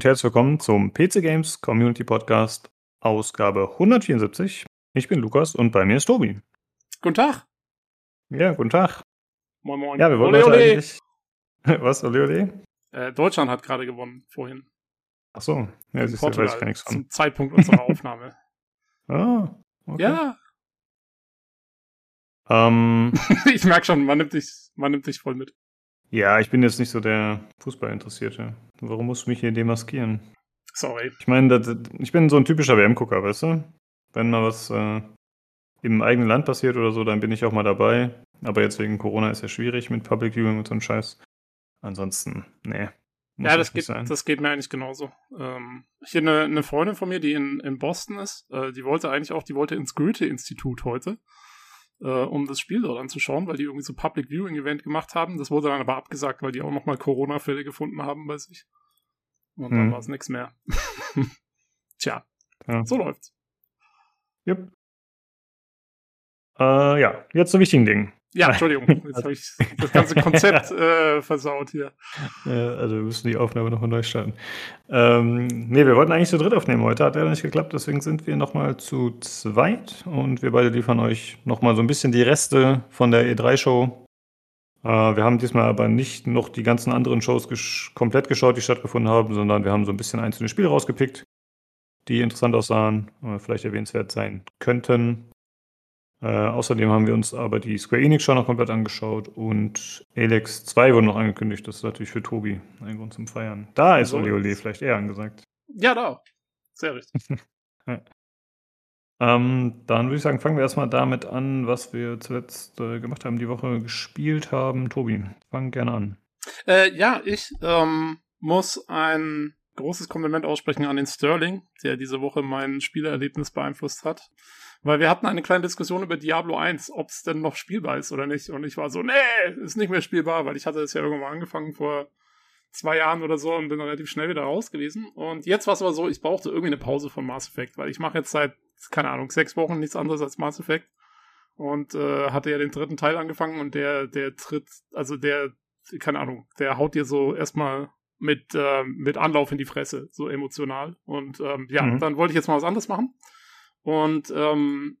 Und herzlich willkommen zum PC Games Community Podcast, Ausgabe 174. Ich bin Lukas und bei mir ist Tobi. Guten Tag. Ja, guten Tag. Moin, moin. Ja, wir wollen ole, heute ole. eigentlich. Was, ole, ole? Äh, Deutschland hat gerade gewonnen vorhin. Ach so, ja, siehst du, weiß ich gar nichts von. Zum Zeitpunkt unserer Aufnahme. Ah, okay. Ja, Ähm, ich merke schon, man nimmt, dich, man nimmt dich voll mit. Ja, ich bin jetzt nicht so der Fußballinteressierte. Warum musst du mich hier demaskieren? Sorry. Ich meine, ich bin so ein typischer WM-Gucker, weißt du? Wenn mal was äh, im eigenen Land passiert oder so, dann bin ich auch mal dabei. Aber jetzt wegen Corona ist ja schwierig mit Public Viewing und so ein Scheiß. Ansonsten, nee. Muss ja, das nicht geht, sein. das geht mir eigentlich genauso. Ähm, hier eine, eine Freundin von mir, die in, in Boston ist, äh, die wollte eigentlich auch, die wollte ins Goethe-Institut heute, äh, um das Spiel dort anzuschauen, weil die irgendwie so Public Viewing Event gemacht haben. Das wurde dann aber abgesagt, weil die auch nochmal Corona-Fälle gefunden haben bei sich. Und dann Hm. war es nichts mehr. Tja, Ja. so läuft's. Yep. Äh, ja, jetzt zu wichtigen Dingen. Ja, Entschuldigung, jetzt habe ich das ganze Konzept äh, versaut hier. Also wir müssen die Aufnahme nochmal neu starten. Ähm, nee, wir wollten eigentlich zu dritt aufnehmen heute, hat leider nicht geklappt, deswegen sind wir nochmal zu zweit und wir beide liefern euch nochmal so ein bisschen die Reste von der E3-Show. Äh, wir haben diesmal aber nicht noch die ganzen anderen Shows gesch komplett geschaut, die stattgefunden haben, sondern wir haben so ein bisschen einzelne Spiele rausgepickt, die interessant aussahen, äh, vielleicht erwähnenswert sein könnten. Äh, außerdem haben wir uns aber die Square Enix schon noch komplett angeschaut und Elex 2 wurde noch angekündigt. Das ist natürlich für Tobi ein Grund zum Feiern. Da ist So Ole Ole vielleicht eher angesagt. Ja, da. Sehr richtig. Ähm, dann würde ich sagen, fangen wir erstmal damit an, was wir zuletzt äh, gemacht haben, die Woche gespielt haben. Tobi, fang gerne an. Äh, ja, ich ähm, muss ein großes Kompliment aussprechen an den Sterling, der diese Woche mein Spielerlebnis beeinflusst hat. Weil wir hatten eine kleine Diskussion über Diablo 1, ob es denn noch spielbar ist oder nicht. Und ich war so, nee, ist nicht mehr spielbar, weil ich hatte es ja irgendwann mal angefangen vor zwei Jahren oder so und bin relativ schnell wieder raus gewesen. Und jetzt war es aber so, ich brauchte irgendwie eine Pause von Mass Effect, weil ich mache jetzt seit, keine Ahnung, sechs Wochen nichts anderes als Mass Effect. Und äh, hatte ja den dritten Teil angefangen und der, der tritt, also der, keine Ahnung, der haut dir so erstmal mit, äh, mit Anlauf in die Fresse, so emotional. Und ähm, ja, Mhm. dann wollte ich jetzt mal was anderes machen. Und ähm,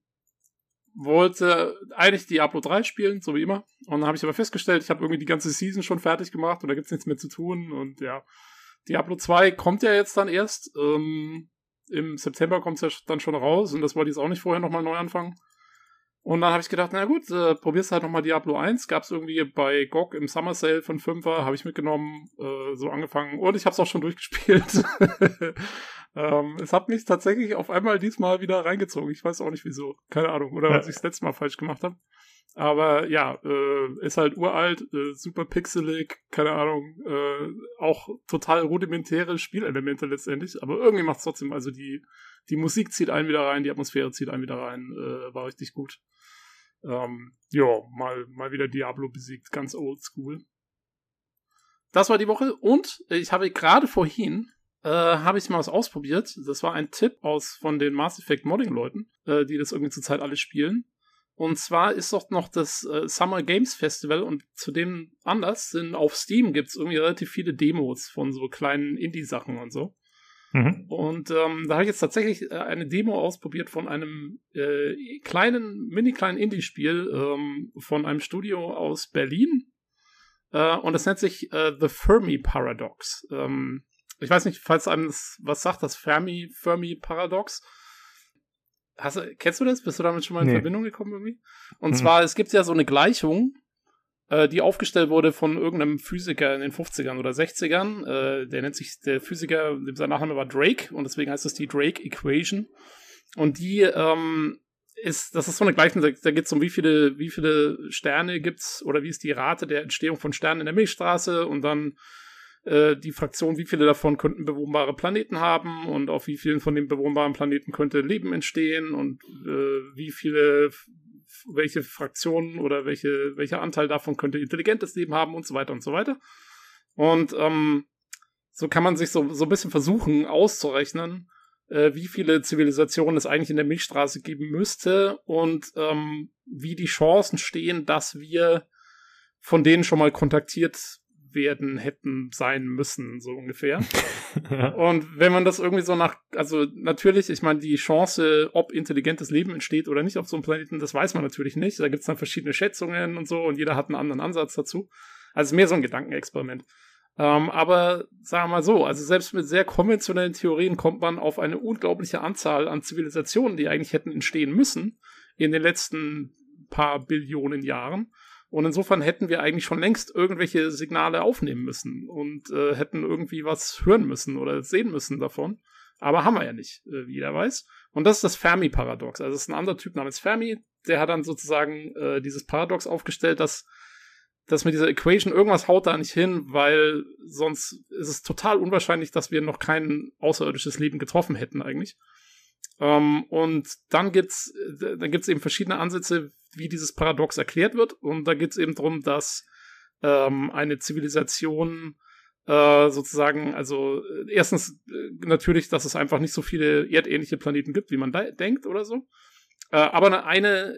wollte eigentlich Diablo 3 spielen, so wie immer. Und dann habe ich aber festgestellt, ich habe irgendwie die ganze Season schon fertig gemacht und da gibt's nichts mehr zu tun. Und ja, Diablo 2 kommt ja jetzt dann erst. Ähm, Im September kommt's ja dann schon raus und das wollte ich jetzt auch nicht vorher nochmal neu anfangen. Und dann habe ich gedacht, na gut, äh, probierst halt nochmal Diablo 1. Gab's irgendwie bei GOG im Summer Sale von 5er, habe ich mitgenommen, äh, so angefangen. Und ich habe es auch schon durchgespielt. Ähm, es hat mich tatsächlich auf einmal diesmal wieder reingezogen. Ich weiß auch nicht wieso. Keine Ahnung. Oder was ich das letzte Mal falsch gemacht habe. Aber ja, äh, ist halt uralt, äh, super pixelig, keine Ahnung, äh, auch total rudimentäre Spielelemente letztendlich, aber irgendwie macht es trotzdem, also die, die Musik zieht einen wieder rein, die Atmosphäre zieht einen wieder rein, äh, war richtig gut. Ähm, ja, mal, mal wieder Diablo besiegt, ganz old school. Das war die Woche und ich habe gerade vorhin äh, habe ich mal was ausprobiert. Das war ein Tipp aus von den Mass Effect Modding Leuten, äh, die das irgendwie zurzeit alle spielen. Und zwar ist doch noch das äh, Summer Games Festival und zudem anders sind auf Steam gibt's irgendwie relativ viele Demos von so kleinen Indie-Sachen und so. Mhm. Und ähm, da habe ich jetzt tatsächlich äh, eine Demo ausprobiert von einem äh, kleinen, mini kleinen Indie-Spiel ähm, von einem Studio aus Berlin. Äh, und das nennt sich The Fermi Paradox. Ähm, ich weiß nicht, falls einem das was sagt, das Fermi, Fermi Paradox. Hast du, kennst du das? Bist du damit schon mal in Nee. Verbindung gekommen irgendwie? Und Mhm. zwar, es gibt ja so eine Gleichung, äh, die aufgestellt wurde von irgendeinem Physiker in den 50ern oder 60ern. Äh, der nennt sich, der Physiker, sein Nachname war Drake und deswegen heißt es die Drake Equation. Und die ähm, ist, das ist so eine Gleichung, da, da geht es um wie viele, wie viele Sterne gibt's oder wie ist die Rate der Entstehung von Sternen in der Milchstraße und dann äh, die Fraktion, wie viele davon könnten bewohnbare Planeten haben und auf wie vielen von den bewohnbaren Planeten könnte Leben entstehen und äh, wie viele, welche Fraktionen oder welche, welcher Anteil davon könnte intelligentes Leben haben und so weiter und so weiter. Und ähm, so kann man sich so, so ein bisschen versuchen auszurechnen, äh, wie viele Zivilisationen es eigentlich in der Milchstraße geben müsste und ähm, wie die Chancen stehen, dass wir von denen schon mal kontaktiert werden hätten sein müssen, so ungefähr. Und wenn man das irgendwie so nach, also natürlich, ich meine, die Chance, ob intelligentes Leben entsteht oder nicht auf so einem Planeten, das weiß man natürlich nicht. Da gibt es dann verschiedene Schätzungen und so und jeder hat einen anderen Ansatz dazu. Also mehr so ein Gedankenexperiment. Ähm, aber sagen wir mal so, also selbst mit sehr konventionellen Theorien kommt man auf eine unglaubliche Anzahl an Zivilisationen, die eigentlich hätten entstehen müssen in den letzten paar Billionen Jahren. Und insofern hätten wir eigentlich schon längst irgendwelche Signale aufnehmen müssen und äh, hätten irgendwie was hören müssen oder sehen müssen davon. Aber haben wir ja nicht, äh, wie jeder weiß. Und das ist das Fermi-Paradox. Also es ist ein anderer Typ namens Fermi, der hat dann sozusagen äh, dieses Paradox aufgestellt, dass, dass mit dieser Equation irgendwas haut da nicht hin, weil sonst ist es total unwahrscheinlich, dass wir noch kein außerirdisches Leben getroffen hätten eigentlich. Ähm, und dann gibt's, dann gibt's eben verschiedene Ansätze, wie dieses Paradox erklärt wird. Und da geht es eben darum, dass ähm, eine Zivilisation äh, sozusagen, also äh, erstens äh, natürlich, dass es einfach nicht so viele erdähnliche Planeten gibt, wie man denkt oder so. Aber eine,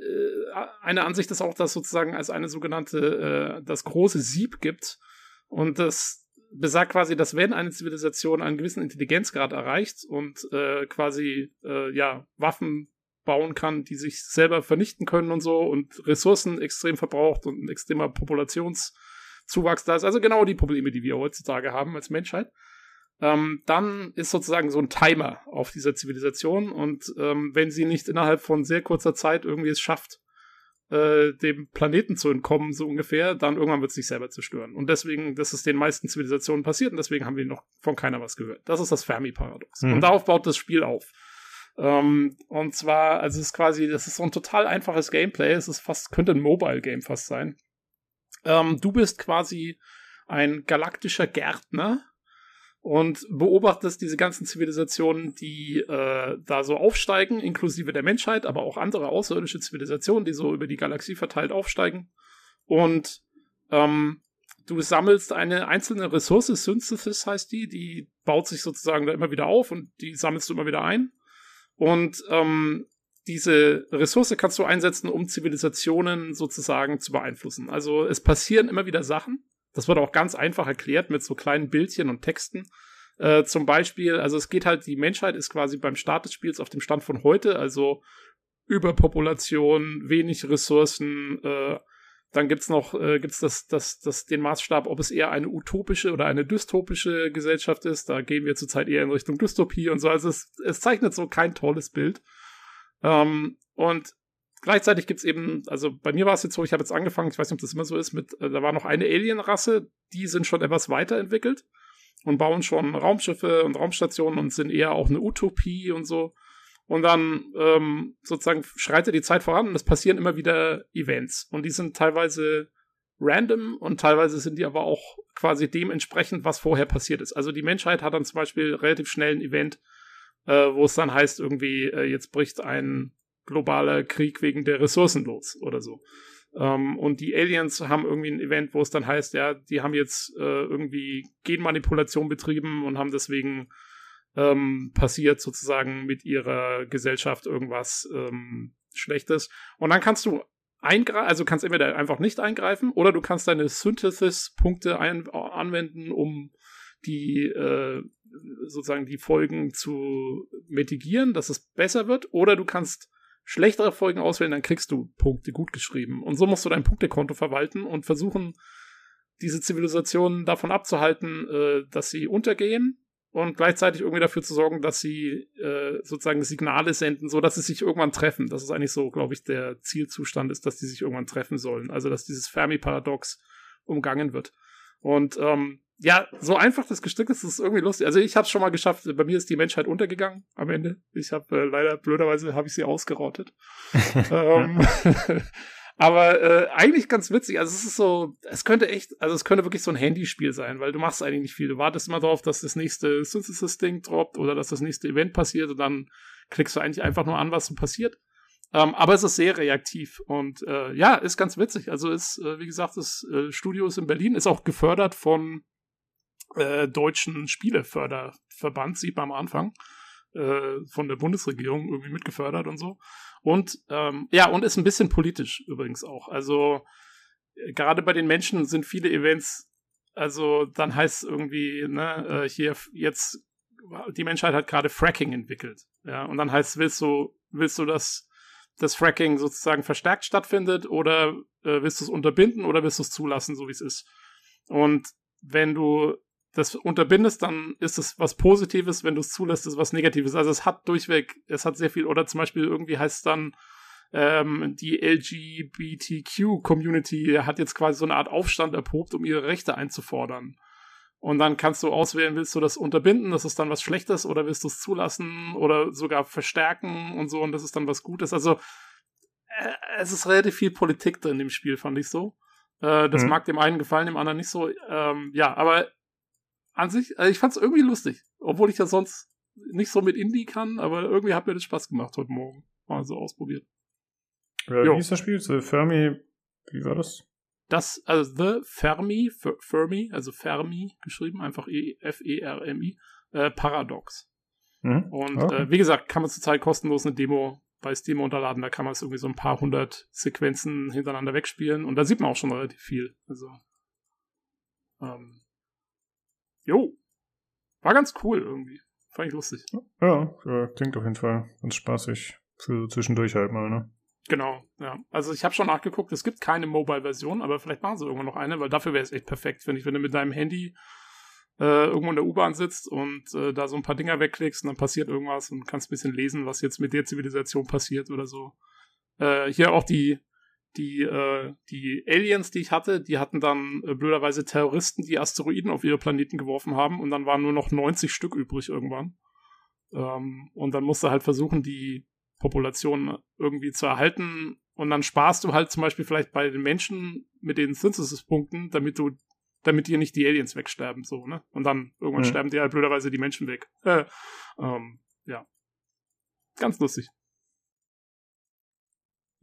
eine Ansicht ist auch, dass sozusagen als eine sogenannte, das große Sieb gibt. Und das besagt quasi, dass wenn eine Zivilisation einen gewissen Intelligenzgrad erreicht und äh, quasi äh, ja Waffen bauen kann, die sich selber vernichten können und so und Ressourcen extrem verbraucht und ein extremer Populationszuwachs da ist. Also genau die Probleme, die wir heutzutage haben als Menschheit. Ähm, dann ist sozusagen so ein Timer auf dieser Zivilisation und ähm, wenn sie nicht innerhalb von sehr kurzer Zeit irgendwie es schafft, äh, dem Planeten zu entkommen, so ungefähr, dann irgendwann wird es sich selber zerstören. Und deswegen, das ist den meisten Zivilisationen passiert und deswegen haben wir noch von keiner was gehört. Das ist das Fermi-Paradox. Mhm. Und darauf baut das Spiel auf. Ähm, und zwar, also es ist quasi, das ist so ein total einfaches Gameplay. Es ist fast, könnte ein Mobile-Game fast sein. Ähm, du bist quasi ein galaktischer Gärtner und beobachtest diese ganzen Zivilisationen, die äh, da so aufsteigen, inklusive der Menschheit, aber auch andere außerirdische Zivilisationen, die so über die Galaxie verteilt aufsteigen. Und ähm, du sammelst eine einzelne Ressource, Synthesis heißt die, die baut sich sozusagen da immer wieder auf und die sammelst du immer wieder ein. Und ähm, diese Ressource kannst du einsetzen, um Zivilisationen sozusagen zu beeinflussen. Also es passieren immer wieder Sachen. Das wird auch ganz einfach erklärt mit so kleinen Bildchen und Texten. Äh, zum Beispiel, also es geht halt, die Menschheit ist quasi beim Start des Spiels auf dem Stand von heute, also Überpopulation, wenig Ressourcen, äh, dann gibt's noch, äh, gibt's das, das, das, den Maßstab, ob es eher eine utopische oder eine dystopische Gesellschaft ist. Da gehen wir zurzeit eher in Richtung Dystopie und so. Also es, es zeichnet so kein tolles Bild. Ähm, und gleichzeitig gibt's eben, also bei mir war es jetzt so, ich habe jetzt angefangen, ich weiß nicht, ob das immer so ist, mit, äh, da war noch eine Alienrasse, die sind schon etwas weiterentwickelt und bauen schon Raumschiffe und Raumstationen und sind eher auch eine Utopie und so. Und dann ähm, sozusagen schreitet die Zeit voran und es passieren immer wieder Events. Und die sind teilweise random und teilweise sind die aber auch quasi dementsprechend, was vorher passiert ist. Also die Menschheit hat dann zum Beispiel relativ schnell ein Event, äh, wo es dann heißt, irgendwie, äh, jetzt bricht ein globaler Krieg wegen der Ressourcen los oder so. Ähm, und die Aliens haben irgendwie ein Event, wo es dann heißt, ja, die haben jetzt äh, irgendwie Genmanipulation betrieben und haben deswegen ähm, passiert sozusagen mit ihrer Gesellschaft irgendwas ähm, Schlechtes. Und dann kannst du eingreifen, also kannst entweder einfach nicht eingreifen oder du kannst deine Synthesis-Punkte anwenden, um die äh, sozusagen die Folgen zu mitigieren, dass es besser wird, oder du kannst schlechtere Folgen auswählen, dann kriegst du Punkte gut geschrieben. Und so musst du dein Punktekonto verwalten und versuchen, diese Zivilisationen davon abzuhalten, äh, dass sie untergehen und gleichzeitig irgendwie dafür zu sorgen, dass sie äh, sozusagen Signale senden, so dass sie sich irgendwann treffen. Das ist eigentlich so, glaube ich, der Zielzustand ist, dass die sich irgendwann treffen sollen. Also dass dieses Fermi-Paradox umgangen wird. Und ähm, ja, so einfach das gestrickt ist, ist irgendwie lustig. Also ich habe es schon mal geschafft. Bei mir ist die Menschheit untergegangen am Ende. Ich habe äh, leider blöderweise habe ich sie ausgerottet. ähm, Aber äh, eigentlich ganz witzig. Also es ist so, es könnte echt, also es könnte wirklich so ein Handyspiel sein, weil du machst eigentlich nicht viel. Du wartest immer darauf, dass das nächste Synthesis-Ding droppt oder dass das nächste Event passiert und dann klickst du eigentlich einfach nur an, was so passiert. Ähm, aber es ist sehr reaktiv und äh, ja, ist ganz witzig. Also ist, äh, wie gesagt, das äh, Studio ist in Berlin, ist auch gefördert von äh, deutschen Spieleförderverband, sieht man am Anfang, äh, von der Bundesregierung irgendwie mitgefördert und so. Und ähm, ja, und ist ein bisschen politisch übrigens auch. Also äh, gerade bei den Menschen sind viele Events also dann heißt es irgendwie, ne, äh, hier jetzt die Menschheit hat gerade Fracking entwickelt. Ja, und dann heißt es, willst du, willst du, dass das Fracking sozusagen verstärkt stattfindet oder äh, willst du es unterbinden oder willst du es zulassen, so wie es ist? Und wenn du das unterbindest, dann ist es was Positives, wenn du es zulässt, ist es was Negatives. Also es hat durchweg, es hat sehr viel, oder zum Beispiel irgendwie heißt es dann, ähm, die LGBTQ-Community hat jetzt quasi so eine Art Aufstand erprobt, um ihre Rechte einzufordern. Und dann kannst du auswählen, willst du das unterbinden, das ist dann was Schlechtes, oder willst du es zulassen oder sogar verstärken und so, und das ist dann was Gutes. Also äh, es ist relativ viel Politik drin im Spiel, fand ich so. Äh, das mhm. mag dem einen gefallen, dem anderen nicht so. Ähm, ja, aber an sich, also ich fand es irgendwie lustig, obwohl ich ja sonst nicht so mit Indie kann, aber irgendwie hat mir das Spaß gemacht heute Morgen. Mal so ausprobiert. Ja, wie hieß das Spiel? The Fermi, wie war das? Das, also The Fermi, Fermi, also Fermi geschrieben, einfach F-E-R-M-I, äh, Paradox. Mhm. Und okay. äh, wie gesagt, kann man zurzeit kostenlos eine Demo bei Steam runterladen. Da kann man es irgendwie so ein paar hundert Sequenzen hintereinander wegspielen. Und da sieht man auch schon relativ viel. Also, ähm, jo. War ganz cool irgendwie. Fand ich lustig. Ja, klingt auf jeden Fall ganz spaßig. Für zwischendurch halt mal, ne? Genau, ja. Also ich habe schon nachgeguckt, es gibt keine Mobile-Version, aber vielleicht machen sie irgendwann noch eine, weil dafür wäre es echt perfekt, finde ich, wenn du mit deinem Handy äh, irgendwo in der U-Bahn sitzt und äh, da so ein paar Dinger wegklickst und dann passiert irgendwas und kannst ein bisschen lesen, was jetzt mit der Zivilisation passiert oder so. Äh, hier auch die, die, äh, die Aliens, die ich hatte, die hatten dann äh, blöderweise Terroristen, die Asteroiden auf ihre Planeten geworfen haben und dann waren nur noch 90 Stück übrig irgendwann. Ähm, und dann musst du halt versuchen, die Population irgendwie zu erhalten. Und dann sparst du halt zum Beispiel vielleicht bei den Menschen mit den Synthesis-Punkten, damit du, damit dir nicht die Aliens wegsterben, so, ne? Und dann irgendwann mhm. sterben dir halt blöderweise die Menschen weg. Äh, ähm, ja. Ganz lustig.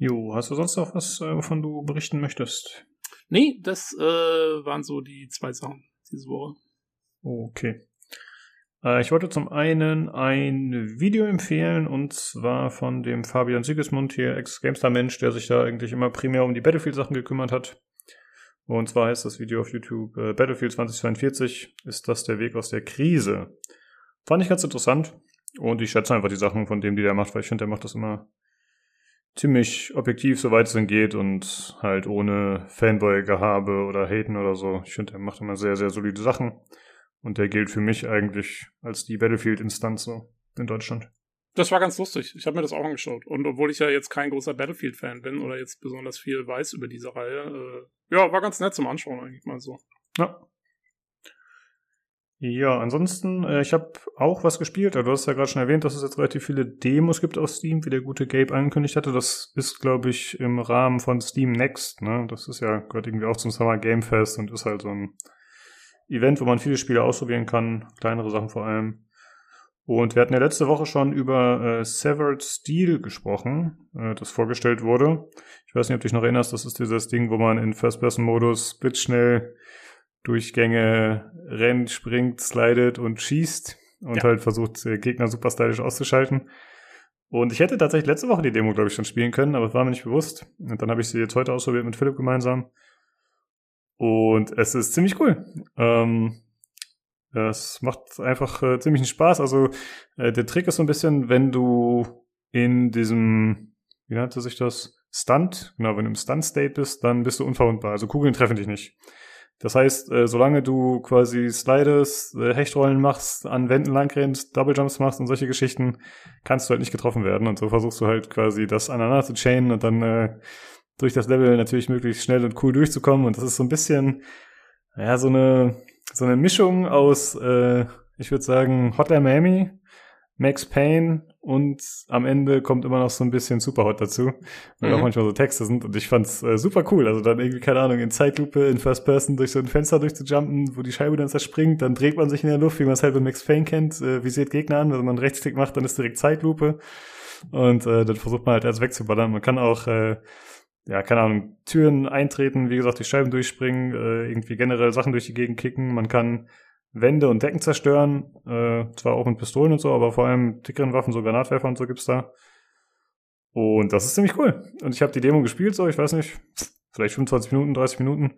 Jo, hast du sonst noch was, äh, wovon du berichten möchtest? Nee, das äh, waren so die zwei Sachen diese Woche. Okay. Äh, ich wollte zum einen ein Video empfehlen und zwar von dem Fabian Sigismund hier, Ex-Gamestar-Mensch, der sich da eigentlich immer primär um die Battlefield-Sachen gekümmert hat. Und zwar heißt das Video auf YouTube äh, Battlefield 2042 ist das der Weg aus der Krise. Fand ich ganz interessant und ich schätze einfach die Sachen von dem, die der macht, weil ich finde, der macht das immer ziemlich objektiv, soweit es denn geht und halt ohne Fanboy-Gehabe oder Haten oder so. Ich finde, er macht immer sehr, sehr solide Sachen. Und der gilt für mich eigentlich als die Battlefield-Instanz so in Deutschland. Das war ganz lustig. Ich habe mir das auch angeschaut. Und obwohl ich ja jetzt kein großer Battlefield-Fan bin oder jetzt besonders viel weiß über diese Reihe, äh, ja, war ganz nett zum Anschauen eigentlich mal so. Ja. Ja, ansonsten, äh, ich habe auch was gespielt. Du hast ja gerade schon erwähnt, dass es jetzt relativ viele Demos gibt auf Steam, wie der gute Gabe angekündigt hatte. Das ist, glaube ich, im Rahmen von Steam Next. Ne? Das ist ja gerade irgendwie auch zum Summer Game Fest und ist halt so ein Event, wo man viele Spiele ausprobieren kann, kleinere Sachen vor allem. Und wir hatten ja letzte Woche schon über äh, Severed Steel gesprochen, äh, das vorgestellt wurde. Ich weiß nicht, ob du dich noch erinnerst, das ist dieses Ding, wo man in First-Person-Modus blitzschnell Durchgänge rennt, springt, slidet und schießt und ja. halt versucht, äh, Gegner super stylisch auszuschalten. Und ich hätte tatsächlich letzte Woche die Demo, glaube ich, schon spielen können, aber es war mir nicht bewusst. Und dann habe ich sie jetzt heute ausprobiert mit Philipp gemeinsam. Und es ist ziemlich cool. Ähm, es macht einfach äh, ziemlich Spaß. Also äh, der Trick ist so ein bisschen, wenn du in diesem, wie nannte sich das? Stunt, genau, wenn du im Stunt-State bist, dann bist du unverwundbar. Also Kugeln treffen dich nicht. Das heißt, äh, solange du quasi Sliders, äh, Hechtrollen machst, an Wänden langrennst, Double Jumps machst und solche Geschichten, kannst du halt nicht getroffen werden. Und so versuchst du halt quasi das aneinander zu chainen und dann äh, durch das Level natürlich möglichst schnell und cool durchzukommen. Und das ist so ein bisschen, ja, so eine, so eine Mischung aus, äh, ich würde sagen, Hotline Miami, Max Payne und am Ende kommt immer noch so ein bisschen Superhot dazu, weil mhm. auch manchmal so Texte sind und ich fand's äh, super cool. Also dann irgendwie, keine Ahnung, in Zeitlupe, in First Person durch so ein Fenster durchzujumpen, wo die Scheibe dann zerspringt, dann dreht man sich in der Luft, wie man es halt bei Max Payne kennt, äh, visiert Gegner an, wenn man Rechtsklick macht, dann ist direkt Zeitlupe und äh, dann versucht man halt erst wegzuballern. Man kann auch äh, ja, keine Ahnung, Türen eintreten, wie gesagt, die Scheiben durchspringen, äh, irgendwie generell Sachen durch die Gegend kicken. Man kann Wände und Decken zerstören, äh, zwar auch mit Pistolen und so, aber vor allem dickeren Waffen, so Granatwerfer und so gibt's da. Und das ist ziemlich cool. Und ich habe die Demo gespielt, so, ich weiß nicht, vielleicht 25 Minuten, 30 Minuten.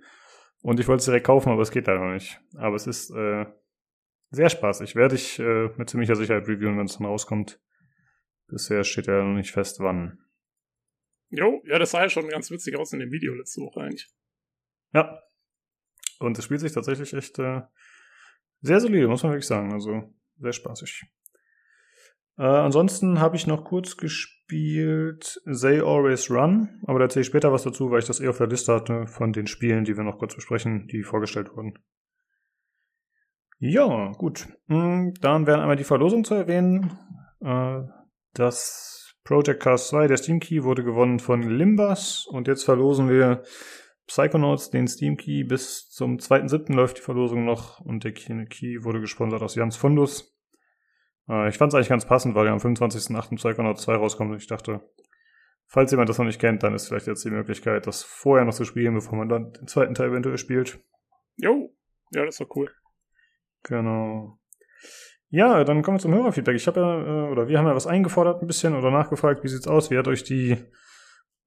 Und ich wollte es direkt kaufen, aber es geht leider noch nicht. Aber es ist äh, sehr spaßig. Werde ich äh, mit ziemlicher Sicherheit reviewen, wenn es dann rauskommt. Bisher steht ja noch nicht fest, wann. Jo, ja, das sah ja schon ganz witzig aus in dem Video letzte Woche eigentlich. Ja. Und es spielt sich tatsächlich echt äh, sehr solide, muss man wirklich sagen. Also sehr spaßig. Äh, ansonsten habe ich noch kurz gespielt They Always Run, aber da erzähle ich später was dazu, weil ich das eh auf der Liste hatte von den Spielen, die wir noch kurz besprechen, die vorgestellt wurden. Ja, gut. Hm, dann wären einmal die Verlosung zu erwähnen. Äh, das Project Cast 2, der Steam Key, wurde gewonnen von Limbas und jetzt verlosen wir Psychonauts, den Steam Key. Bis zum 2.7. läuft die Verlosung noch und der Key wurde gesponsert aus Jans Fundus. Äh, ich fand es eigentlich ganz passend, weil ja am 25.8. Psychonauts 2 rauskommt und ich dachte, falls jemand das noch nicht kennt, dann ist vielleicht jetzt die Möglichkeit, das vorher noch zu spielen, bevor man dann den zweiten Teil eventuell spielt. Jo, ja, das ist doch cool. Genau. Ja, dann kommen wir zum Hörerfeedback. Ich habe ja, äh, oder wir haben ja was eingefordert ein bisschen oder nachgefragt, wie sieht's aus, wie hat euch die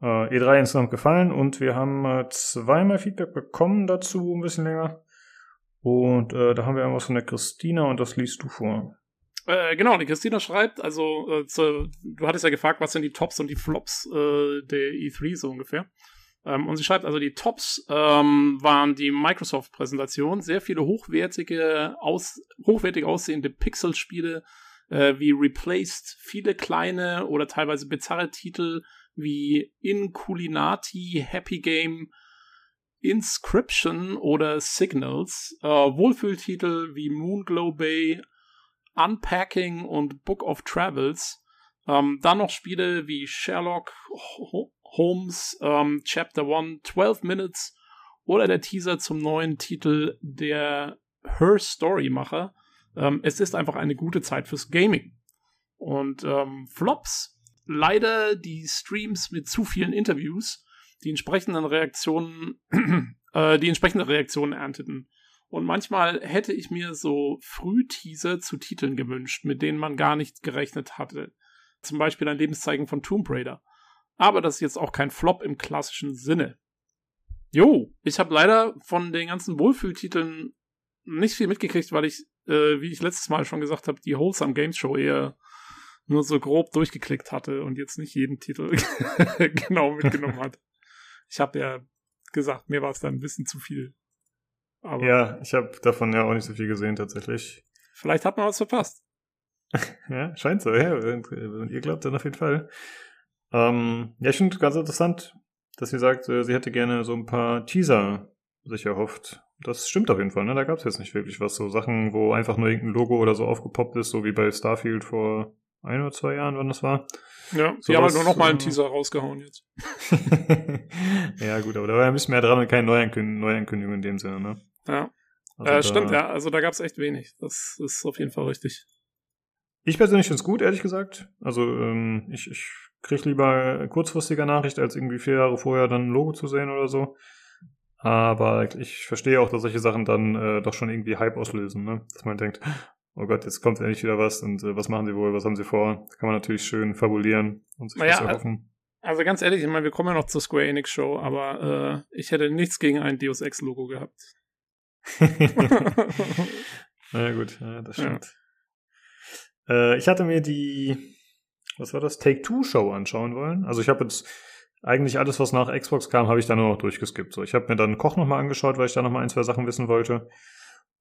äh, E3 insgesamt gefallen und wir haben äh, zweimal Feedback bekommen dazu, ein bisschen länger. Und äh, da haben wir irgendwas von der Christina und das liest du vor. Äh, genau, die Christina schreibt, also äh, zu, du hattest ja gefragt, was sind die Tops und die Flops äh, der E3 so ungefähr. Ähm, und sie schreibt also, die Tops ähm, waren die Microsoft-Präsentation, sehr viele hochwertige, aus, hochwertig aussehende Pixel-Spiele äh, wie Replaced, viele kleine oder teilweise bizarre Titel wie Inculinati, Happy Game, Inscription oder Signals, äh, Wohlfühltitel wie Moonglow Bay, Unpacking und Book of Travels. Ähm, dann noch Spiele wie Sherlock Holmes ähm, Chapter 1, 12 Minutes oder der Teaser zum neuen Titel der Her Story Macher. Ähm, es ist einfach eine gute Zeit fürs Gaming. Und ähm, Flops, leider die Streams mit zu vielen Interviews, die entsprechenden Reaktionen, äh, die entsprechende Reaktionen ernteten. Und manchmal hätte ich mir so Frühteaser zu Titeln gewünscht, mit denen man gar nicht gerechnet hatte. Zum Beispiel ein Lebenszeichen von Tomb Raider. Aber das ist jetzt auch kein Flop im klassischen Sinne. Jo, ich habe leider von den ganzen Wohlfühltiteln nicht viel mitgekriegt, weil ich, äh, wie ich letztes Mal schon gesagt habe, die Wholesome Games Show eher nur so grob durchgeklickt hatte und jetzt nicht jeden Titel genau mitgenommen hat. Ich habe ja gesagt, mir war es dann ein bisschen zu viel. Aber ja, ich habe davon ja auch nicht so viel gesehen tatsächlich. Vielleicht hat man was verpasst. ja, scheint so, ja. Und ihr glaubt dann auf jeden Fall. Ähm, ja, ich finde ganz interessant, dass sie sagt, äh, sie hätte gerne so ein paar Teaser sich erhofft. Das stimmt auf jeden Fall, ne? Da gab es jetzt nicht wirklich was. So Sachen, wo einfach nur irgendein Logo oder so aufgepoppt ist, so wie bei Starfield vor ein oder zwei Jahren, wann das war. Ja, so die haben halt nur noch mal einen äh, Teaser rausgehauen jetzt. ja, gut, aber da war ja ein bisschen mehr dran und keine Neuankündigung, Neuankündigung in dem Sinne, ne? Ja. Also äh, stimmt, ja. Also da gab es echt wenig. Das ist auf jeden Fall richtig. Ich persönlich finde es gut, ehrlich gesagt. Also ähm, ich, ich kriege lieber kurzfristiger Nachricht, als irgendwie vier Jahre vorher dann ein Logo zu sehen oder so. Aber ich verstehe auch, dass solche Sachen dann äh, doch schon irgendwie Hype auslösen, ne? Dass man denkt, oh Gott, jetzt kommt endlich wieder was und äh, was machen sie wohl, was haben sie vor? Da kann man natürlich schön fabulieren und sich naja, was erhoffen. Also ganz ehrlich, ich meine, wir kommen ja noch zur Square Enix Show, aber äh, ich hätte nichts gegen ein Deus Ex Logo gehabt. naja gut, ja, das stimmt. Ja. Äh, ich hatte mir die, was war das, Take-Two-Show anschauen wollen. Also ich habe jetzt eigentlich alles, was nach Xbox kam, habe ich da nur noch durchgeskippt. So, ich habe mir dann Koch nochmal angeschaut, weil ich da nochmal ein, zwei Sachen wissen wollte.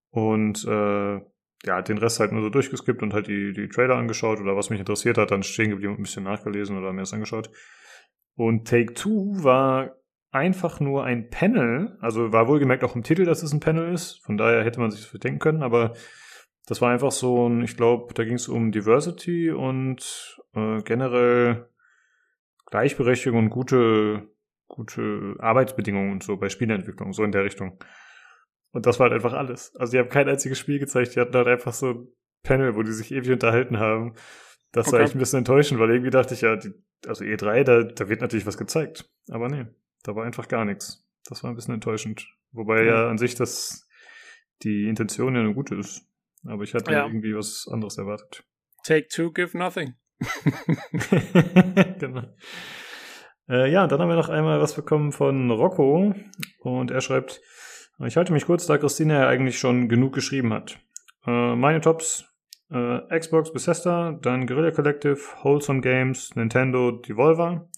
Und äh, ja, den Rest halt nur so durchgeskippt und halt die, die Trailer angeschaut oder was mich interessiert hat, dann stehen geblieben und ein bisschen nachgelesen oder mir das angeschaut. Und Take Two war einfach nur ein Panel, also war wohlgemerkt auch im Titel, dass es ein Panel ist, von daher hätte man sich das denken können, aber das war einfach so ein, ich glaube, da ging es um Diversity und äh, generell Gleichberechtigung und gute, gute Arbeitsbedingungen und so bei Spielentwicklung, so in der Richtung. Und das war halt einfach alles. Also die haben kein einziges Spiel gezeigt, die hatten halt einfach so ein Panel, wo die sich ewig unterhalten haben. Das okay. war echt ein bisschen enttäuschend, weil irgendwie dachte ich ja, die, also E3, da, da wird natürlich was gezeigt. Aber nee, da war einfach gar nichts. Das war ein bisschen enttäuschend. Wobei ja, ja an sich das die Intention ja eine gute ist. Aber ich hatte ja. irgendwie was anderes erwartet. Take two, give nothing. genau. Äh, ja, dann haben wir noch einmal was bekommen von Rocco und er schreibt, Ich halte mich kurz, da Christine ja eigentlich schon genug geschrieben hat. Äh, meine Tops: äh, Xbox, Bethesda, dann Guerrilla Collective, Wholesome Games, Nintendo, Devolver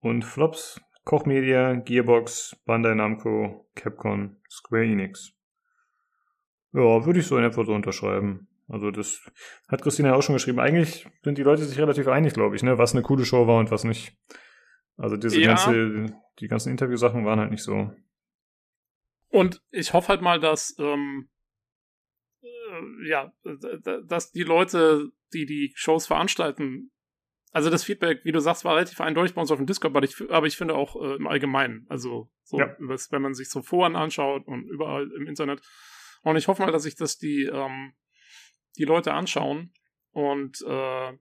und Flops: Koch Media, Gearbox, Bandai Namco, Capcom, Square Enix. Ja, würde ich so in etwa so unterschreiben. Also das hat Christina ja auch schon geschrieben. Eigentlich sind die Leute sich relativ einig, glaube ich, ne, was eine coole Show war und was nicht. Also diese ja. ganze, die ganzen Interviewsachen waren halt nicht so. Und ich hoffe halt mal, dass ähm, äh, ja, dass die Leute, die die Shows veranstalten, also das Feedback, wie du sagst, war relativ eindeutig bei uns auf dem Discord, aber ich, aber ich finde auch äh, im Allgemeinen, also so, ja. wenn man sich so Foren anschaut und überall im Internet. Und ich hoffe mal, dass sich das die ähm, die Leute anschauen und äh,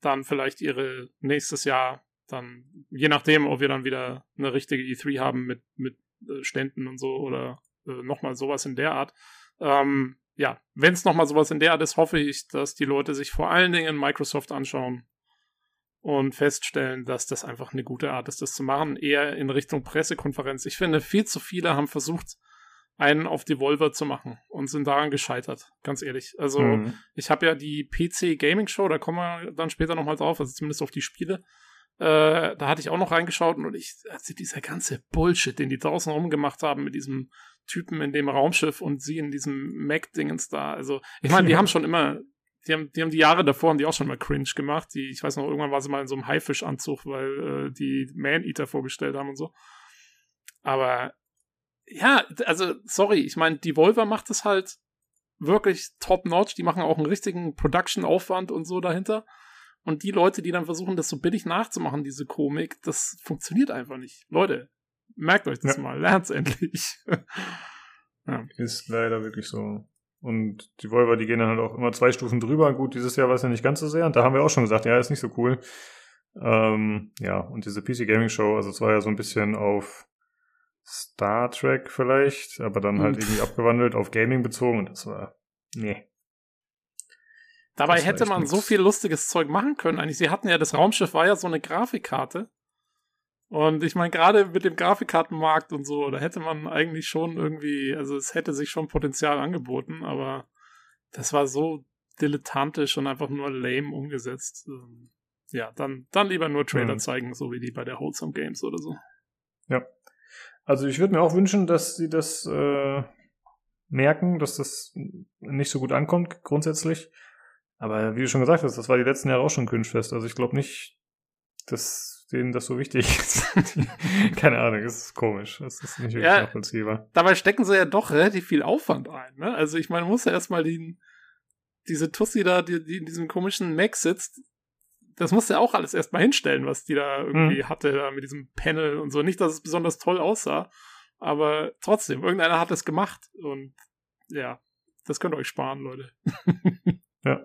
dann vielleicht ihre nächstes Jahr dann, je nachdem, ob wir dann wieder eine richtige E3 haben mit, mit Ständen und so oder äh, nochmal sowas in der Art. Ähm, ja, wenn es nochmal sowas in der Art ist, hoffe ich, dass die Leute sich vor allen Dingen Microsoft anschauen und feststellen, dass das einfach eine gute Art ist, das zu machen, eher in Richtung Pressekonferenz. Ich finde, viel zu viele haben versucht, einen auf Devolver zu machen und sind daran gescheitert, ganz ehrlich. Also mhm. ich habe ja die PC Gaming Show, da kommen wir dann später nochmal drauf, also zumindest auf die Spiele. Äh, da hatte ich auch noch reingeschaut und ich, also dieser ganze Bullshit, den die draußen rumgemacht haben mit diesem Typen in dem Raumschiff und sie in diesem Mac-Dingens da. Also, ich meine, die haben schon immer, die haben, die haben die Jahre davor haben die auch schon mal cringe gemacht. Die, ich weiß noch, irgendwann war sie mal in so einem Haifischanzug, weil äh, die Man-Eater vorgestellt haben und so. Aber ja, also, sorry, ich meine, die Volver macht es halt wirklich top-notch. Die machen auch einen richtigen Production-Aufwand und so dahinter. Und die Leute, die dann versuchen, das so billig nachzumachen, diese Komik, das funktioniert einfach nicht. Leute, merkt euch das ja. mal, lernt's endlich. ja. Ist leider wirklich so. Und die Volver, die gehen dann halt auch immer zwei Stufen drüber. Gut, dieses Jahr war es ja nicht ganz so sehr. Und da haben wir auch schon gesagt, ja, ist nicht so cool. Ähm, ja, und diese PC Gaming Show, also es war ja so ein bisschen auf Star Trek vielleicht, aber dann halt irgendwie abgewandelt auf Gaming bezogen und das war, nee. Dabei hätte man nix. so viel lustiges Zeug machen können. Eigentlich, sie hatten ja, das Raumschiff war ja so eine Grafikkarte. Und ich meine, gerade mit dem Grafikkartenmarkt und so, da hätte man eigentlich schon irgendwie, also es hätte sich schon Potenzial angeboten, aber das war so dilettantisch und einfach nur lame umgesetzt. Ähm, ja, dann, dann lieber nur Trailer mhm. zeigen, so wie die bei der Wholesome Games oder so. Ja, also ich würde mir auch wünschen, dass sie das äh, merken, dass das nicht so gut ankommt grundsätzlich. Aber wie du schon gesagt hast, das war die letzten Jahre auch schon Künstfest. Also ich glaube nicht, dass denen das so wichtig ist. Keine Ahnung, das ist komisch. Das ist nicht wirklich ja, nachvollziehbar. Dabei stecken sie ja doch relativ viel Aufwand ein. Ne? Also ich meine, man muss ja erstmal den, diese Tussi da, die, die in diesem komischen Mac sitzt, das musste er auch alles erstmal hinstellen, was die da irgendwie mhm. hatte, da mit diesem Panel und so. Nicht, dass es besonders toll aussah, aber trotzdem, irgendeiner hat es gemacht und ja, das könnt ihr euch sparen, Leute. ja,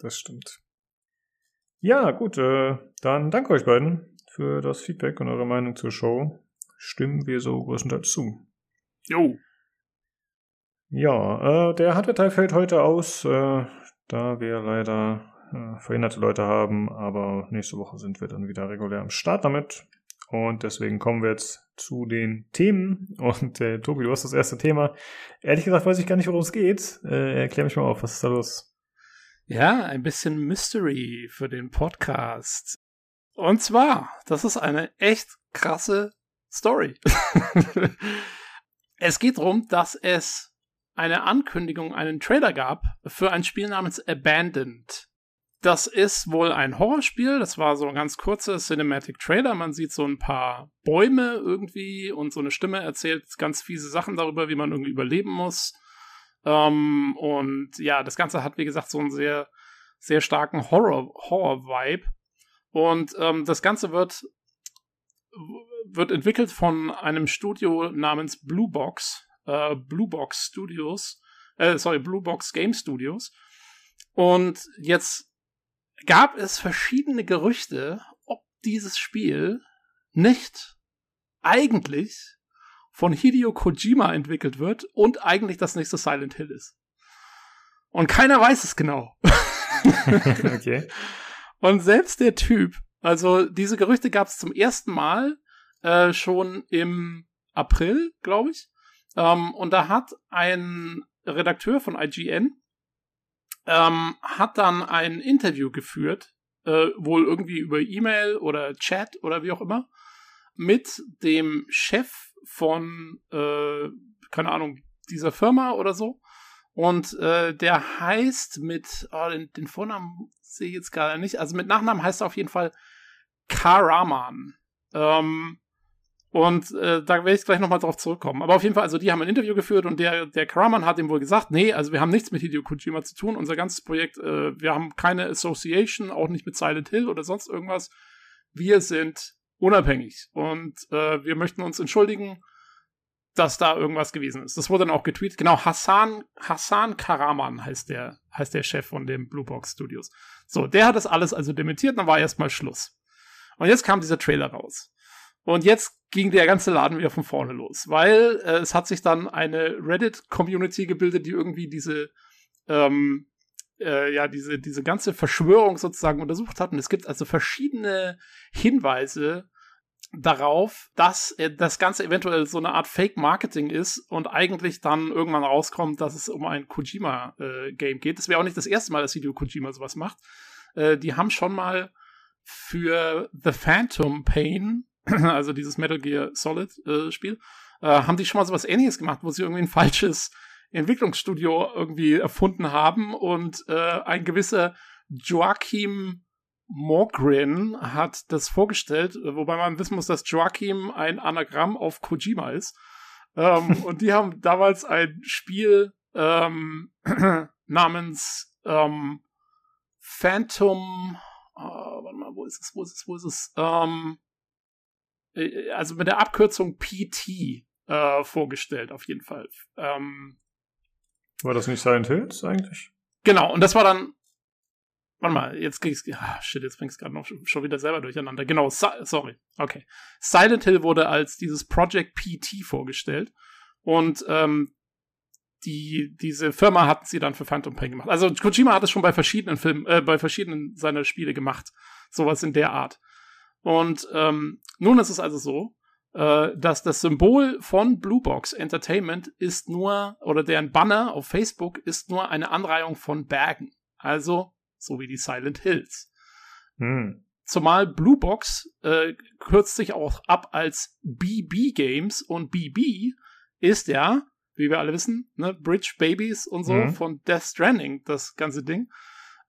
das stimmt. Ja, gut, äh, dann danke euch beiden für das Feedback und eure Meinung zur Show. Stimmen wir so größtenteils zu. Jo. Ja, äh, der Hardware-Teil fällt heute aus, äh, da wir leider äh, verhinderte Leute haben, aber nächste Woche sind wir dann wieder regulär am Start damit. Und deswegen kommen wir jetzt zu den Themen. Und äh, Tobi, du hast das erste Thema. Ehrlich gesagt weiß ich gar nicht, worum es geht. Äh, erklär mich mal auf, was ist da los? Ja, ein bisschen Mystery für den Podcast. Und zwar, das ist eine echt krasse Story. es geht darum, dass es eine Ankündigung, einen Trailer gab für ein Spiel namens Abandoned. Das ist wohl ein Horrorspiel. Das war so ein ganz kurzer Cinematic Trailer. Man sieht so ein paar Bäume irgendwie und so eine Stimme erzählt ganz fiese Sachen darüber, wie man irgendwie überleben muss. Ähm, und ja, das Ganze hat, wie gesagt, so einen sehr, sehr starken Horror, Horror-Vibe. Und ähm, das Ganze wird, wird entwickelt von einem Studio namens Blue Box, äh, Blue Box Studios, äh, sorry, Blue Box Game Studios. Und jetzt gab es verschiedene Gerüchte, ob dieses Spiel nicht eigentlich von Hideo Kojima entwickelt wird und eigentlich das nächste Silent Hill ist. Und keiner weiß es genau. okay. Und selbst der Typ, also diese Gerüchte gab es zum ersten Mal äh, schon im April, glaube ich. Ähm, und da hat ein Redakteur von IGN ähm, hat dann ein Interview geführt, äh, wohl irgendwie über E-Mail oder Chat oder wie auch immer, mit dem Chef von, äh, keine Ahnung, dieser Firma oder so. Und äh, der heißt mit, oh, den, den Vornamen sehe ich jetzt gerade nicht, also mit Nachnamen heißt er auf jeden Fall Karaman. Ähm, und äh, da werde ich gleich nochmal drauf zurückkommen. Aber auf jeden Fall, also die haben ein Interview geführt und der, der Karaman hat ihm wohl gesagt, nee, also wir haben nichts mit Hideo Kojima zu tun. Unser ganzes Projekt, äh, wir haben keine Association, auch nicht mit Silent Hill oder sonst irgendwas. Wir sind unabhängig und äh, wir möchten uns entschuldigen, dass da irgendwas gewesen ist. Das wurde dann auch getweetet. Genau, Hassan, Hassan Karaman heißt der, heißt der Chef von dem Blue Box Studios. So, der hat das alles also dementiert, dann war erstmal Schluss. Und jetzt kam dieser Trailer raus. Und jetzt ging der ganze Laden wieder von vorne los, weil äh, es hat sich dann eine Reddit-Community gebildet, die irgendwie diese, ähm, äh, ja, diese, diese ganze Verschwörung sozusagen untersucht hat. Und es gibt also verschiedene Hinweise darauf, dass äh, das Ganze eventuell so eine Art Fake-Marketing ist und eigentlich dann irgendwann rauskommt, dass es um ein Kojima-Game äh, geht. Das wäre auch nicht das erste Mal, dass Hideo Kojima sowas macht. Äh, die haben schon mal für The Phantom Pain also dieses Metal Gear Solid äh, Spiel, haben die schon mal sowas ähnliches gemacht, wo sie irgendwie ein falsches Entwicklungsstudio irgendwie erfunden haben und äh, ein gewisser Joachim Mogren hat das vorgestellt, äh, wobei man wissen muss, dass Joachim ein Anagramm auf Kojima ist. Ähm, und die haben damals ein Spiel ähm, namens ähm, Phantom. Oh, warte mal, wo ist es? Wo ist es? Wo ist es? Ähm, äh, also mit der Abkürzung PT äh, vorgestellt, auf jeden Fall. Ähm, war das nicht Silent Hills eigentlich? Genau, und das war dann. Warte mal, jetzt ging's. Ah, shit, jetzt bring's gerade noch schon wieder selber durcheinander. Genau, sorry. Okay. Silent Hill wurde als dieses Project PT vorgestellt. Und ähm, die, diese Firma hatten sie dann für Phantom Pain gemacht. Also Kojima hat es schon bei verschiedenen Filmen, äh, bei verschiedenen seiner Spiele gemacht. Sowas in der Art. Und ähm, nun ist es also so, äh, dass das Symbol von Bluebox Entertainment ist nur, oder deren Banner auf Facebook ist nur eine Anreihung von Bergen. Also so wie die Silent Hills. Hm. Zumal Bluebox äh, kürzt sich auch ab als BB Games und BB ist ja, wie wir alle wissen, ne, Bridge Babies und so hm. von Death Stranding, das ganze Ding.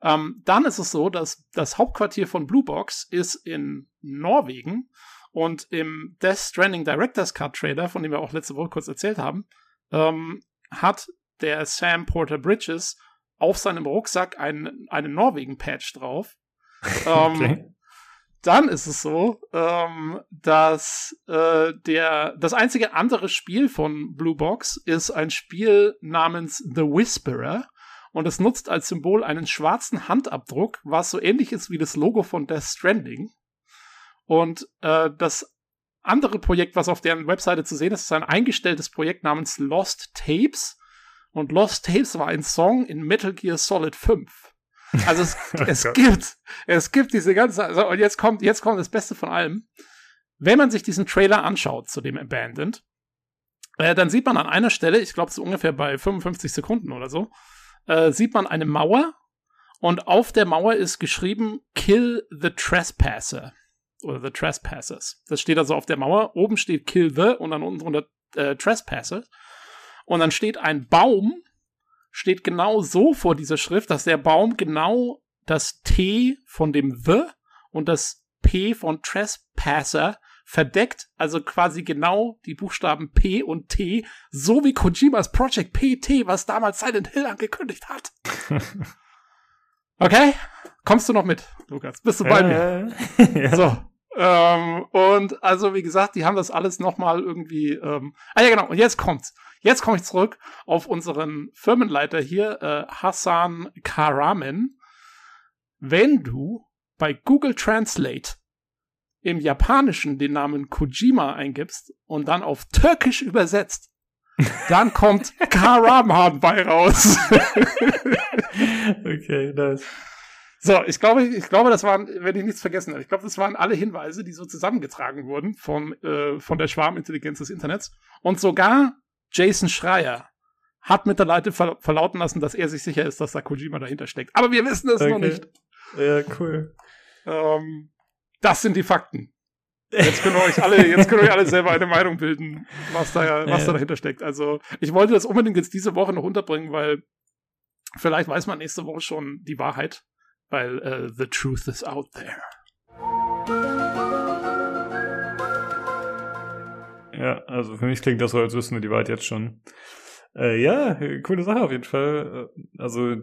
Ähm, dann ist es so, dass das Hauptquartier von Bluebox ist in Norwegen und im Death Stranding Director's Cut Trailer, von dem wir auch letzte Woche kurz erzählt haben, ähm, hat der Sam Porter Bridges auf seinem Rucksack einen, einen Norwegen-Patch drauf. ähm, okay. Dann ist es so, ähm, dass äh, der das einzige andere Spiel von Blue Box ist ein Spiel namens The Whisperer und es nutzt als Symbol einen schwarzen Handabdruck, was so ähnlich ist wie das Logo von Death Stranding. Und äh, das andere Projekt, was auf deren Webseite zu sehen ist, ist ein eingestelltes Projekt namens Lost Tapes. Und Lost Tapes war ein Song in Metal Gear Solid 5. Also es, es gibt, es gibt diese ganze, also, und jetzt kommt, jetzt kommt das Beste von allem. Wenn man sich diesen Trailer anschaut zu dem Abandoned, äh, dann sieht man an einer Stelle, ich glaube so ungefähr bei 55 Sekunden oder so, äh, sieht man eine Mauer und auf der Mauer ist geschrieben Kill the Trespasser oder The Trespassers. Das steht also auf der Mauer. Oben steht Kill the und dann unten drunter äh, Trespasser. Und dann steht ein Baum, steht genau so vor dieser Schrift, dass der Baum genau das T von dem The und das P von Trespasser verdeckt, also quasi genau die Buchstaben P und T, so wie Kojimas Project PT, was damals Silent Hill angekündigt hat. Okay? Kommst du noch mit, Lukas? Bist du bei äh, mir? ja. So. Ähm, und also, wie gesagt, die haben das alles nochmal irgendwie. Ähm, ah ja, genau. Und jetzt kommt's. Jetzt komme ich zurück auf unseren Firmenleiter hier, äh, Hassan Karamen. Wenn du bei Google Translate im Japanischen den Namen Kojima eingibst und dann auf Türkisch übersetzt, dann kommt Karaman bei raus. okay, nice. So, ich glaube, ich glaube, das waren, wenn ich nichts vergessen habe, ich glaube, das waren alle Hinweise, die so zusammengetragen wurden von, äh, von der Schwarmintelligenz des Internets. Und sogar Jason Schreier hat mit der Leite ver verlauten lassen, dass er sich sicher ist, dass da Kojima dahinter steckt. Aber wir wissen es okay. noch nicht. Ja, cool. Ähm, das sind die Fakten. Jetzt können wir euch alle, jetzt können wir alle selber eine Meinung bilden, was da, was ja. da dahinter steckt. Also, ich wollte das unbedingt jetzt diese Woche noch unterbringen, weil vielleicht weiß man nächste Woche schon die Wahrheit, weil uh, the truth is out there. Ja, also für mich klingt das so, als wüssten wir die Wahrheit jetzt schon. Äh, ja, coole Sache auf jeden Fall. Äh, also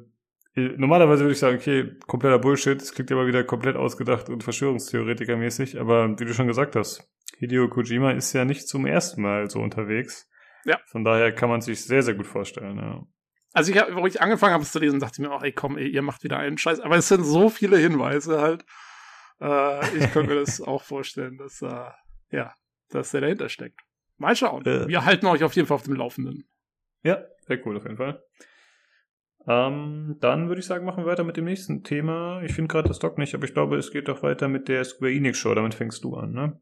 normalerweise würde ich sagen, okay, kompletter Bullshit. Es klingt aber wieder komplett ausgedacht und Verschwörungstheoretiker-mäßig. Aber wie du schon gesagt hast, Hideo Kojima ist ja nicht zum ersten Mal so unterwegs. Ja. Von daher kann man sich sehr, sehr gut vorstellen. Ja. Also ich, wo ich angefangen habe es zu lesen, dachte ich mir auch, ey komm, ey, ihr macht wieder einen Scheiß. Aber es sind so viele Hinweise halt. Äh, ich könnte mir das auch vorstellen, dass, äh, ja, dass der dahinter steckt. Mal schauen. Äh. Wir halten euch auf jeden Fall auf dem Laufenden. Ja, sehr cool auf jeden Fall. Ähm, dann würde ich sagen, machen wir weiter mit dem nächsten Thema. Ich finde gerade das Doc nicht, aber ich glaube, es geht doch weiter mit der Square Enix Show. Damit fängst du an, ne?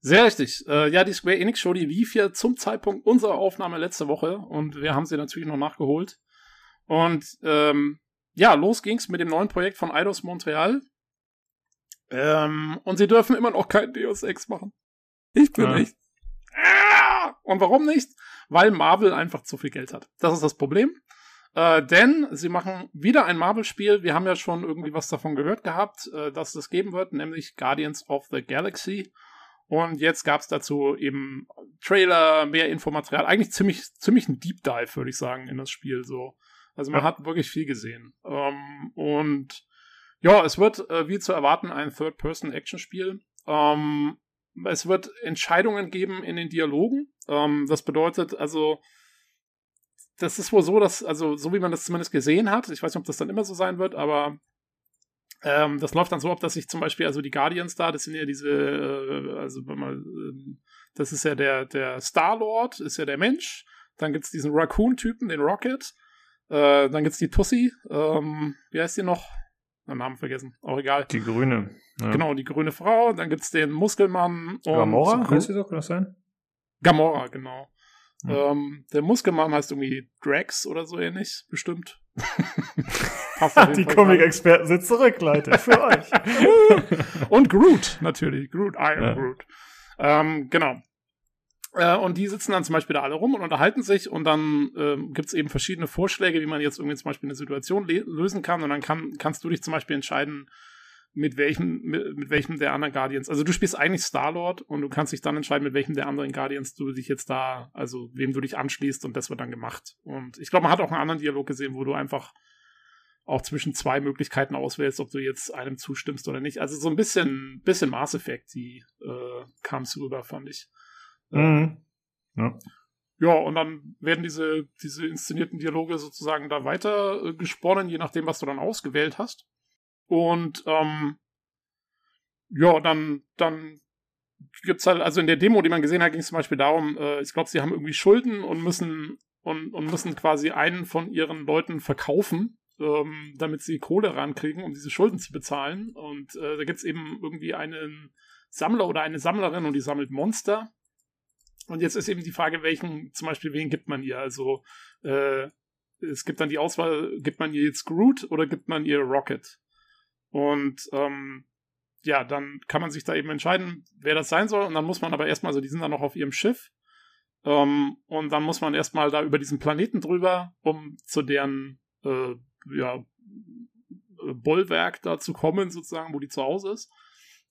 Sehr richtig. Äh, ja, die Square Enix Show, die lief ja zum Zeitpunkt unserer Aufnahme letzte Woche und wir haben sie natürlich noch nachgeholt. Und ähm, ja, los ging's mit dem neuen Projekt von Eidos Montreal. Ähm, und sie dürfen immer noch kein Deus Ex machen. Ich bin ja. nicht. Ah! Und warum nicht? Weil Marvel einfach zu viel Geld hat. Das ist das Problem. Äh, denn sie machen wieder ein Marvel-Spiel. Wir haben ja schon irgendwie was davon gehört gehabt, äh, dass es das geben wird, nämlich Guardians of the Galaxy. Und jetzt gab es dazu eben Trailer, mehr Infomaterial. Eigentlich ziemlich, ziemlich ein Deep Dive, würde ich sagen, in das Spiel. So. Also man ja. hat wirklich viel gesehen. Ähm, und ja, es wird, äh, wie zu erwarten, ein Third-Person-Action-Spiel. Ähm, es wird Entscheidungen geben in den Dialogen. Ähm, das bedeutet also, das ist wohl so, dass, also so wie man das zumindest gesehen hat, ich weiß nicht, ob das dann immer so sein wird, aber ähm, das läuft dann so ab, dass sich zum Beispiel, also die Guardians da, das sind ja diese, äh, also wenn man, äh, das ist ja der, der Star-Lord, ist ja der Mensch, dann gibt's diesen Raccoon-Typen, den Rocket, äh, dann gibt's die Tussi, ähm, wie heißt die noch? Den Namen vergessen, auch egal. Die grüne. Ja. Genau, die grüne Frau, dann gibt's den Muskelmann. Gamora, heißt sie doch, kann das sein? Gamora, genau. Mhm. Ähm, der Muskelmann heißt irgendwie Drax oder so ähnlich, bestimmt. die Comic-Experten sind zurück, Leute, für euch. Und Groot, natürlich. Groot, Iron ja. Groot. Ähm, genau. Äh, und die sitzen dann zum Beispiel da alle rum und unterhalten sich und dann ähm, gibt es eben verschiedene Vorschläge, wie man jetzt irgendwie zum Beispiel eine Situation lösen kann und dann kann, kannst du dich zum Beispiel entscheiden, mit welchem, mit, mit, welchem der anderen Guardians. Also du spielst eigentlich Star-Lord und du kannst dich dann entscheiden, mit welchem der anderen Guardians du dich jetzt da, also wem du dich anschließt und das wird dann gemacht. Und ich glaube, man hat auch einen anderen Dialog gesehen, wo du einfach auch zwischen zwei Möglichkeiten auswählst, ob du jetzt einem zustimmst oder nicht. Also so ein bisschen, bisschen Mass Effect, die äh, kam es rüber, fand ich. Mhm. Ja. Ja, und dann werden diese, diese inszenierten Dialoge sozusagen da weiter äh, gesponnen, je nachdem, was du dann ausgewählt hast. Und ähm, ja, dann, dann gibt's halt, also in der Demo, die man gesehen hat, ging es zum Beispiel darum, äh, ich glaube, sie haben irgendwie Schulden und müssen und, und müssen quasi einen von ihren Leuten verkaufen, ähm, damit sie Kohle rankriegen, um diese Schulden zu bezahlen. Und äh, da gibt's eben irgendwie einen Sammler oder eine Sammlerin und die sammelt Monster. Und jetzt ist eben die Frage, welchen, zum Beispiel, wen gibt man ihr? Also, äh, es gibt dann die Auswahl, gibt man ihr jetzt Groot oder gibt man ihr Rocket? Und ähm, ja, dann kann man sich da eben entscheiden, wer das sein soll. Und dann muss man aber erstmal, also die sind dann noch auf ihrem Schiff. Ähm, und dann muss man erstmal da über diesen Planeten drüber, um zu deren äh, ja, Bollwerk da zu kommen, sozusagen, wo die zu Hause ist.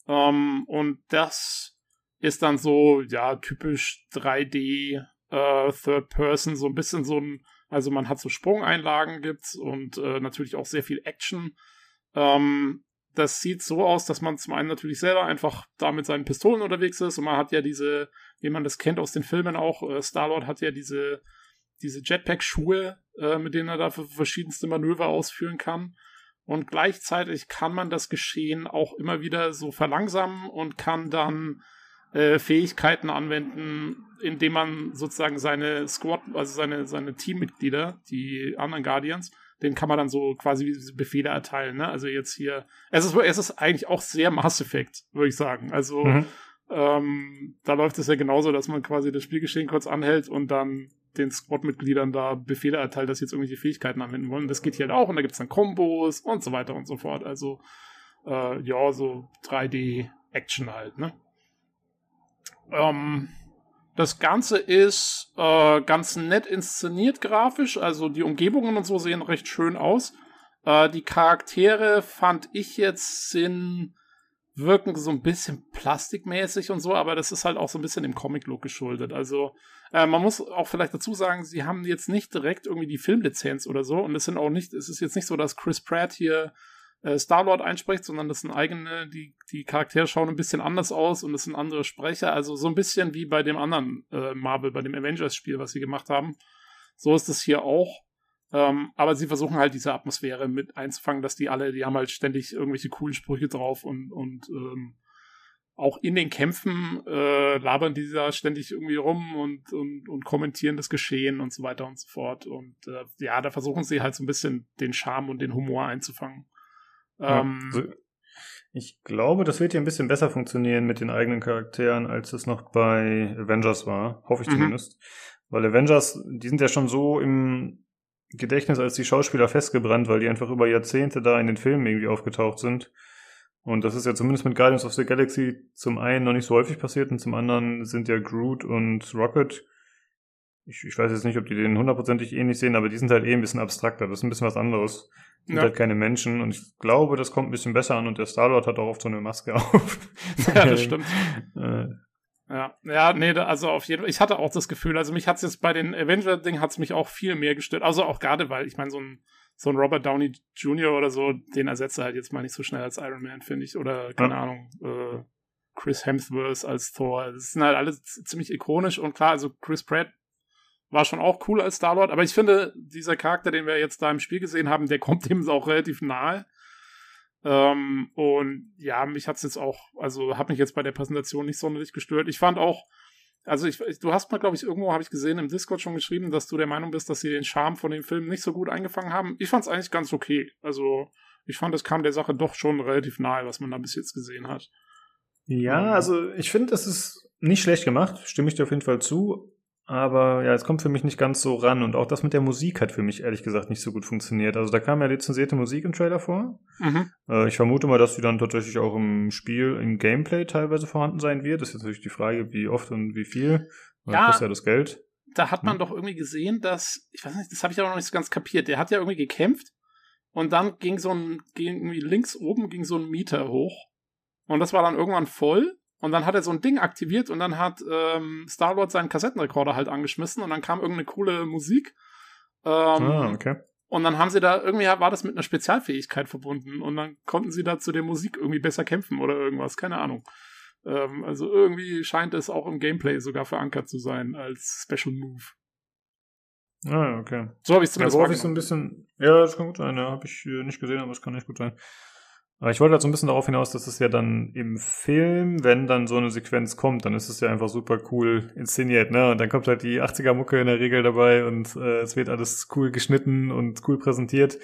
Ähm, und das ist dann so, ja, typisch 3D, äh, Third Person, so ein bisschen so ein, also man hat so Sprungeinlagen gibt's und äh, natürlich auch sehr viel Action. Ähm, das sieht so aus, dass man zum einen natürlich selber einfach da mit seinen Pistolen unterwegs ist und man hat ja diese, wie man das kennt aus den Filmen auch, äh, Star-Lord hat ja diese, diese Jetpack-Schuhe, äh, mit denen er da verschiedenste Manöver ausführen kann. Und gleichzeitig kann man das Geschehen auch immer wieder so verlangsamen und kann dann äh, Fähigkeiten anwenden, indem man sozusagen seine Squad, also seine, seine Teammitglieder, die anderen Guardians, den kann man dann so quasi Befehle erteilen. Ne? Also jetzt hier, es ist, es ist eigentlich auch sehr Mass Effect, würde ich sagen. Also mhm. ähm, da läuft es ja genauso, dass man quasi das Spielgeschehen kurz anhält und dann den Squad-Mitgliedern da Befehle erteilt, dass sie jetzt irgendwelche Fähigkeiten anwenden wollen. Das geht hier halt auch und da gibt es dann Kombos und so weiter und so fort. Also, äh, ja, so 3D-Action halt, ne? Ähm, das Ganze ist äh, ganz nett inszeniert grafisch, also die Umgebungen und so sehen recht schön aus. Äh, die Charaktere fand ich jetzt sind wirken so ein bisschen plastikmäßig und so, aber das ist halt auch so ein bisschen dem Comic-Look geschuldet. Also äh, man muss auch vielleicht dazu sagen, sie haben jetzt nicht direkt irgendwie die Filmlizenz oder so und es sind auch nicht, es ist jetzt nicht so, dass Chris Pratt hier äh, Star-Lord einspricht, sondern das sind eigene, die, die Charaktere schauen ein bisschen anders aus und es sind andere Sprecher, also so ein bisschen wie bei dem anderen äh, Marvel, bei dem Avengers-Spiel, was sie gemacht haben. So ist es hier auch. Ähm, aber sie versuchen halt diese Atmosphäre mit einzufangen, dass die alle, die haben halt ständig irgendwelche coolen Sprüche drauf und, und ähm, auch in den Kämpfen äh, labern die da ständig irgendwie rum und, und, und kommentieren das Geschehen und so weiter und so fort. Und äh, ja, da versuchen sie halt so ein bisschen den Charme und den Humor einzufangen. Ähm, ja, ich glaube, das wird hier ein bisschen besser funktionieren mit den eigenen Charakteren, als es noch bei Avengers war. Hoffe ich mhm. zumindest. Weil Avengers, die sind ja schon so im Gedächtnis als die Schauspieler festgebrannt, weil die einfach über Jahrzehnte da in den Filmen irgendwie aufgetaucht sind. Und das ist ja zumindest mit Guardians of the Galaxy zum einen noch nicht so häufig passiert und zum anderen sind ja Groot und Rocket, ich, ich weiß jetzt nicht, ob die den hundertprozentig ähnlich sehen, aber die sind halt eh ein bisschen abstrakter. Das ist ein bisschen was anderes. Sind ja. halt keine Menschen und ich glaube, das kommt ein bisschen besser an und der Star-Lord hat auch oft so eine Maske auf. Ja, das stimmt. Ja, ja, nee, also auf jeden Fall. Ich hatte auch das Gefühl, also mich hat's jetzt bei den Avenger-Ding hat's mich auch viel mehr gestört. Also auch gerade, weil ich meine, so ein, so ein Robert Downey Jr. oder so, den ersetze halt jetzt mal nicht so schnell als Iron Man, finde ich. Oder, keine ja. Ahnung, äh, Chris Hemsworth als Thor. Das sind halt alle ziemlich ikonisch und klar, also Chris Pratt war schon auch cool als Star-Lord, aber ich finde, dieser Charakter, den wir jetzt da im Spiel gesehen haben, der kommt dem auch relativ nahe. Ähm, und ja, mich hat's jetzt auch, also hat mich jetzt bei der Präsentation nicht sonderlich gestört. Ich fand auch, also ich, du hast mal, glaube ich, irgendwo habe ich gesehen im Discord schon geschrieben, dass du der Meinung bist, dass sie den Charme von dem Film nicht so gut eingefangen haben. Ich fand's eigentlich ganz okay. Also ich fand, es kam der Sache doch schon relativ nahe, was man da bis jetzt gesehen hat. Ja, ähm, also ich finde, das ist nicht schlecht gemacht, stimme ich dir auf jeden Fall zu. Aber ja, es kommt für mich nicht ganz so ran. Und auch das mit der Musik hat für mich ehrlich gesagt nicht so gut funktioniert. Also da kam ja lizenzierte Musik im Trailer vor. Mhm. Äh, ich vermute mal, dass die dann tatsächlich auch im Spiel, im Gameplay teilweise vorhanden sein wird. Das ist jetzt natürlich die Frage, wie oft und wie viel. Ja, kostet ja das Geld. Da hat man hm. doch irgendwie gesehen, dass, ich weiß nicht, das habe ich aber noch nicht so ganz kapiert. Der hat ja irgendwie gekämpft und dann ging so ein, ging irgendwie links oben ging so ein Meter hoch. Und das war dann irgendwann voll. Und dann hat er so ein Ding aktiviert und dann hat ähm, Star-Lord seinen Kassettenrekorder halt angeschmissen und dann kam irgendeine coole Musik. Ähm, ah, okay. Und dann haben sie da, irgendwie war das mit einer Spezialfähigkeit verbunden und dann konnten sie da zu der Musik irgendwie besser kämpfen oder irgendwas, keine Ahnung. Ähm, also irgendwie scheint es auch im Gameplay sogar verankert zu sein als Special Move. Ah, okay. So habe ich zumindest ja, worauf ich so ein bisschen, ja, das kann gut sein, ja, habe ich äh, nicht gesehen, aber es kann nicht gut sein. Aber ich wollte halt so ein bisschen darauf hinaus, dass es ja dann im Film, wenn dann so eine Sequenz kommt, dann ist es ja einfach super cool inszeniert, ne? Und dann kommt halt die 80er-Mucke in der Regel dabei und äh, es wird alles cool geschnitten und cool präsentiert.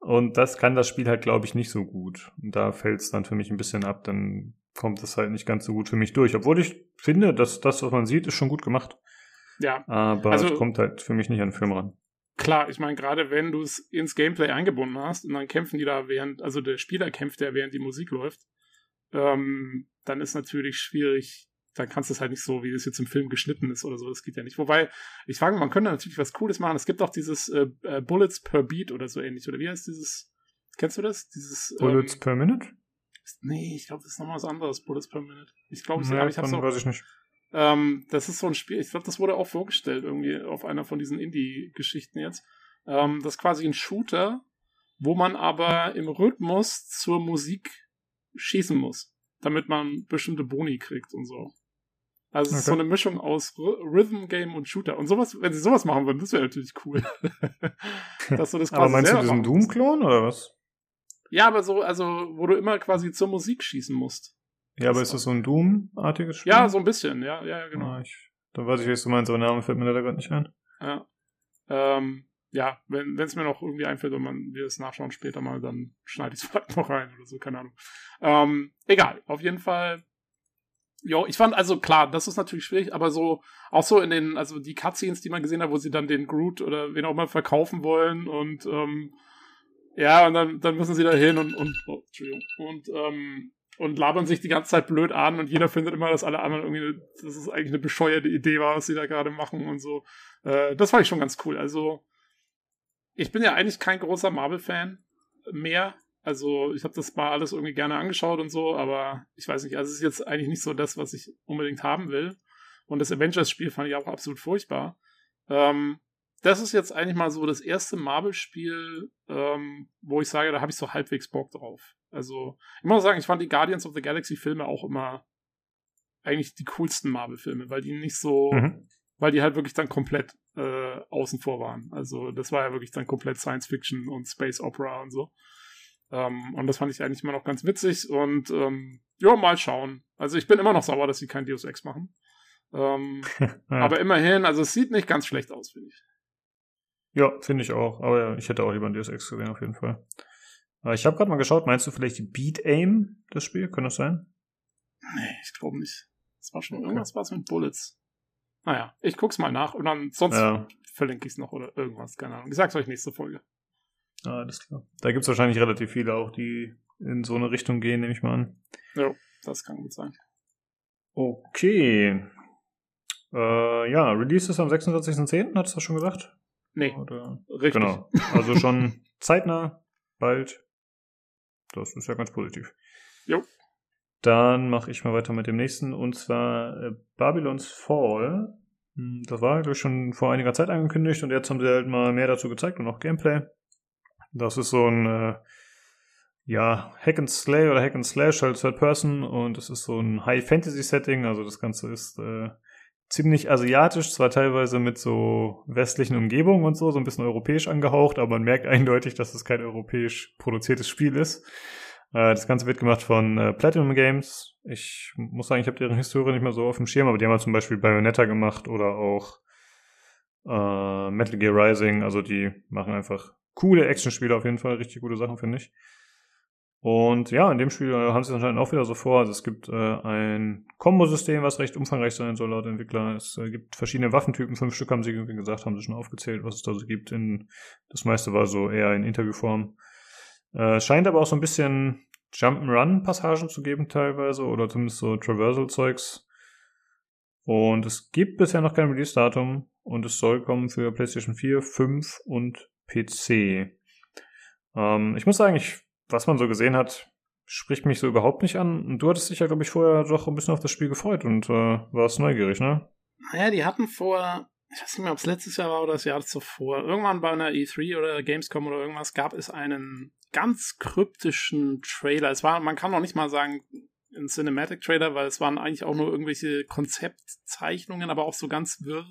Und das kann das Spiel halt, glaube ich, nicht so gut. Und da fällt es dann für mich ein bisschen ab, dann kommt es halt nicht ganz so gut für mich durch. Obwohl ich finde, dass das, was man sieht, ist schon gut gemacht. Ja. Aber also, es kommt halt für mich nicht an den Film ran klar, ich meine, gerade wenn du es ins Gameplay eingebunden hast und dann kämpfen die da während, also der Spieler kämpft ja während die Musik läuft, ähm, dann ist natürlich schwierig, dann kannst du es halt nicht so, wie es jetzt im Film geschnitten ist oder so, das geht ja nicht. Wobei, ich frage, man könnte natürlich was Cooles machen. Es gibt auch dieses äh, äh, Bullets per Beat oder so ähnlich, oder wie heißt dieses, kennst du das? Dieses Bullets ähm, per Minute? Nee, ich glaube, das ist nochmal was anderes, Bullets per Minute. Ich glaube, ja, ich habe es weiß ich nicht. Ähm, das ist so ein Spiel, ich glaube, das wurde auch vorgestellt irgendwie auf einer von diesen Indie-Geschichten jetzt. Ähm, das ist quasi ein Shooter, wo man aber im Rhythmus zur Musik schießen muss, damit man bestimmte Boni kriegt und so. Also es okay. ist so eine Mischung aus Rhythm Game und Shooter. Und sowas, wenn sie sowas machen würden, das wäre natürlich cool. Dass du das quasi aber meinst du diesen Doom-Klon oder was? Ja, aber so, also, wo du immer quasi zur Musik schießen musst. Ja, aber ist das so ein Doom-artiges Spiel? Ja, so ein bisschen, ja, ja, genau. Ah, ich, da weiß ich, was du meinst, aber Name fällt mir leider gerade nicht ein. Ja. Ähm, ja, wenn es mir noch irgendwie einfällt und man wir es nachschauen später mal, dann schneide ich es vielleicht noch rein oder so, keine Ahnung. Ähm, egal, auf jeden Fall Jo, ich fand, also klar, das ist natürlich schwierig, aber so, auch so in den, also die Cutscenes, die man gesehen hat, wo sie dann den Groot oder wen auch immer verkaufen wollen und, ähm, ja, und dann, dann müssen sie da hin und, und, Entschuldigung, und, ähm, und labern sich die ganze Zeit blöd an und jeder findet immer, dass alle anderen irgendwie, dass es eigentlich eine bescheuerte Idee war, was sie da gerade machen und so. Äh, das fand ich schon ganz cool. Also, ich bin ja eigentlich kein großer Marvel-Fan mehr. Also ich habe das mal alles irgendwie gerne angeschaut und so, aber ich weiß nicht, also es ist jetzt eigentlich nicht so das, was ich unbedingt haben will. Und das Avengers-Spiel fand ich auch absolut furchtbar. Ähm, das ist jetzt eigentlich mal so das erste Marvel-Spiel, ähm, wo ich sage, da habe ich so halbwegs Bock drauf. Also, ich muss sagen, ich fand die Guardians of the Galaxy-Filme auch immer eigentlich die coolsten Marvel-Filme, weil die nicht so, mhm. weil die halt wirklich dann komplett äh, außen vor waren. Also, das war ja wirklich dann komplett Science Fiction und Space Opera und so. Ähm, und das fand ich eigentlich immer noch ganz witzig. Und ähm, ja, mal schauen. Also ich bin immer noch sauer, dass sie kein Deus Ex machen. Ähm, ja. Aber immerhin, also es sieht nicht ganz schlecht aus, finde ich. Ja, finde ich auch. Aber ja, ich hätte auch lieber ein Deus Ex gesehen, auf jeden Fall. Aber ich habe gerade mal geschaut, meinst du vielleicht die Beat Aim, das Spiel? Kann das sein? Nee, ich glaube nicht. Das war schon okay. irgendwas was mit Bullets. Naja, ich guck's mal nach und dann sonst ja. verlinke ich's noch oder irgendwas, keine Ahnung. Ich sag's euch nächste Folge. Ah, alles klar. Da gibt es wahrscheinlich relativ viele auch, die in so eine Richtung gehen, nehme ich mal an. Ja, das kann gut sein. Okay. Äh, ja, Release ist am 26.10., hat es das schon gesagt? Nee. Oder? Richtig. Genau. Also schon zeitnah, bald. Das ist ja ganz positiv. Jo. Dann mache ich mal weiter mit dem nächsten und zwar äh, Babylons Fall. Hm, das war, glaube ich, schon vor einiger Zeit angekündigt und jetzt haben sie halt mal mehr dazu gezeigt und auch Gameplay. Das ist so ein äh, ja, Hack and Slay oder Hack and Slash halt Third Person und es ist so ein High Fantasy Setting, also das Ganze ist äh, ziemlich asiatisch, zwar teilweise mit so westlichen Umgebungen und so, so ein bisschen europäisch angehaucht, aber man merkt eindeutig, dass es kein europäisch produziertes Spiel ist. Äh, das Ganze wird gemacht von äh, Platinum Games. Ich muss sagen, ich habe deren Historie nicht mehr so auf dem Schirm, aber die haben halt zum Beispiel Bayonetta gemacht oder auch äh, Metal Gear Rising, also die machen einfach coole Actionspiele auf jeden Fall, richtig gute Sachen, finde ich. Und ja, in dem Spiel äh, haben sie es anscheinend auch wieder so vor. Also es gibt äh, ein Kombosystem, was recht umfangreich sein soll laut Entwickler. Es äh, gibt verschiedene Waffentypen, fünf Stück haben sie gesagt, haben sie schon aufgezählt, was es da so gibt. In, das meiste war so eher in Interviewform. Äh, scheint aber auch so ein bisschen Jump'n'Run-Passagen zu geben teilweise oder zumindest so Traversal-Zeugs. Und es gibt bisher noch kein Release-Datum und es soll kommen für PlayStation 4, 5 und PC. Ähm, ich muss sagen, ich, was man so gesehen hat, spricht mich so überhaupt nicht an. Und du hattest dich ja, glaube ich, vorher doch ein bisschen auf das Spiel gefreut und äh, warst neugierig, ne? Naja, die hatten vor, ich weiß nicht mehr, ob es letztes Jahr war oder das Jahr zuvor, irgendwann bei einer E3 oder Gamescom oder irgendwas gab es einen ganz kryptischen Trailer. Es war, man kann noch nicht mal sagen, ein Cinematic Trailer, weil es waren eigentlich auch nur irgendwelche Konzeptzeichnungen, aber auch so ganz wirr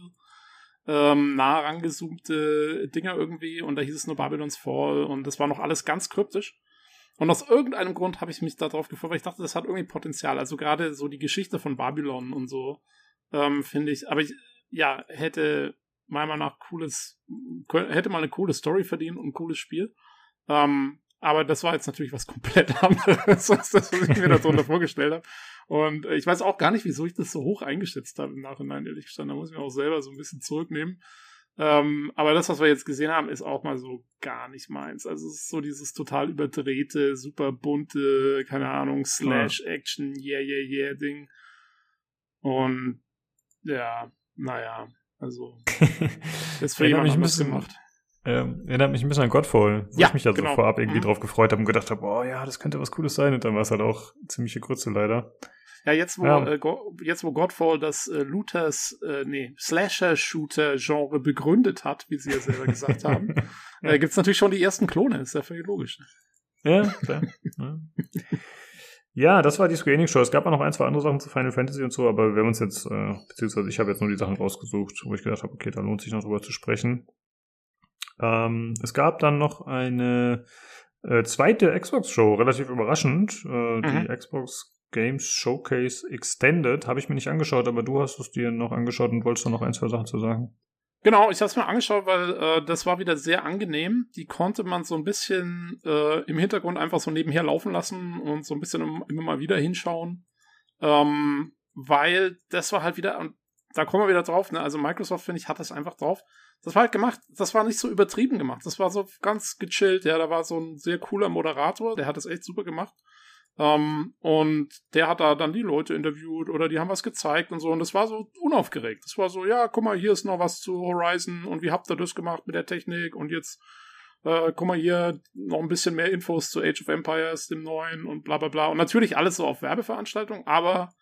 ähm, nah rangezoomte Dinger irgendwie und da hieß es nur Babylons Fall und das war noch alles ganz kryptisch. Und aus irgendeinem Grund habe ich mich darauf gefreut, weil ich dachte, das hat irgendwie Potenzial. Also gerade so die Geschichte von Babylon und so, ähm, finde ich, aber ich, ja, hätte meiner Meinung nach cooles, hätte mal eine coole Story verdient und ein cooles Spiel. Ähm, aber das war jetzt natürlich was komplett anderes, als das, was ich mir darunter vorgestellt habe. Und äh, ich weiß auch gar nicht, wieso ich das so hoch eingeschätzt habe im Nachhinein, ehrlich gesagt. Da muss ich mir auch selber so ein bisschen zurücknehmen. Ähm, aber das, was wir jetzt gesehen haben, ist auch mal so gar nicht meins. Also es ist so dieses total überdrehte, super bunte, keine Ahnung, Slash-Action, yeah, yeah, yeah Ding. Und ja, naja, also das für jemand anders gemacht. Ähm, erinnert mich ein bisschen an Godfall, wo ja, ich mich ja genau. so vorab irgendwie mhm. drauf gefreut habe und gedacht habe, oh ja, das könnte was Cooles sein. Und dann war es halt auch ziemliche Grütze leider. Ja, jetzt wo, ja. Äh, jetzt wo Godfall das äh, Looters, äh, nee, Slasher-Shooter-Genre begründet hat, wie sie ja selber gesagt haben, äh, gibt es natürlich schon die ersten Klone, ist ja völlig logisch. Ja, klar. ja. ja. das war die Square Enix Show. Es gab auch noch ein, zwei andere Sachen zu Final Fantasy und so, aber wir haben uns jetzt, äh, beziehungsweise ich habe jetzt nur die Sachen rausgesucht, wo ich gedacht habe, okay, da lohnt sich noch drüber zu sprechen. Ähm, es gab dann noch eine äh, zweite Xbox-Show, relativ überraschend. Äh, mhm. Die Xbox Games Showcase Extended habe ich mir nicht angeschaut, aber du hast es dir noch angeschaut und wolltest da noch ein, zwei Sachen zu sagen. Genau, ich habe es mir angeschaut, weil äh, das war wieder sehr angenehm. Die konnte man so ein bisschen äh, im Hintergrund einfach so nebenher laufen lassen und so ein bisschen immer mal wieder hinschauen. Ähm, weil das war halt wieder, da kommen wir wieder drauf, ne? Also Microsoft, finde ich, hat das einfach drauf. Das war halt gemacht, das war nicht so übertrieben gemacht. Das war so ganz gechillt, ja, da war so ein sehr cooler Moderator, der hat das echt super gemacht. Ähm, und der hat da dann die Leute interviewt oder die haben was gezeigt und so. Und das war so unaufgeregt. Das war so, ja, guck mal, hier ist noch was zu Horizon und wie habt ihr das gemacht mit der Technik und jetzt, äh, guck mal hier, noch ein bisschen mehr Infos zu Age of Empires, dem neuen und bla bla bla. Und natürlich alles so auf Werbeveranstaltungen, aber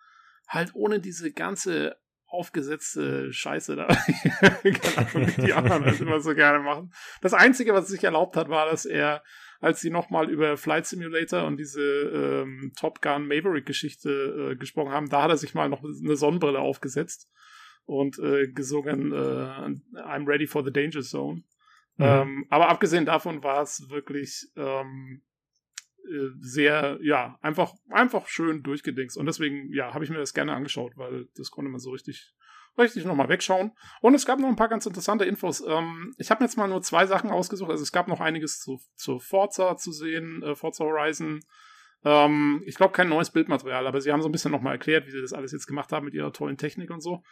halt ohne diese ganze aufgesetzte Scheiße da. Keine Ahnung, die anderen das immer so gerne machen. Das Einzige, was sich erlaubt hat, war, dass er als sie nochmal über Flight Simulator und diese ähm, Top Gun Maverick-Geschichte äh, gesprochen haben, da hat er sich mal noch eine Sonnenbrille aufgesetzt und äh, gesungen äh, I'm ready for the danger zone. Mhm. Ähm, aber abgesehen davon war es wirklich ähm, äh, sehr, ja, einfach, einfach schön durchgedingst. Und deswegen, ja, habe ich mir das gerne angeschaut, weil das konnte man so richtig richtig nochmal wegschauen. Und es gab noch ein paar ganz interessante Infos. Ähm, ich habe jetzt mal nur zwei Sachen ausgesucht. Also es gab noch einiges zu, zu Forza zu sehen, äh, Forza Horizon. Ähm, ich glaube kein neues Bildmaterial, aber sie haben so ein bisschen nochmal erklärt, wie sie das alles jetzt gemacht haben mit ihrer tollen Technik und so.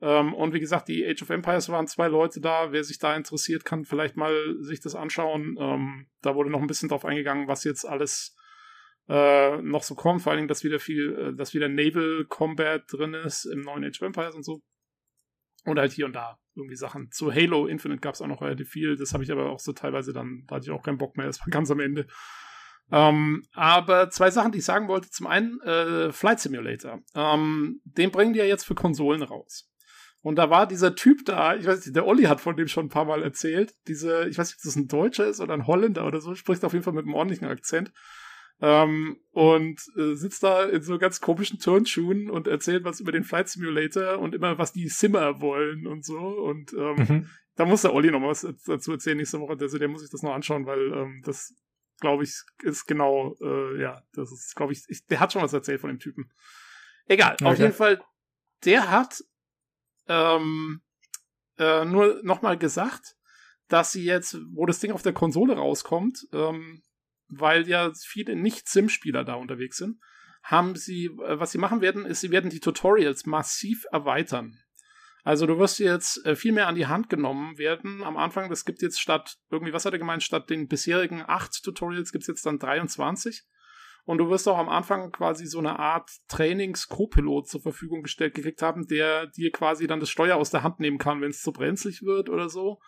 Ähm, und wie gesagt, die Age of Empires waren zwei Leute da. Wer sich da interessiert, kann vielleicht mal sich das anschauen. Ähm, da wurde noch ein bisschen drauf eingegangen, was jetzt alles äh, noch so kommt. Vor allen Dingen, dass wieder viel, äh, dass wieder Naval Combat drin ist im neuen Age of Empires und so. Und halt hier und da irgendwie Sachen. Zu Halo Infinite gab es auch noch relativ viel. Das habe ich aber auch so teilweise dann, da hatte ich auch keinen Bock mehr. Das war ganz am Ende. Ähm, aber zwei Sachen, die ich sagen wollte. Zum einen äh, Flight Simulator. Ähm, den bringen die ja jetzt für Konsolen raus. Und da war dieser Typ da, ich weiß nicht, der Olli hat von dem schon ein paar Mal erzählt. Diese, ich weiß nicht, ob das ein Deutscher ist oder ein Holländer oder so, spricht auf jeden Fall mit einem ordentlichen Akzent. Ähm, und äh, sitzt da in so ganz komischen Turnschuhen und erzählt was über den Flight Simulator und immer, was die Simmer wollen und so. Und ähm, mhm. da muss der Olli noch mal was dazu erzählen nächste Woche. Also der muss sich das noch anschauen, weil ähm, das, glaube ich, ist genau, äh, ja, das ist, glaube ich, ich, der hat schon was erzählt von dem Typen. Egal, okay. auf jeden Fall, der hat ähm, äh, nur noch mal gesagt, dass sie jetzt, wo das Ding auf der Konsole rauskommt, ähm, weil ja viele Nicht-Sim-Spieler da unterwegs sind, haben sie, äh, was sie machen werden, ist, sie werden die Tutorials massiv erweitern. Also du wirst jetzt äh, viel mehr an die Hand genommen werden. Am Anfang, das gibt jetzt statt, irgendwie, was hat er gemeint, statt den bisherigen acht Tutorials gibt es jetzt dann 23. Und du wirst auch am Anfang quasi so eine Art Trainings-Co-Pilot zur Verfügung gestellt gekriegt haben, der dir quasi dann das Steuer aus der Hand nehmen kann, wenn es zu brenzlig wird oder so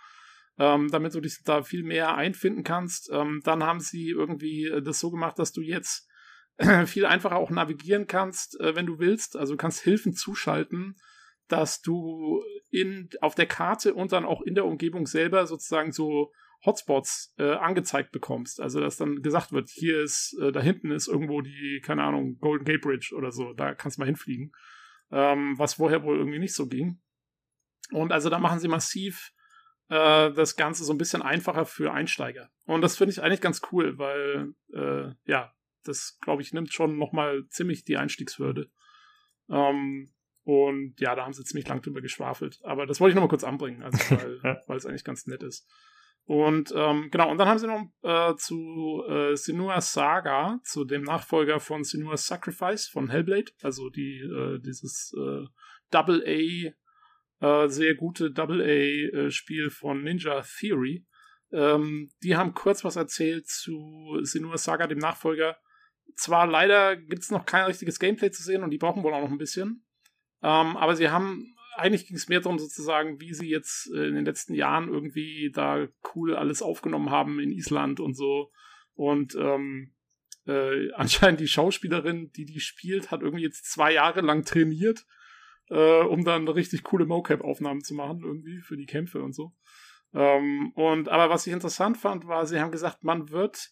ähm, damit du dich da viel mehr einfinden kannst. Ähm, dann haben sie irgendwie äh, das so gemacht, dass du jetzt viel einfacher auch navigieren kannst, äh, wenn du willst. Also du kannst Hilfen zuschalten, dass du in, auf der Karte und dann auch in der Umgebung selber sozusagen so Hotspots äh, angezeigt bekommst. Also dass dann gesagt wird, hier ist, äh, da hinten ist irgendwo die, keine Ahnung, Golden Gate Bridge oder so, da kannst du mal hinfliegen. Ähm, was vorher wohl irgendwie nicht so ging. Und also da machen sie massiv äh, das Ganze so ein bisschen einfacher für Einsteiger. Und das finde ich eigentlich ganz cool, weil, äh, ja, das, glaube ich, nimmt schon nochmal ziemlich die Einstiegshürde. Ähm, und ja, da haben sie ziemlich lang drüber geschwafelt. Aber das wollte ich nochmal kurz anbringen, also weil, es eigentlich ganz nett ist. Und ähm, genau, und dann haben sie noch äh, zu äh, Senua's Saga, zu dem Nachfolger von Senua's Sacrifice von Hellblade, also die, äh, dieses äh, Double A äh, sehr gute Double-A-Spiel äh, von Ninja Theory. Ähm, die haben kurz was erzählt zu Senua Saga, dem Nachfolger. Zwar leider gibt es noch kein richtiges Gameplay zu sehen und die brauchen wohl auch noch ein bisschen. Ähm, aber sie haben, eigentlich ging es mehr darum sozusagen, wie sie jetzt äh, in den letzten Jahren irgendwie da cool alles aufgenommen haben in Island und so. Und ähm, äh, anscheinend die Schauspielerin, die die spielt, hat irgendwie jetzt zwei Jahre lang trainiert äh, um dann richtig coole Mocap-Aufnahmen zu machen, irgendwie für die Kämpfe und so. Ähm, und aber was ich interessant fand, war, sie haben gesagt, man wird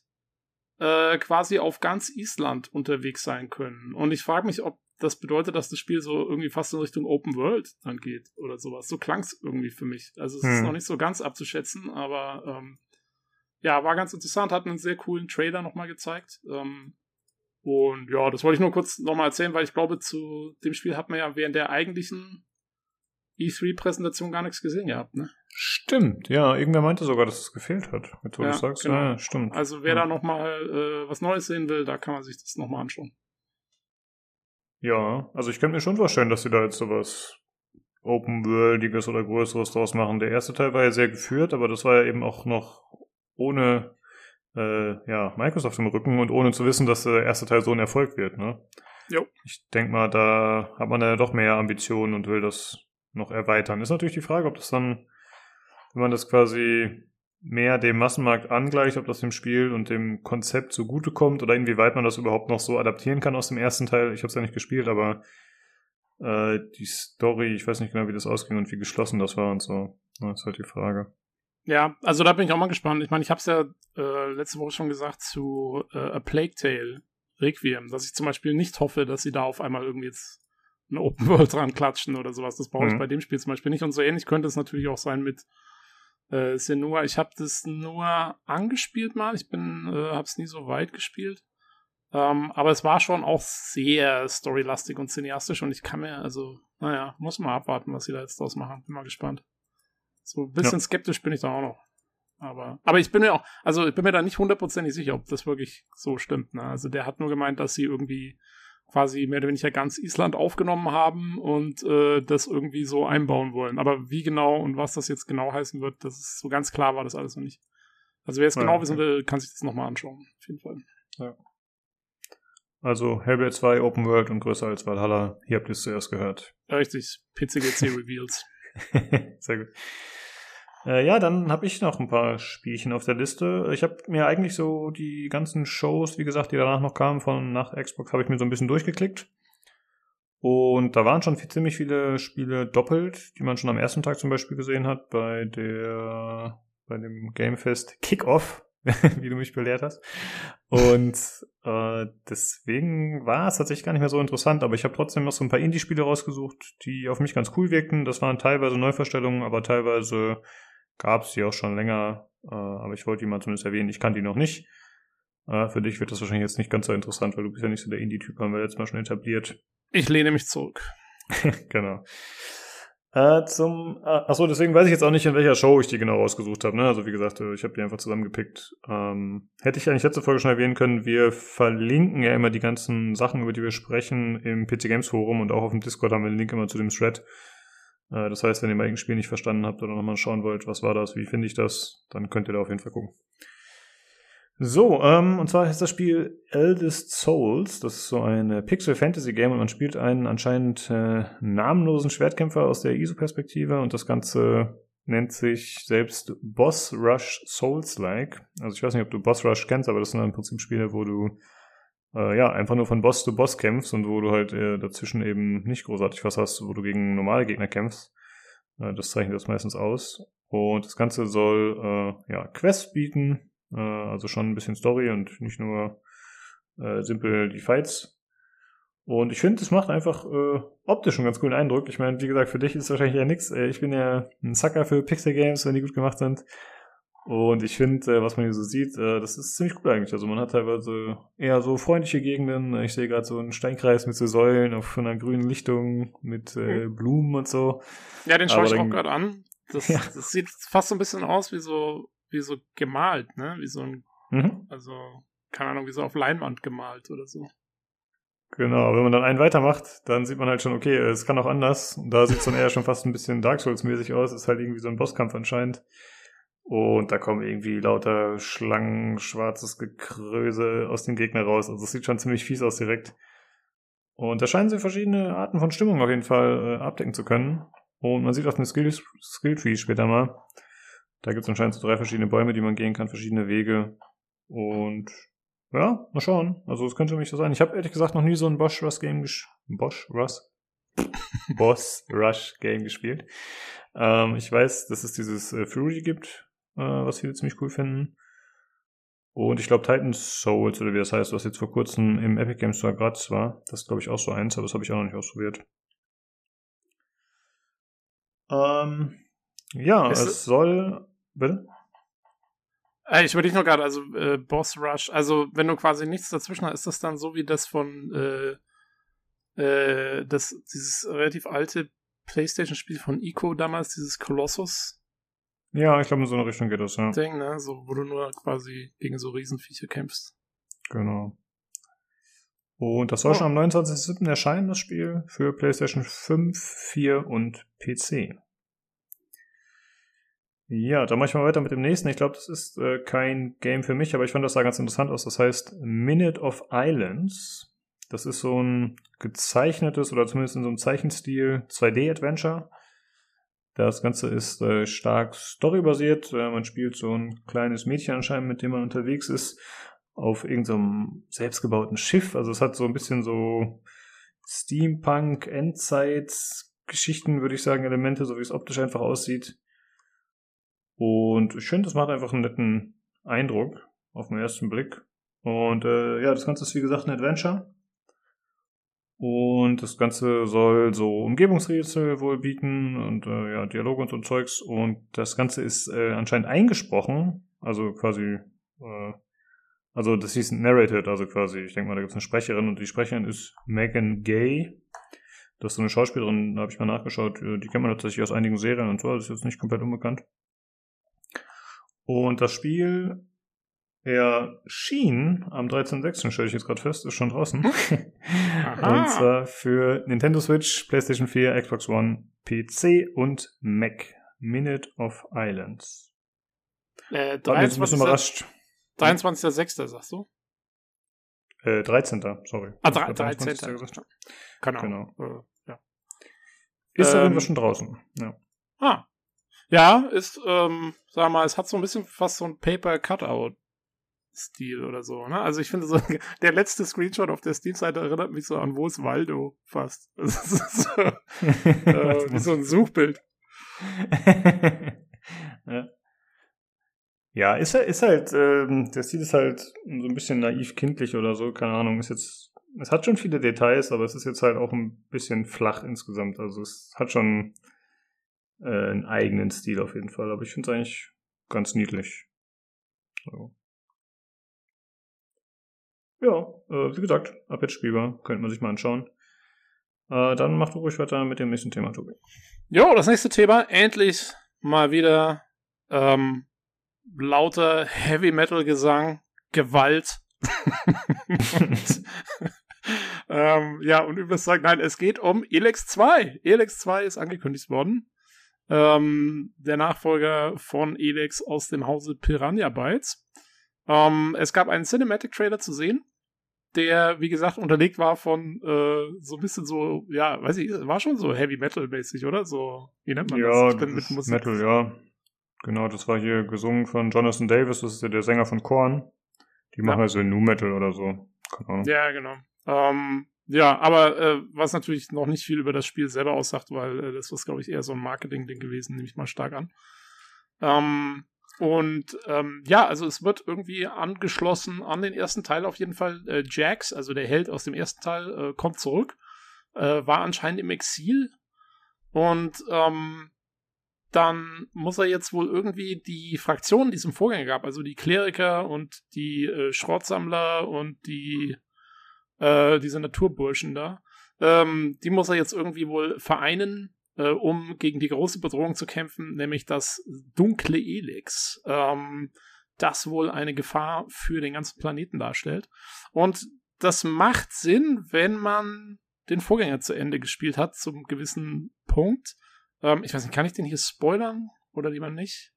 äh, quasi auf ganz Island unterwegs sein können. Und ich frage mich, ob das bedeutet, dass das Spiel so irgendwie fast in Richtung Open World dann geht oder sowas. So klang es irgendwie für mich. Also es hm. ist noch nicht so ganz abzuschätzen, aber ähm, ja, war ganz interessant, hat einen sehr coolen Trailer nochmal gezeigt. Ähm, und ja, das wollte ich nur kurz nochmal erzählen, weil ich glaube, zu dem Spiel hat man ja während der eigentlichen E3-Präsentation gar nichts gesehen gehabt, ne? Stimmt, ja, irgendwer meinte sogar, dass es gefehlt hat, mit du ja, sagst. Genau. Ja, stimmt. Also wer ja. da nochmal äh, was Neues sehen will, da kann man sich das nochmal anschauen. Ja, also ich könnte mir schon vorstellen, dass sie da jetzt sowas Open-Worldiges oder Größeres draus machen. Der erste Teil war ja sehr geführt, aber das war ja eben auch noch ohne äh, ja, Microsoft im Rücken und ohne zu wissen, dass der erste Teil so ein Erfolg wird. Ne? Jo. Ich denke mal, da hat man ja doch mehr Ambitionen und will das noch erweitern. Ist natürlich die Frage, ob das dann, wenn man das quasi mehr dem Massenmarkt angleicht, ob das dem Spiel und dem Konzept zugutekommt oder inwieweit man das überhaupt noch so adaptieren kann aus dem ersten Teil. Ich habe es ja nicht gespielt, aber äh, die Story, ich weiß nicht genau, wie das ausging und wie geschlossen das war und so. Das ist halt die Frage. Ja, also da bin ich auch mal gespannt. Ich meine, ich habe es ja äh, letzte Woche schon gesagt zu äh, A Plague Tale Requiem, dass ich zum Beispiel nicht hoffe, dass sie da auf einmal irgendwie jetzt eine Open World dran klatschen oder sowas. Das brauche ich mhm. bei dem Spiel zum Beispiel nicht. Und so ähnlich könnte es natürlich auch sein mit äh, Senua. Ich habe das nur angespielt mal. Ich bin, äh, habe es nie so weit gespielt. Ähm, aber es war schon auch sehr storylastig und cineastisch und ich kann mir, also, naja, muss mal abwarten, was sie da jetzt draus machen. Bin mal gespannt. So ein bisschen ja. skeptisch bin ich da auch noch. Aber, aber ich bin mir auch, also ich bin mir da nicht hundertprozentig sicher, ob das wirklich so stimmt. Ne? Also der hat nur gemeint, dass sie irgendwie quasi mehr oder weniger ganz Island aufgenommen haben und äh, das irgendwie so einbauen wollen. Aber wie genau und was das jetzt genau heißen wird, das ist so ganz klar war das alles noch nicht. Also wer es ja, genau wissen will, kann sich das nochmal anschauen. Auf jeden Fall. Ja. Also Hellblade 2 Open World und größer als Valhalla. Hier habt ihr es zuerst gehört. Richtig. PCGC Reveals. Sehr gut. Äh, ja, dann habe ich noch ein paar Spielchen auf der Liste. Ich habe mir eigentlich so die ganzen Shows, wie gesagt, die danach noch kamen von nach Xbox, habe ich mir so ein bisschen durchgeklickt. Und da waren schon viel, ziemlich viele Spiele doppelt, die man schon am ersten Tag zum Beispiel gesehen hat bei der bei dem Gamefest Kickoff, wie du mich belehrt hast. Und äh, deswegen war es tatsächlich gar nicht mehr so interessant, aber ich habe trotzdem noch so ein paar Indie-Spiele rausgesucht, die auf mich ganz cool wirkten. Das waren teilweise Neuverstellungen, aber teilweise gab es die auch schon länger, äh, aber ich wollte die mal zumindest erwähnen. Ich kann die noch nicht. Äh, für dich wird das wahrscheinlich jetzt nicht ganz so interessant, weil du bist ja nicht so der Indie-Typ, haben wir jetzt mal schon etabliert. Ich lehne mich zurück. genau. Äh, zum, äh, achso, deswegen weiß ich jetzt auch nicht, in welcher Show ich die genau rausgesucht habe. Ne? Also wie gesagt, äh, ich habe die einfach zusammengepickt. Ähm, hätte ich eigentlich letzte Folge schon erwähnen können, wir verlinken ja immer die ganzen Sachen, über die wir sprechen, im PC Games Forum und auch auf dem Discord haben wir den Link immer zu dem Thread. Äh, das heißt, wenn ihr mal irgendein Spiel nicht verstanden habt oder nochmal schauen wollt, was war das, wie finde ich das, dann könnt ihr da auf jeden Fall gucken. So, ähm, und zwar ist das Spiel Eldest Souls. Das ist so ein Pixel Fantasy Game und man spielt einen anscheinend äh, namenlosen Schwertkämpfer aus der ISO-Perspektive und das Ganze nennt sich selbst Boss Rush Souls-like. Also ich weiß nicht, ob du Boss Rush kennst, aber das sind im Prinzip Spiele, wo du äh, ja, einfach nur von Boss zu Boss kämpfst und wo du halt äh, dazwischen eben nicht großartig was hast, wo du gegen normale Gegner kämpfst. Äh, das zeichnet das meistens aus. Und das Ganze soll äh, ja, Quests bieten, äh, also schon ein bisschen Story und nicht nur äh, simpel die Fights. Und ich finde, es macht einfach äh, optisch einen ganz coolen Eindruck. Ich meine, wie gesagt, für dich ist es wahrscheinlich ja nix. Äh, ich bin ja ein Sucker für Pixel Games, wenn die gut gemacht sind. Und ich finde, äh, was man hier so sieht, äh, das ist ziemlich cool eigentlich. Also man hat teilweise eher so freundliche Gegenden. Ich sehe gerade so einen Steinkreis mit so Säulen auf einer grünen Lichtung mit äh, hm. Blumen und so. Ja, den schaue ich auch gerade an. Das, ja. das sieht fast so ein bisschen aus wie so, wie so gemalt, ne? Wie so ein, mhm. also, keine Ahnung, wie so auf Leinwand gemalt oder so. Genau, wenn man dann einen weitermacht, dann sieht man halt schon, okay, es kann auch anders. Da sieht es dann eher schon fast ein bisschen Dark Souls-mäßig aus. Ist halt irgendwie so ein Bosskampf anscheinend. Und da kommen irgendwie lauter Schlangen, schwarzes Gekröse aus dem Gegner raus. Also es sieht schon ziemlich fies aus direkt. Und da scheinen sie verschiedene Arten von Stimmung auf jeden Fall äh, abdecken zu können. Und man sieht auch den Skill, Skill Tree später mal. Da gibt es anscheinend so drei verschiedene Bäume, die man gehen kann, verschiedene Wege. Und ja, mal schauen. Also es könnte mich so sein. Ich habe ehrlich gesagt noch nie so ein Bosch Rush Game gespielt. Bosch Rush? Boss Rush Game gespielt. Ähm, ich weiß, dass es dieses äh, Fury gibt, äh, was viele ziemlich cool finden. Und ich glaube Titan Souls, oder wie das heißt, was jetzt vor kurzem im Epic Games Store gratis war. Das glaube ich, auch so eins, aber das habe ich auch noch nicht ausprobiert. Ähm, ja, ist es soll. Bitte? Äh, ich würde dich nur gerade, also äh, Boss Rush, also wenn du quasi nichts dazwischen hast, ist das dann so wie das von äh, äh, das, dieses relativ alte PlayStation-Spiel von Ico damals, dieses Colossus, ja, ich glaube, in so eine Richtung geht das, ja. Ding, ne? So, wo du nur quasi gegen so Riesenviecher kämpfst. Genau. Und das soll oh. schon am 29.07. erscheinen, das Spiel, für PlayStation 5, 4 und PC. Ja, dann mache ich mal weiter mit dem nächsten. Ich glaube, das ist äh, kein Game für mich, aber ich fand das sah ganz interessant aus. Das heißt Minute of Islands. Das ist so ein gezeichnetes oder zumindest in so einem Zeichenstil 2D-Adventure. Das Ganze ist äh, stark storybasiert. Äh, man spielt so ein kleines Mädchen anscheinend, mit dem man unterwegs ist, auf irgendeinem selbstgebauten Schiff. Also es hat so ein bisschen so Steampunk, Endzeit, Geschichten, würde ich sagen, Elemente, so wie es optisch einfach aussieht. Und ich finde, das macht einfach einen netten Eindruck auf den ersten Blick. Und äh, ja, das Ganze ist wie gesagt ein Adventure. Und das Ganze soll so Umgebungsrätsel wohl bieten und äh, ja, Dialoge und so Zeugs. Und das Ganze ist äh, anscheinend eingesprochen. Also quasi, äh, also das hieß narrated, also quasi, ich denke mal, da gibt es eine Sprecherin und die Sprecherin ist Megan Gay. Das ist so eine Schauspielerin, da habe ich mal nachgeschaut, äh, die kennt man tatsächlich aus einigen Serien und so, das ist jetzt nicht komplett unbekannt. Und das Spiel erschien am 13.06., stelle ich jetzt gerade fest, ist schon draußen. und zwar für Nintendo Switch, PlayStation 4, Xbox One, PC und Mac. Minute of Islands. Äh, 23. überrascht. 23.06. sagst du? Äh, 13. Sorry. Ah, 13. Genau. genau. Äh, ja. Ist ähm, irgendwas schon draußen. Ja. Ah, ja, ist, ähm, sag mal, es hat so ein bisschen fast so ein Paper-Cutout-Stil oder so, ne? Also ich finde so, der letzte Screenshot auf der Steam-Seite erinnert mich so an Wo ist Waldo fast. Das ist so, äh, wie so ein Suchbild. ja. Ja, ist, ist halt, ähm, der Stil ist halt so ein bisschen naiv kindlich oder so, keine Ahnung, ist jetzt, es hat schon viele Details, aber es ist jetzt halt auch ein bisschen flach insgesamt, also es hat schon, äh, einen eigenen Stil auf jeden Fall. Aber ich finde es eigentlich ganz niedlich. So. Ja, äh, wie gesagt, ab jetzt spielbar. Könnte man sich mal anschauen. Äh, dann mach du ruhig weiter mit dem nächsten Thema, Tobi. Jo, das nächste Thema. Endlich mal wieder ähm, lauter Heavy Metal Gesang, Gewalt. und, ähm, ja, und übrigens sagen, nein, es geht um Elex 2. Elex 2 ist angekündigt worden. Ähm, der Nachfolger von Elex aus dem Hause Piranha Bytes. Ähm, es gab einen Cinematic Trailer zu sehen, der, wie gesagt, unterlegt war von äh, so ein bisschen so, ja, weiß ich, war schon so Heavy Metal mäßig, oder? So, wie nennt man ja, das? das ist Metal, ja. Genau, das war hier gesungen von Jonathan Davis, das ist ja der Sänger von Korn. Die machen ja. also Nu Metal oder so. Ja, genau. Ähm, ja, aber äh, was natürlich noch nicht viel über das Spiel selber aussagt, weil äh, das ist, glaube ich, eher so ein Marketing-Ding gewesen, nehme ich mal stark an. Ähm, und ähm, ja, also es wird irgendwie angeschlossen an den ersten Teil auf jeden Fall. Äh, Jax, also der Held aus dem ersten Teil, äh, kommt zurück, äh, war anscheinend im Exil und ähm, dann muss er jetzt wohl irgendwie die Fraktionen, die es im Vorgänger gab, also die Kleriker und die äh, Schrottsammler und die äh, diese Naturburschen da. Ähm, die muss er jetzt irgendwie wohl vereinen, äh, um gegen die große Bedrohung zu kämpfen, nämlich das dunkle Elix, ähm, das wohl eine Gefahr für den ganzen Planeten darstellt. Und das macht Sinn, wenn man den Vorgänger zu Ende gespielt hat, zum gewissen Punkt. Ähm, ich weiß nicht, kann ich den hier spoilern oder lieber nicht?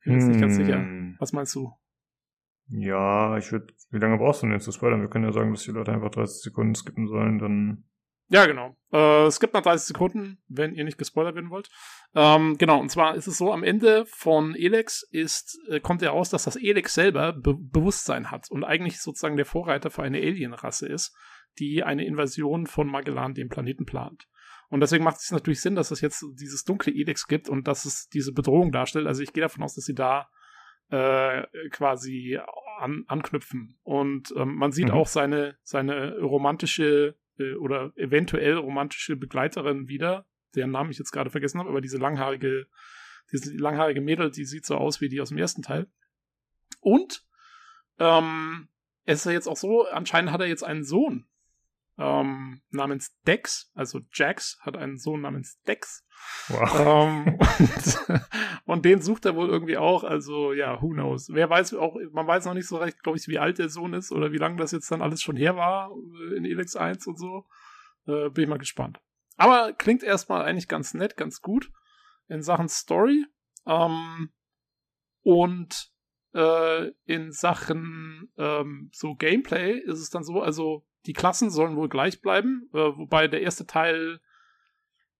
Ich bin jetzt nicht ganz sicher. Hm. Was meinst du? Ja, ich würde. Wie lange brauchst du denn jetzt zu spoilern? Wir können ja sagen, dass die Leute einfach 30 Sekunden skippen sollen, dann. Ja, genau. Äh, es gibt nach 30 Sekunden, wenn ihr nicht gespoilert werden wollt. Ähm, genau, und zwar ist es so, am Ende von Elex ist, äh, kommt ja raus, dass das Elex selber Be Bewusstsein hat und eigentlich sozusagen der Vorreiter für eine Alienrasse ist, die eine Invasion von Magellan, dem Planeten, plant. Und deswegen macht es natürlich Sinn, dass es jetzt dieses dunkle Elex gibt und dass es diese Bedrohung darstellt. Also ich gehe davon aus, dass sie da äh, quasi an, anknüpfen. Und ähm, man sieht mhm. auch seine, seine romantische äh, oder eventuell romantische Begleiterin wieder, deren Namen ich jetzt gerade vergessen habe, aber diese langhaarige, diese langhaarige Mädel, die sieht so aus wie die aus dem ersten Teil. Und ähm, es ist ja jetzt auch so, anscheinend hat er jetzt einen Sohn. Ähm, namens Dex, also Jax hat einen Sohn namens Dex. Wow. Ähm, und, und, den sucht er wohl irgendwie auch, also ja, who knows. Wer weiß auch, man weiß noch nicht so recht, glaube ich, wie alt der Sohn ist oder wie lange das jetzt dann alles schon her war äh, in Elex 1 und so. Äh, bin ich mal gespannt. Aber klingt erstmal eigentlich ganz nett, ganz gut in Sachen Story. Ähm, und äh, in Sachen ähm, so Gameplay ist es dann so, also die Klassen sollen wohl gleich bleiben, äh, wobei der erste Teil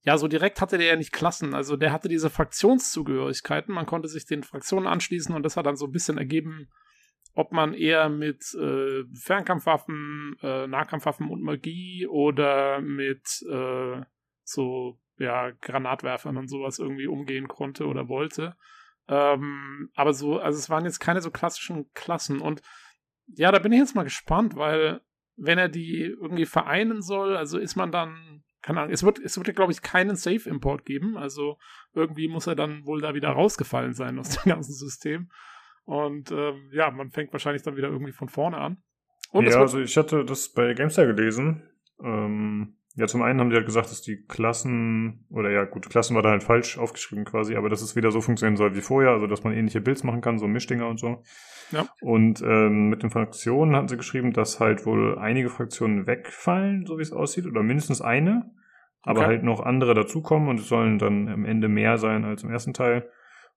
ja, so direkt hatte der ja nicht Klassen. Also der hatte diese Fraktionszugehörigkeiten. Man konnte sich den Fraktionen anschließen und das hat dann so ein bisschen ergeben, ob man eher mit äh, Fernkampfwaffen, äh, Nahkampfwaffen und Magie oder mit äh, so ja Granatwerfern und sowas irgendwie umgehen konnte oder wollte. Ähm, aber so, also es waren jetzt keine so klassischen Klassen und ja, da bin ich jetzt mal gespannt, weil wenn er die irgendwie vereinen soll, also ist man dann, keine Ahnung, es wird, es wird ja, glaube ich, keinen Safe-Import geben. Also irgendwie muss er dann wohl da wieder rausgefallen sein aus dem ganzen System. Und ähm, ja, man fängt wahrscheinlich dann wieder irgendwie von vorne an. Und ja, also ich hatte das bei GameStar gelesen. Ähm, ja, zum einen haben die halt gesagt, dass die Klassen, oder ja, gut, Klassen war da halt falsch aufgeschrieben quasi, aber dass es wieder so funktionieren soll wie vorher, also dass man ähnliche Builds machen kann, so Mischdinger und so. Ja. Und ähm, mit den Fraktionen hatten sie geschrieben, dass halt wohl einige Fraktionen wegfallen, so wie es aussieht, oder mindestens eine, aber okay. halt noch andere dazukommen und es sollen dann am Ende mehr sein als im ersten Teil.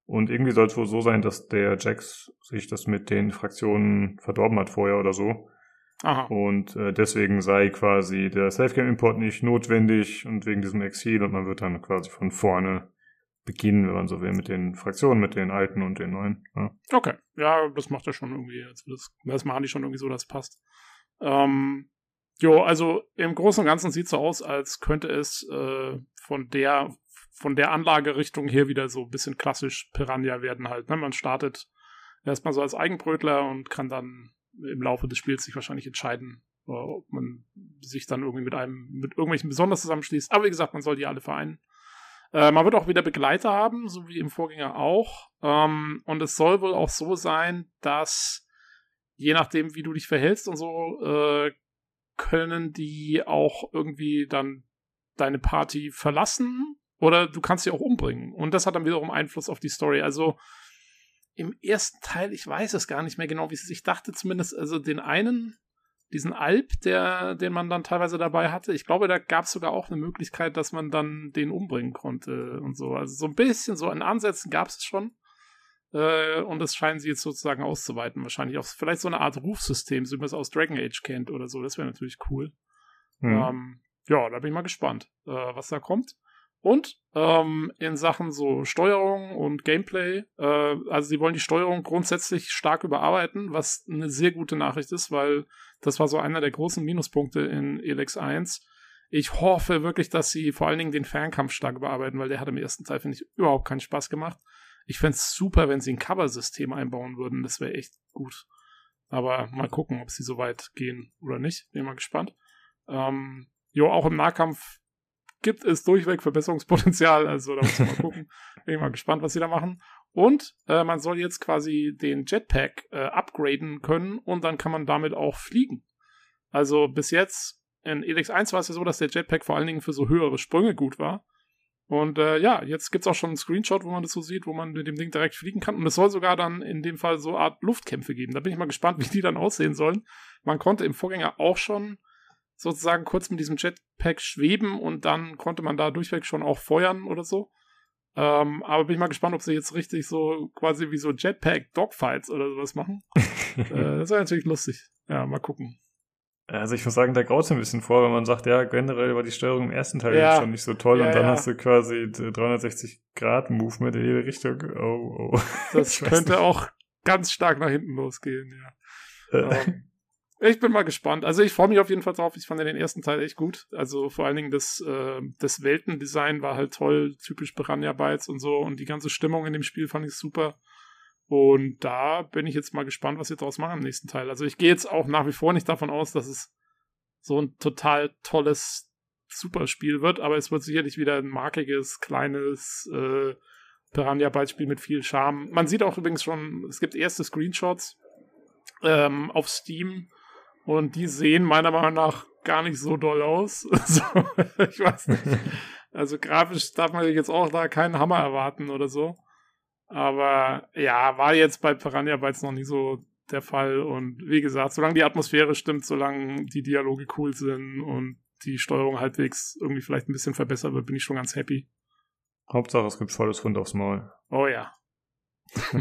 Und irgendwie soll es wohl so sein, dass der Jax sich das mit den Fraktionen verdorben hat vorher oder so. Aha. Und äh, deswegen sei quasi der Safe-Game-Import nicht notwendig und wegen diesem Exil und man wird dann quasi von vorne beginnen, wenn man so will, mit den Fraktionen, mit den alten und den neuen. Ja. Okay, ja, das macht er schon irgendwie. Also das, das machen die schon irgendwie so, das passt. Ähm, jo, also im Großen und Ganzen sieht es so aus, als könnte es äh, von der von der Anlagerichtung her wieder so ein bisschen klassisch Piranha werden halt. Ne? Man startet erstmal so als Eigenbrötler und kann dann im Laufe des Spiels sich wahrscheinlich entscheiden, äh, ob man sich dann irgendwie mit einem, mit irgendwelchen besonders zusammenschließt. Aber wie gesagt, man soll die alle vereinen. Äh, man wird auch wieder Begleiter haben, so wie im Vorgänger auch. Ähm, und es soll wohl auch so sein, dass je nachdem, wie du dich verhältst und so, äh, können die auch irgendwie dann deine Party verlassen oder du kannst sie auch umbringen. Und das hat dann wiederum Einfluss auf die Story. Also im ersten Teil, ich weiß es gar nicht mehr genau, wie es ist. Ich dachte zumindest, also den einen, diesen Alp, der, den man dann teilweise dabei hatte, ich glaube, da gab es sogar auch eine Möglichkeit, dass man dann den umbringen konnte und so. Also so ein bisschen so in Ansätzen gab es schon. Äh, und das scheinen sie jetzt sozusagen auszuweiten. Wahrscheinlich auch vielleicht so eine Art Rufsystem, so wie man es aus Dragon Age kennt oder so. Das wäre natürlich cool. Mhm. Ähm, ja, da bin ich mal gespannt, äh, was da kommt. Und ähm, in Sachen so Steuerung und Gameplay, äh, also sie wollen die Steuerung grundsätzlich stark überarbeiten, was eine sehr gute Nachricht ist, weil das war so einer der großen Minuspunkte in Elex 1. Ich hoffe wirklich, dass sie vor allen Dingen den Fernkampf stark überarbeiten, weil der hat im ersten Teil, finde ich, überhaupt keinen Spaß gemacht. Ich fände es super, wenn sie ein Cover-System einbauen würden. Das wäre echt gut. Aber mal gucken, ob sie so weit gehen oder nicht. Bin mal gespannt. Ähm, jo, auch im Nahkampf gibt es durchweg Verbesserungspotenzial. Also da muss man mal gucken. Bin ich mal gespannt, was sie da machen. Und äh, man soll jetzt quasi den Jetpack äh, upgraden können und dann kann man damit auch fliegen. Also bis jetzt in Elix 1 war es ja so, dass der Jetpack vor allen Dingen für so höhere Sprünge gut war. Und äh, ja, jetzt gibt es auch schon einen Screenshot, wo man das so sieht, wo man mit dem Ding direkt fliegen kann. Und es soll sogar dann in dem Fall so eine Art Luftkämpfe geben. Da bin ich mal gespannt, wie die dann aussehen sollen. Man konnte im Vorgänger auch schon sozusagen kurz mit diesem Jetpack schweben und dann konnte man da durchweg schon auch feuern oder so. Ähm, aber bin ich mal gespannt, ob sie jetzt richtig so quasi wie so Jetpack-Dogfights oder sowas machen. äh, das wäre natürlich lustig. Ja, mal gucken. Also ich muss sagen, da graut es ein bisschen vor, wenn man sagt, ja, generell war die Steuerung im ersten Teil ja. schon nicht so toll ja, und dann ja. hast du quasi 360 Grad Movement in jede Richtung. Oh, oh. Das könnte auch ganz stark nach hinten losgehen, ja. Äh. Ähm, ich bin mal gespannt. Also ich freue mich auf jeden Fall drauf. Ich fand den ersten Teil echt gut. Also vor allen Dingen das, äh, das Weltendesign war halt toll, typisch Piranha Bytes und so. Und die ganze Stimmung in dem Spiel fand ich super. Und da bin ich jetzt mal gespannt, was sie daraus machen im nächsten Teil. Also ich gehe jetzt auch nach wie vor nicht davon aus, dass es so ein total tolles Superspiel wird, aber es wird sicherlich wieder ein markiges, kleines äh, Piranha Bytes Spiel mit viel Charme. Man sieht auch übrigens schon, es gibt erste Screenshots ähm, auf Steam und die sehen meiner Meinung nach gar nicht so doll aus. so, ich weiß nicht. Also grafisch darf man jetzt auch da keinen Hammer erwarten oder so. Aber ja, war jetzt bei Piranha Bytes noch nicht so der Fall. Und wie gesagt, solange die Atmosphäre stimmt, solange die Dialoge cool sind und die Steuerung halbwegs irgendwie vielleicht ein bisschen verbessert wird, bin ich schon ganz happy. Hauptsache, es gibt volles Hund aufs Maul. Oh ja.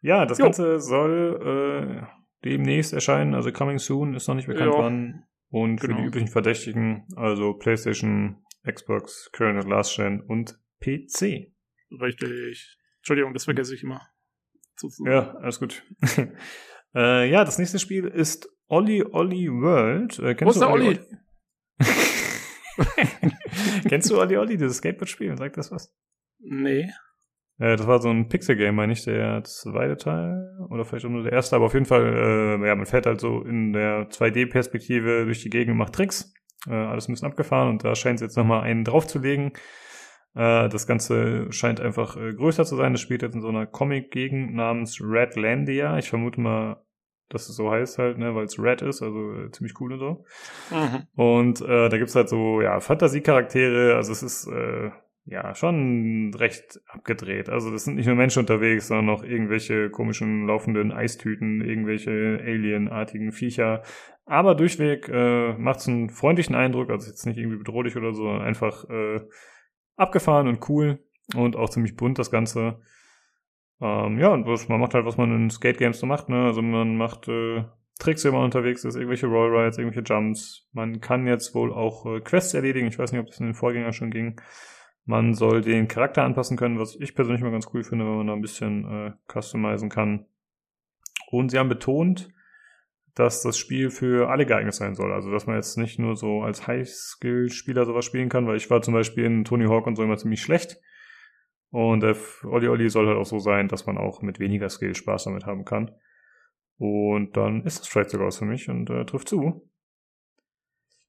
ja, das jo. Ganze soll äh, demnächst erscheinen, also Coming Soon ist noch nicht bekannt wann. Und genau. für die üblichen Verdächtigen, also PlayStation, Xbox, Current Last Gen und PC. Richtig. Entschuldigung, das vergesse ich immer. Ja, alles gut. äh, ja, das nächste Spiel ist Olli Olli World. Äh, kennst Wo ist der Olli? Olli? kennst du Olli Olli, dieses Skateboard-Spiel? Sagt das was? Nee. Äh, das war so ein Pixel-Game, meine ich, der zweite Teil. Oder vielleicht auch nur der erste, aber auf jeden Fall, äh, ja, man fährt halt so in der 2D-Perspektive durch die Gegend und macht Tricks. Äh, alles ein bisschen abgefahren und da scheint es jetzt nochmal einen draufzulegen. Äh, das Ganze scheint einfach äh, größer zu sein. Das spielt jetzt in so einer Comic-Gegend namens Redlandia. Ich vermute mal, dass es so heißt halt, ne, weil es Red ist, also äh, ziemlich cool und so. Mhm. Und äh, da gibt's halt so, ja, Fantasiecharaktere, also es ist äh, ja schon recht abgedreht. Also das sind nicht nur Menschen unterwegs, sondern auch irgendwelche komischen laufenden Eistüten, irgendwelche alienartigen Viecher. Aber durchweg äh, macht's einen freundlichen Eindruck, also jetzt nicht irgendwie bedrohlich oder so, einfach äh, abgefahren und cool und auch ziemlich bunt das Ganze. Ähm, ja, und was, man macht halt, was man in Skate Games so macht, ne? Also man macht äh, Tricks, wenn man unterwegs ist, irgendwelche Rollrides, irgendwelche Jumps. Man kann jetzt wohl auch äh, Quests erledigen. Ich weiß nicht, ob das in den Vorgängern schon ging. Man soll den Charakter anpassen können, was ich persönlich mal ganz cool finde, wenn man da ein bisschen äh, customizen kann. Und sie haben betont, dass das Spiel für alle geeignet sein soll. Also, dass man jetzt nicht nur so als High-Skill-Spieler sowas spielen kann, weil ich war zum Beispiel in Tony Hawk und so immer ziemlich schlecht. Und der Olli Olli soll halt auch so sein, dass man auch mit weniger Skill Spaß damit haben kann. Und dann ist das vielleicht sogar was für mich und äh, trifft zu.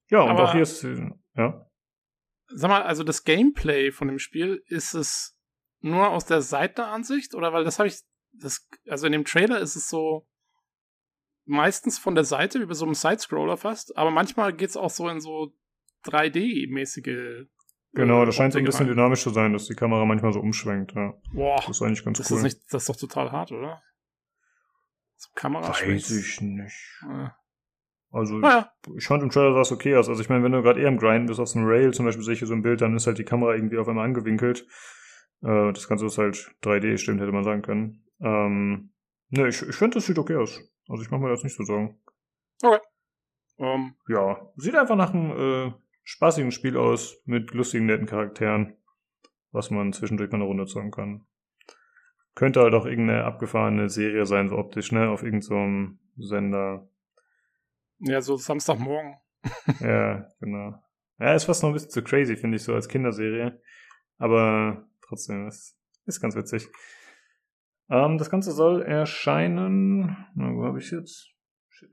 Ja, und Aber, auch hier ist, ja. Sag mal, also das Gameplay von dem Spiel, ist es nur aus der Seitenansicht? Oder weil das habe ich, das, also in dem Trailer ist es so, meistens von der Seite, wie bei so einem Sidescroller fast, aber manchmal geht es auch so in so 3D-mäßige. Genau, das scheint so ein bisschen rein. dynamisch zu sein, dass die Kamera manchmal so umschwenkt, ja. Boah. Das ist eigentlich ganz das cool. Ist nicht, das ist doch total hart, oder? So Kamera Weiß ich nicht. Ja. Also, naja. ich fand im Trailer sah es okay aus. Also, ich meine, wenn du gerade eher im Grind bist, auf so einem Rail zum Beispiel sehe ich hier so ein Bild, dann ist halt die Kamera irgendwie auf einmal angewinkelt. Äh, das Ganze ist halt 3D, stimmt, hätte man sagen können. Ähm, ne, ich, ich finde, das sieht okay aus. Also ich mache mir das nicht so Sorgen. Okay. Um. Ähm. Ja, sieht einfach nach einem äh, spaßigen Spiel aus, mit lustigen, netten Charakteren, was man zwischendurch mal eine Runde zocken kann. Könnte halt auch irgendeine abgefahrene Serie sein, so optisch, ne, auf irgendeinem so Sender. Ja, so Samstagmorgen. ja, genau. Ja, ist fast noch ein bisschen zu crazy, finde ich, so als Kinderserie. Aber trotzdem, ist, ist ganz witzig. Ähm, das Ganze soll erscheinen. Na, wo habe ich jetzt? Shit.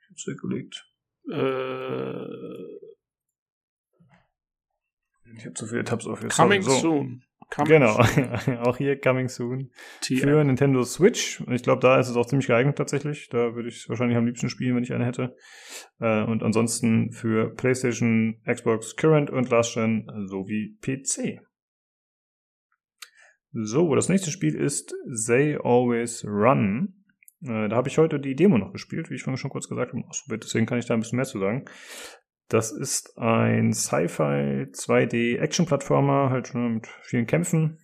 Ich hab's weggelegt. Äh, ich habe zu viele Tabs auf jetzt. Coming so. soon. Coming genau, soon. auch hier Coming Soon. TM. Für Nintendo Switch. Ich glaube, da ist es auch ziemlich geeignet tatsächlich. Da würde ich wahrscheinlich am liebsten spielen, wenn ich eine hätte. Äh, und ansonsten für PlayStation, Xbox Current und Last Gen sowie PC. So, das nächste Spiel ist They Always Run. Äh, da habe ich heute die Demo noch gespielt, wie ich vorhin schon kurz gesagt habe, ausprobiert, deswegen kann ich da ein bisschen mehr zu sagen. Das ist ein Sci-Fi 2D Action-Plattformer, halt schon mit vielen Kämpfen.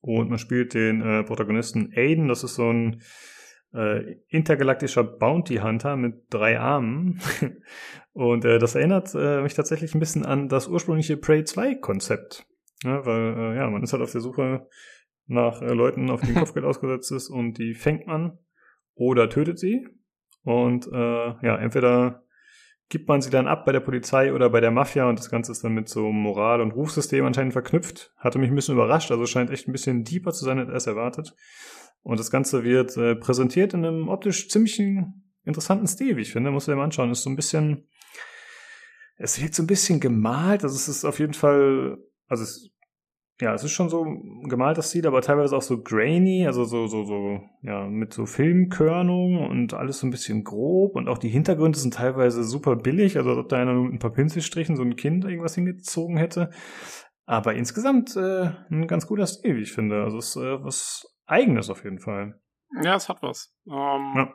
Und man spielt den äh, Protagonisten Aiden, das ist so ein äh, intergalaktischer Bounty Hunter mit drei Armen. Und äh, das erinnert äh, mich tatsächlich ein bisschen an das ursprüngliche Prey 2 Konzept. Ja, weil, äh, ja, man ist halt auf der Suche nach äh, Leuten, auf die Kopfgeld ausgesetzt ist und die fängt man oder tötet sie. Und äh, ja, entweder gibt man sie dann ab bei der Polizei oder bei der Mafia und das Ganze ist dann mit so Moral- und Rufsystem anscheinend verknüpft. Hatte mich ein bisschen überrascht, also scheint echt ein bisschen deeper zu sein als erwartet. Und das Ganze wird äh, präsentiert in einem optisch ziemlich interessanten Stil, wie ich finde. Muss ich mal anschauen. Ist so ein bisschen, es wirkt so ein bisschen gemalt. Also es ist auf jeden Fall, also es ja, es ist schon so gemalter Stil, aber teilweise auch so grainy, also so, so, so, ja, mit so Filmkörnung und alles so ein bisschen grob und auch die Hintergründe sind teilweise super billig, also als ob da einer nur mit ein paar Pinselstrichen so ein Kind irgendwas hingezogen hätte. Aber insgesamt äh, ein ganz guter Stil, wie ich finde. Also es ist äh, was Eigenes auf jeden Fall. Ja, es hat was. Ähm, ja.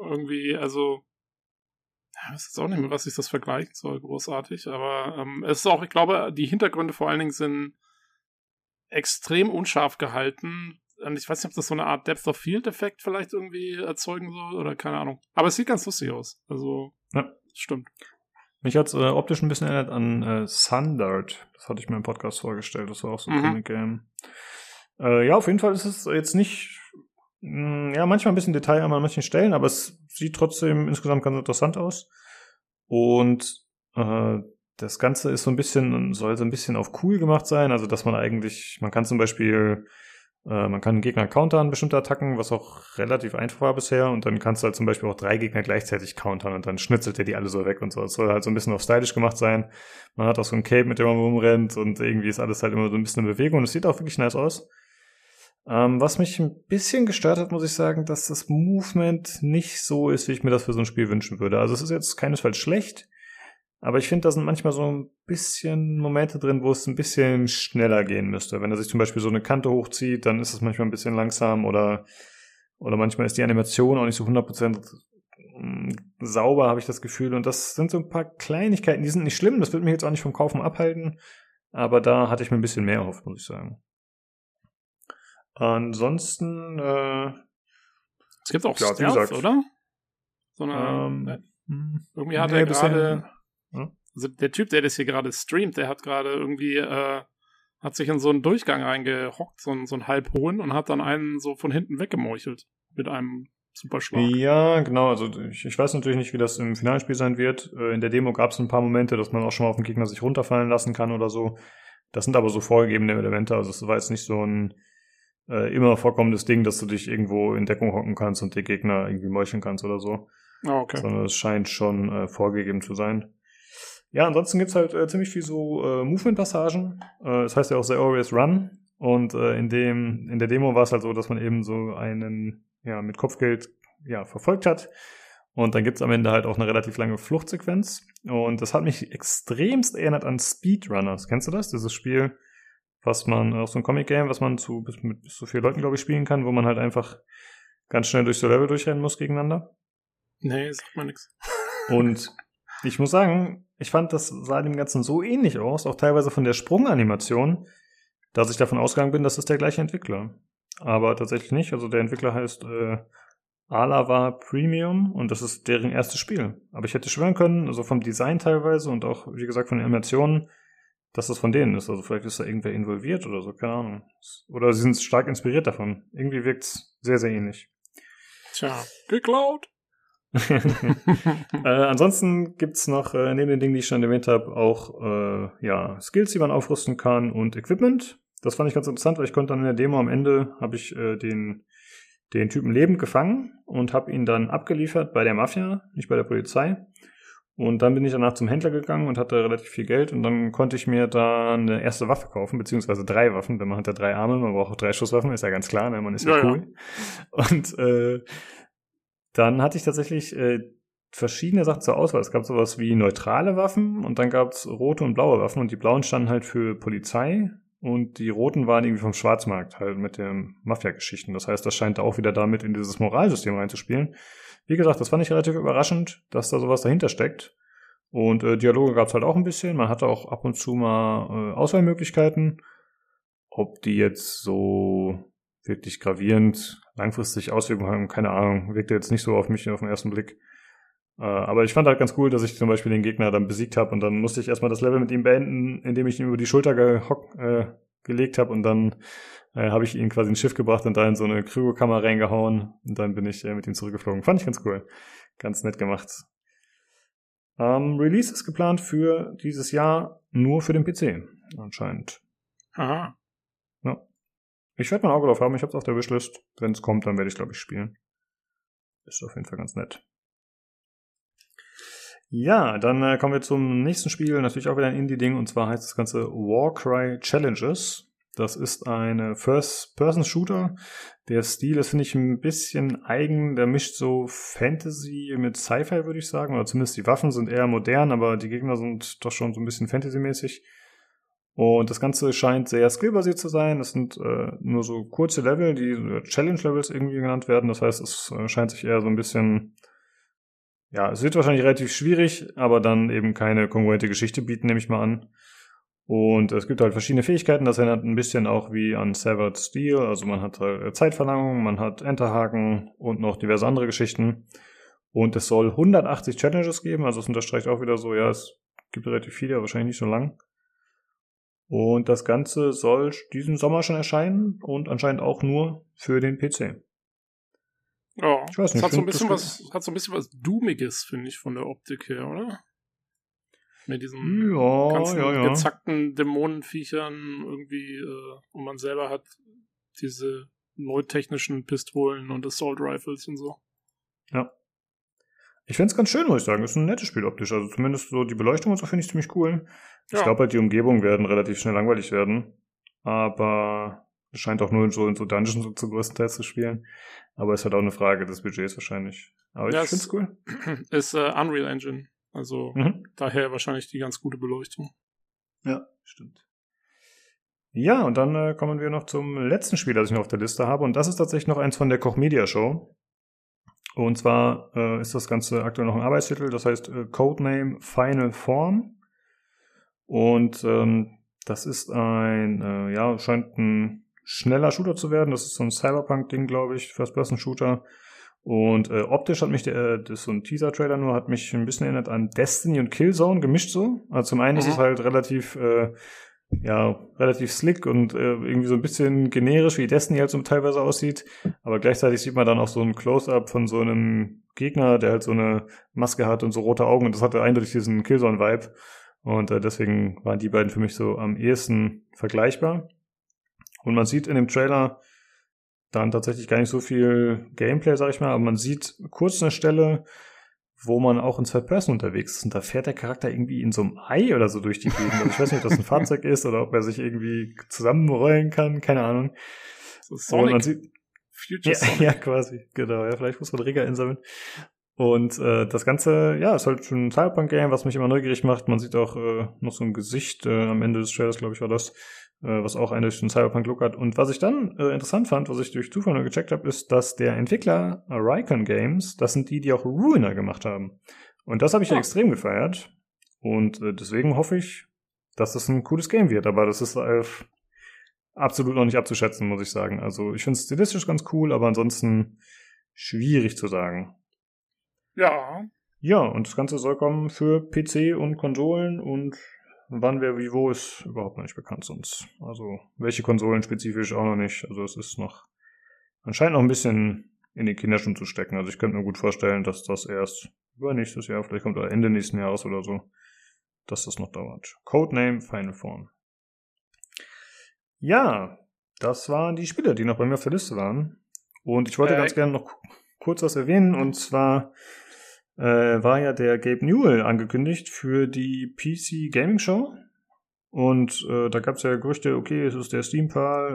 Irgendwie, also ich weiß jetzt auch nicht mehr, was ich das vergleichen soll, großartig, aber ähm, es ist auch, ich glaube, die Hintergründe vor allen Dingen sind extrem unscharf gehalten. Und ich weiß nicht, ob das so eine Art Depth of Field Effekt vielleicht irgendwie erzeugen soll oder keine Ahnung. Aber es sieht ganz lustig aus. Also, ja. stimmt. Mich hat es äh, optisch ein bisschen erinnert an äh, Sundert. Das hatte ich mir im Podcast vorgestellt. Das war auch so ein mhm. Comic-Game. Äh, ja, auf jeden Fall ist es jetzt nicht, mh, hm, ja, manchmal ein bisschen Detail an manchen Stellen, aber es sieht trotzdem insgesamt ganz interessant aus. Und äh, das Ganze ist so ein bisschen, soll so ein bisschen auf cool gemacht sein, also dass man eigentlich, man kann zum Beispiel, äh, man kann einen Gegner countern, bestimmte Attacken, was auch relativ einfach war bisher, und dann kannst du halt zum Beispiel auch drei Gegner gleichzeitig countern und dann schnitzelt er die alle so weg und so. Es soll halt so ein bisschen auf stylisch gemacht sein. Man hat auch so ein Cape, mit dem man rumrennt und irgendwie ist alles halt immer so ein bisschen in Bewegung und es sieht auch wirklich nice aus. Ähm, was mich ein bisschen gestört hat, muss ich sagen, dass das Movement nicht so ist, wie ich mir das für so ein Spiel wünschen würde. Also es ist jetzt keinesfalls schlecht, aber ich finde, da sind manchmal so ein bisschen Momente drin, wo es ein bisschen schneller gehen müsste. Wenn er sich zum Beispiel so eine Kante hochzieht, dann ist es manchmal ein bisschen langsam oder, oder manchmal ist die Animation auch nicht so 100% mm, sauber, habe ich das Gefühl. Und das sind so ein paar Kleinigkeiten, die sind nicht schlimm, das wird mich jetzt auch nicht vom Kaufen abhalten. Aber da hatte ich mir ein bisschen mehr erhofft, muss ich sagen. Ansonsten, äh, es gibt auch ja, Stealth, oder? So eine, ähm, äh, irgendwie hat nee, er gerade also der Typ, der das hier gerade streamt, der hat gerade irgendwie, äh, hat sich in so einen Durchgang reingehockt, so, einen, so einen halbhohen und hat dann einen so von hinten weggemeuchelt mit einem Superschlag. Ja, genau. Also ich, ich weiß natürlich nicht, wie das im Finalspiel sein wird. Äh, in der Demo gab es ein paar Momente, dass man auch schon mal auf den Gegner sich runterfallen lassen kann oder so. Das sind aber so vorgegebene Elemente. Also es war jetzt nicht so ein äh, immer vorkommendes Ding, dass du dich irgendwo in Deckung hocken kannst und die Gegner irgendwie meucheln kannst oder so. Ah, okay. Sondern es scheint schon äh, vorgegeben zu sein. Ja, ansonsten gibt's halt äh, ziemlich viel so äh, Movement-Passagen. Äh, das heißt ja auch The Always Run. Und äh, in dem, in der Demo war es halt so, dass man eben so einen, ja, mit Kopfgeld ja, verfolgt hat. Und dann gibt's am Ende halt auch eine relativ lange Fluchtsequenz. Und das hat mich extremst erinnert an Speedrunners. Kennst du das? Dieses Spiel, was man, auch so ein Comic-Game, was man zu, bis, mit bis zu vier Leuten, glaube ich, spielen kann, wo man halt einfach ganz schnell durch so Level durchrennen muss gegeneinander. Nee, sagt mal nix. Und ich muss sagen, ich fand, das sah dem Ganzen so ähnlich aus, auch teilweise von der Sprunganimation, dass ich davon ausgegangen bin, dass es der gleiche Entwickler. Aber tatsächlich nicht. Also der Entwickler heißt äh, Alava Premium und das ist deren erstes Spiel. Aber ich hätte schwören können, also vom Design teilweise und auch, wie gesagt, von den Animationen, dass das von denen ist. Also vielleicht ist da irgendwer involviert oder so, keine Ahnung. Oder sie sind stark inspiriert davon. Irgendwie wirkt's sehr, sehr ähnlich. Tja, geklaut. Äh, ansonsten gibt's noch, äh, neben den Dingen, die ich schon erwähnt habe, auch äh, ja, Skills, die man aufrüsten kann und Equipment. Das fand ich ganz interessant, weil ich konnte dann in der Demo am Ende, habe ich äh, den, den Typen lebend gefangen und habe ihn dann abgeliefert bei der Mafia, nicht bei der Polizei. Und dann bin ich danach zum Händler gegangen und hatte relativ viel Geld und dann konnte ich mir da eine erste Waffe kaufen, beziehungsweise drei Waffen, denn man hat ja drei Arme, man braucht auch drei Schusswaffen, ist ja ganz klar, ne? man ist ja, ja cool. Ja. Und äh, dann hatte ich tatsächlich äh, verschiedene Sachen zur Auswahl. Es gab sowas wie neutrale Waffen und dann gab es rote und blaue Waffen und die blauen standen halt für Polizei und die roten waren irgendwie vom Schwarzmarkt halt mit den Mafia-Geschichten. Das heißt, das scheint auch wieder damit in dieses Moralsystem reinzuspielen. Wie gesagt, das fand ich relativ überraschend, dass da sowas dahinter steckt. Und äh, Dialoge gab es halt auch ein bisschen. Man hatte auch ab und zu mal äh, Auswahlmöglichkeiten. Ob die jetzt so wirklich gravierend langfristig Auswirkungen haben, keine Ahnung, wirkte jetzt nicht so auf mich auf den ersten Blick. Äh, aber ich fand halt ganz cool, dass ich zum Beispiel den Gegner dann besiegt habe und dann musste ich erstmal das Level mit ihm beenden, indem ich ihn über die Schulter gehock, äh, gelegt habe und dann äh, habe ich ihn quasi ins Schiff gebracht und da in so eine Kryokammer reingehauen und dann bin ich äh, mit ihm zurückgeflogen. Fand ich ganz cool. Ganz nett gemacht. Ähm, Release ist geplant für dieses Jahr nur für den PC, anscheinend. Aha. Ich werde mein Auge drauf haben, ich habe es auf der Wishlist. Wenn es kommt, dann werde ich glaube ich spielen. Ist auf jeden Fall ganz nett. Ja, dann äh, kommen wir zum nächsten Spiel, natürlich auch wieder ein Indie-Ding, und zwar heißt das Ganze Warcry Challenges. Das ist ein First-Person-Shooter. Der Stil ist, finde ich, ein bisschen eigen. Der mischt so Fantasy mit Sci-Fi, würde ich sagen. Oder zumindest die Waffen sind eher modern, aber die Gegner sind doch schon so ein bisschen Fantasy-mäßig. Und das Ganze scheint sehr skillbasiert zu sein. Es sind äh, nur so kurze Level, die Challenge-Levels irgendwie genannt werden. Das heißt, es äh, scheint sich eher so ein bisschen ja, es wird wahrscheinlich relativ schwierig, aber dann eben keine kongruente Geschichte bieten, nehme ich mal an. Und es gibt halt verschiedene Fähigkeiten. Das erinnert ein bisschen auch wie an Severed Steel. Also man hat halt Zeitverlangung, man hat Enterhaken und noch diverse andere Geschichten. Und es soll 180 Challenges geben. Also es unterstreicht auch wieder so, ja, es gibt relativ viele, aber wahrscheinlich nicht so lang. Und das Ganze soll diesen Sommer schon erscheinen und anscheinend auch nur für den PC. Ja, ich weiß nicht, hat so ein bisschen was, hat so ein bisschen was Doomiges, finde ich, von der Optik her, oder? Mit diesen ja, ganzen ja, ja. gezackten Dämonenviechern irgendwie, äh, und man selber hat diese neutechnischen Pistolen und Assault Rifles und so. Ja. Ich finde es ganz schön, muss ich sagen. Ist ein nettes Spiel optisch. Also zumindest so die Beleuchtung und so finde ich ziemlich cool. Ich glaube halt, die Umgebungen werden relativ schnell langweilig werden. Aber es scheint auch nur in so, in so Dungeons so zu größten Teil zu spielen. Aber es ist halt auch eine Frage des Budgets wahrscheinlich. Aber ja, ich finde es cool. Ist äh, Unreal Engine. Also mhm. daher wahrscheinlich die ganz gute Beleuchtung. Ja, stimmt. Ja, und dann äh, kommen wir noch zum letzten Spiel, das ich noch auf der Liste habe. Und das ist tatsächlich noch eins von der Koch Media Show. Und zwar äh, ist das Ganze aktuell noch ein Arbeitstitel, das heißt äh, Codename Final Form. Und ähm, das ist ein, äh, ja, scheint ein schneller Shooter zu werden. Das ist so ein Cyberpunk-Ding, glaube ich, First-Person-Shooter. Und äh, optisch hat mich der, äh, das ist so ein Teaser-Trailer nur, hat mich ein bisschen erinnert an Destiny und Killzone gemischt so. Also zum einen mhm. ist es halt relativ, äh, ja, relativ slick und äh, irgendwie so ein bisschen generisch, wie Destiny halt so teilweise aussieht. Aber gleichzeitig sieht man dann auch so ein Close-Up von so einem Gegner, der halt so eine Maske hat und so rote Augen. Und das hatte eindeutig diesen Killzone-Vibe. Und äh, deswegen waren die beiden für mich so am ehesten vergleichbar. Und man sieht in dem Trailer dann tatsächlich gar nicht so viel Gameplay, sag ich mal, aber man sieht kurz eine Stelle, wo man auch in Third Person unterwegs ist und da fährt der Charakter irgendwie in so einem Ei oder so durch die Gegend. Also ich weiß nicht, ob das ein Fahrzeug ist oder ob er sich irgendwie zusammenrollen kann, keine Ahnung. So Sonic. man sieht, Future ja, Sonic. ja, quasi, genau. Ja, vielleicht muss man Rigger einsammeln. Und äh, das Ganze, ja, ist halt schon ein Cyberpunk-Game, was mich immer neugierig macht. Man sieht auch äh, noch so ein Gesicht äh, am Ende des Trailers, glaube ich, war das was auch eindeutig einen Cyberpunk-Look hat. Und was ich dann äh, interessant fand, was ich durch Zufall nur gecheckt habe, ist, dass der Entwickler äh, Rycon Games, das sind die, die auch Ruiner gemacht haben. Und das habe ich ja. extrem gefeiert. Und äh, deswegen hoffe ich, dass das ein cooles Game wird. Aber das ist äh, absolut noch nicht abzuschätzen, muss ich sagen. Also ich finde es stilistisch ganz cool, aber ansonsten schwierig zu sagen. Ja. Ja, und das Ganze soll kommen für PC und Konsolen und Wann, wer, wie, wo ist überhaupt noch nicht bekannt sonst. Also welche Konsolen spezifisch auch noch nicht. Also es ist noch anscheinend noch ein bisschen in die Kinderschuhen zu stecken. Also ich könnte mir gut vorstellen, dass das erst übernächstes Jahr, vielleicht kommt Ende nächsten Jahres oder so, dass das noch dauert. Codename Final Form. Ja, das waren die Spiele, die noch bei mir auf der Liste waren. Und ich wollte äh, ganz gerne noch kurz was erwähnen, und zwar äh, war ja der Gabe Newell angekündigt für die PC Gaming Show. Und äh, da gab es ja Gerüchte, okay, es ist der Steam Pal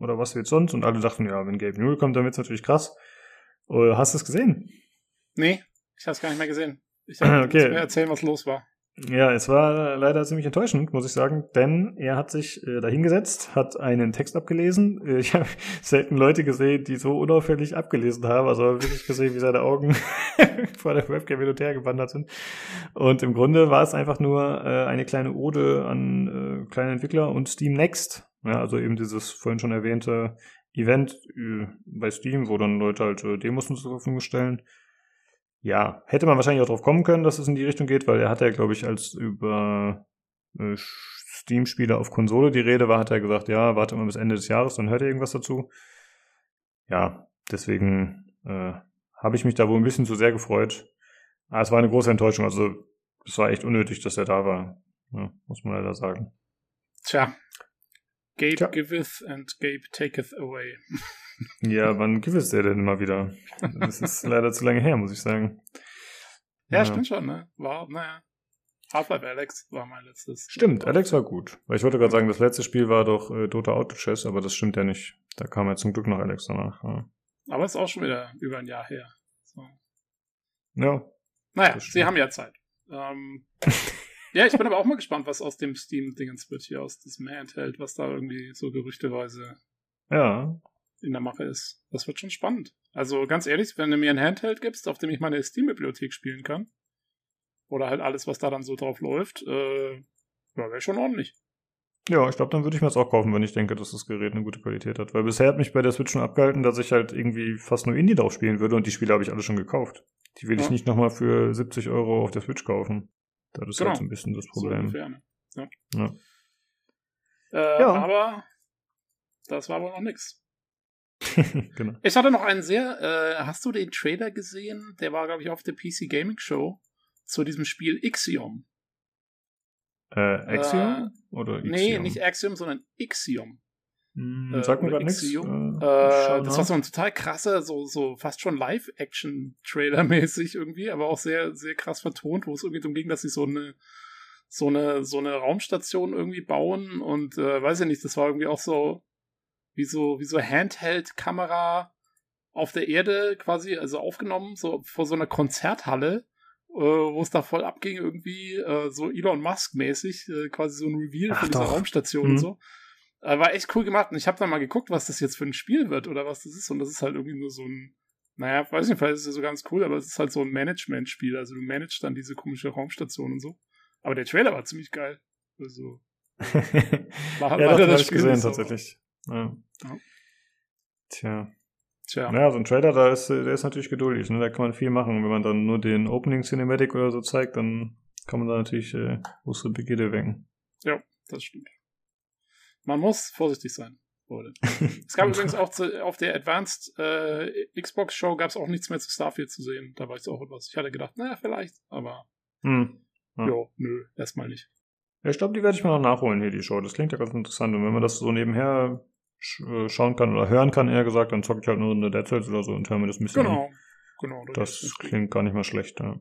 äh, oder was wird sonst? Und alle dachten, ja, wenn Gabe Newell kommt, dann wird's natürlich krass. Äh, hast du es gesehen? Nee, ich habe es gar nicht mehr gesehen. Ich okay. mir erzählen, was los war. Ja, es war leider ziemlich enttäuschend, muss ich sagen, denn er hat sich äh, dahingesetzt, hat einen Text abgelesen. Äh, ich habe selten Leute gesehen, die so unauffällig abgelesen haben, also wirklich gesehen, wie seine Augen vor der Webcam hin und her gewandert sind. Und im Grunde war es einfach nur äh, eine kleine Ode an äh, kleine Entwickler und Steam Next. Ja, also eben dieses vorhin schon erwähnte Event äh, bei Steam, wo dann Leute halt äh, Demos zur Verfügung stellen ja, hätte man wahrscheinlich auch drauf kommen können, dass es in die Richtung geht, weil er hat ja, glaube ich, als über äh, Steam-Spiele auf Konsole die Rede war, hat er gesagt, ja, warte mal bis Ende des Jahres, dann hört er irgendwas dazu. Ja, deswegen äh, habe ich mich da wohl ein bisschen zu sehr gefreut. Aber es war eine große Enttäuschung, also es war echt unnötig, dass er da war, ja, muss man leider sagen. Tja, Gabe Tja. giveth and Gabe taketh away. Ja, wann gibt es der denn immer wieder? Das ist leider zu lange her, muss ich sagen. Ja, ja, stimmt schon, ne? War, naja. Half-Life Alex war mein letztes. Stimmt, Alex war gut. Weil ich wollte gerade sagen, das letzte Spiel war doch äh, Dota Auto Chess, aber das stimmt ja nicht. Da kam ja zum Glück noch Alex danach. Ja. Aber ist auch schon wieder über ein Jahr her. So. Ja. Naja, sie haben ja Zeit. Ähm, ja, ich bin aber auch mal gespannt, was aus dem Steam-Dingens wird hier, aus diesem Handheld, was da irgendwie so gerüchteweise Ja. in der Mache ist. Das wird schon spannend. Also ganz ehrlich, wenn du mir ein Handheld gibst, auf dem ich meine Steam-Bibliothek spielen kann, oder halt alles, was da dann so drauf läuft, äh, ja, wäre schon ordentlich. Ja, ich glaube, dann würde ich mir das auch kaufen, wenn ich denke, dass das Gerät eine gute Qualität hat. Weil bisher hat mich bei der Switch schon abgehalten, dass ich halt irgendwie fast nur Indie drauf spielen würde und die Spiele habe ich alle schon gekauft. Die will Ja. ich nicht nochmal für 70 Euro auf der Switch kaufen. Das ist Genau. halt so ein bisschen das So Problem. ungefähr, ne? ja. Ja. Äh, Ja. Aber das war wohl noch nix. genau. Ich hatte noch einen sehr, äh, hast du den Trailer gesehen? Der war, glaube ich, auf der PC Gaming Show zu diesem Spiel Ixiom. Äh, Axiom? Oder Ixiom? Nee, nicht Axiom, sondern Ixiom. Hm, äh, Sag mir gerade nichts. Äh, Äh, das war so ein total krasser, so, so fast schon Live-Action-Trailer-mäßig irgendwie, aber auch sehr, sehr krass vertont, wo es irgendwie darum ging, dass sie so eine, so eine, so eine Raumstation irgendwie bauen und äh, weiß ich nicht, das war irgendwie auch so wie so, wie so Handheld-Kamera auf der Erde quasi, also aufgenommen, so vor so einer Konzerthalle, äh, wo es da voll abging, irgendwie, äh, so Elon Musk-mäßig, äh, quasi so ein Reveal Ach von dieser doch. Raumstation Mhm. und so. Äh, war echt cool gemacht und ich habe dann mal geguckt, was das jetzt für ein Spiel wird oder was das ist und das ist halt irgendwie nur so ein, naja, weiß nicht, vielleicht ist es ja so ganz cool, aber es ist halt so ein Management-Spiel, also du managst dann diese komische Raumstation und so. Aber der Trailer war ziemlich geil. Also, war ja, leider das habe das ich Spiel gesehen so. tatsächlich. Ja. Ja. Tja. Tja. Naja, so ein Trailer, da ist, der ist natürlich geduldig, ne? Da kann man viel machen. Und wenn man dann nur den Opening Cinematic oder so zeigt, dann kann man da natürlich äh, große Begierde wecken. Das stimmt. Man muss vorsichtig sein, Leute. Es gab übrigens auch zu, auf der Advanced äh, Xbox Show gab es auch nichts mehr zu Starfield zu sehen. Da war jetzt auch etwas. Ich hatte gedacht, naja, vielleicht, aber Hm. Ja. jo, nö, erstmal nicht. Ja, ich glaube, die werde ich mal noch nachholen hier, die Show. Das klingt ja ganz interessant. Und wenn man das so nebenher sch äh, schauen kann oder hören kann, eher gesagt, dann zocke ich halt nur eine Dead Cells oder so und höre mir das ein bisschen an. Genau, genau. Das gut. klingt gar nicht mal schlecht, ja.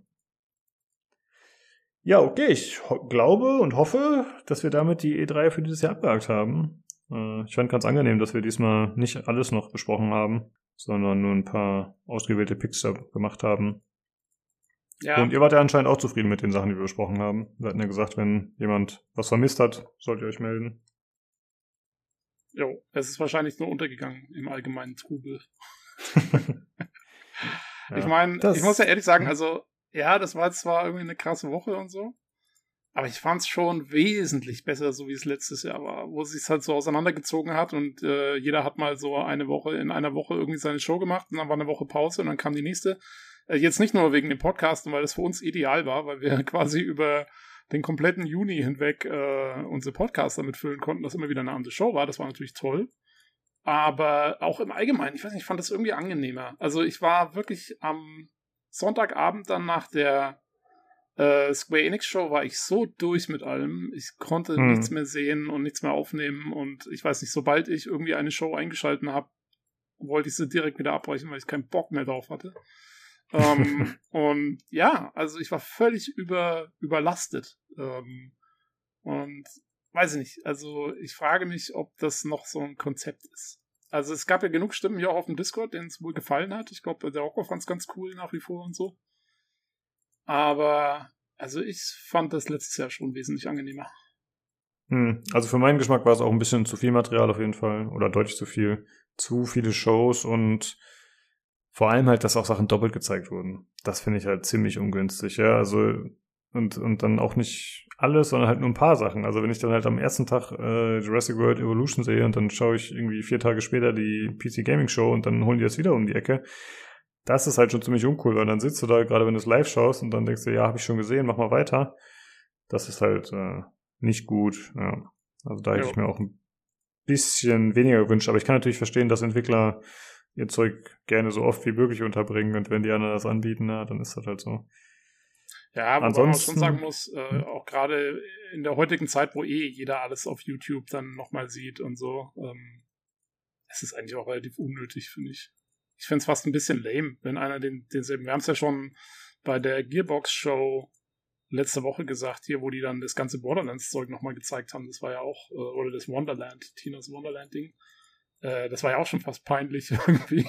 Ja, okay. Ich glaube und hoffe, dass wir damit die E3 für dieses Jahr abgehakt haben. Äh, ich fand ganz angenehm, dass wir diesmal nicht alles noch besprochen haben, sondern nur ein paar ausgewählte Picks gemacht haben. Ja, Und ihr wart ja anscheinend auch zufrieden mit den Sachen, die wir besprochen haben. Wir hatten ja gesagt, wenn jemand was vermisst hat, sollt ihr euch melden. jo, es ist wahrscheinlich nur untergegangen im allgemeinen Trubel. Ja, ich meine, ich muss ja ehrlich sagen, also, ja, das war zwar irgendwie eine krasse Woche und so, aber ich fand es schon wesentlich besser, so wie es letztes Jahr war, wo es sich halt so auseinandergezogen hat und äh, jeder hat mal so eine Woche, in einer Woche irgendwie seine Show gemacht und dann war eine Woche Pause und dann kam die nächste. Äh, jetzt nicht nur wegen dem Podcasten, weil das für uns ideal war, weil wir quasi über den kompletten Juni hinweg äh, unsere Podcasts damit füllen konnten, dass immer wieder eine andere Show war. Das war natürlich toll. Aber auch im Allgemeinen, ich weiß nicht, ich fand das irgendwie angenehmer. Also ich war wirklich am Sonntagabend dann nach der äh, Square Enix Show war ich so durch mit allem. Ich konnte Hm. nichts mehr sehen und nichts mehr aufnehmen. Und ich weiß nicht, sobald ich irgendwie eine Show eingeschalten habe, wollte ich sie direkt wieder abbrechen, weil ich keinen Bock mehr drauf hatte. ähm, und ja, also ich war völlig über, überlastet. Ähm, und weiß ich nicht. Also ich frage mich, ob das noch so ein Konzept ist. Also es gab ja genug Stimmen hier auch auf dem Discord, denen es wohl gefallen hat. Ich glaube, der Rocco fand es ganz cool nach wie vor und so. Aber also ich fand das letztes Jahr schon wesentlich angenehmer. Hm, Also für meinen Geschmack war es auch ein bisschen zu viel Material auf jeden Fall. Oder deutlich zu viel. Zu viele Shows und vor allem halt, dass auch Sachen doppelt gezeigt wurden. Das finde ich halt ziemlich ungünstig, ja. Also und, und dann auch nicht alles, sondern halt nur ein paar Sachen. Also wenn ich dann halt am ersten Tag äh, Jurassic World Evolution sehe und dann schaue ich irgendwie vier Tage später die PC Gaming Show und dann holen die das wieder um die Ecke. Das ist halt schon ziemlich uncool, weil dann sitzt du da, gerade wenn du es live schaust und dann denkst du, ja, habe ich schon gesehen, mach mal weiter. Das ist halt äh, nicht gut. Ja. Also da hätte Ja. ich mir auch ein bisschen weniger gewünscht. Aber ich kann natürlich verstehen, dass Entwickler ihr Zeug gerne so oft wie möglich unterbringen und wenn die anderen das anbieten, na, dann ist das halt so. Ja, wobei man Ansonsten- schon sagen muss, äh, auch gerade in der heutigen Zeit, wo eh jeder alles auf YouTube dann nochmal sieht und so, ähm, es ist eigentlich auch relativ unnötig, finde ich. Ich finde es fast ein bisschen lame, wenn einer den, denselben, wir haben es ja schon bei der Gearbox-Show letzte Woche gesagt, hier, wo die dann das ganze Borderlands-Zeug nochmal gezeigt haben. Das war ja auch, äh, oder das Wonderland, Tinas Wonderland-Ding. Äh, das war ja auch schon fast peinlich irgendwie.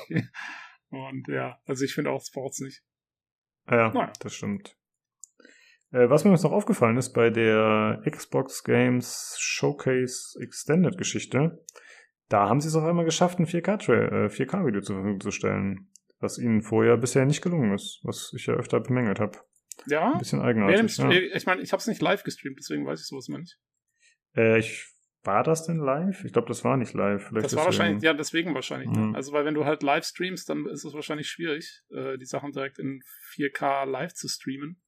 Und ja, also ich finde auch, es braucht's nicht. Ja, naja. das stimmt. Äh, was mir jetzt noch aufgefallen ist bei der Xbox Games Showcase Extended Geschichte, da haben sie es auf einmal geschafft, ein 4K-Video äh, 4K zur Verfügung zu stellen. Was ihnen vorher bisher nicht gelungen ist, was ich ja öfter bemängelt habe. Ja. Ein bisschen eigenartig. Ja. Ich meine, ich habe es nicht live gestreamt, deswegen weiß ich sowas immer nicht. Äh, ich war das denn live? Ich glaube, das war nicht live. Vielleicht das war wahrscheinlich, ja, deswegen wahrscheinlich. Mhm. Also, weil wenn du halt live streamst, dann ist es wahrscheinlich schwierig, äh, die Sachen direkt in 4K live zu streamen.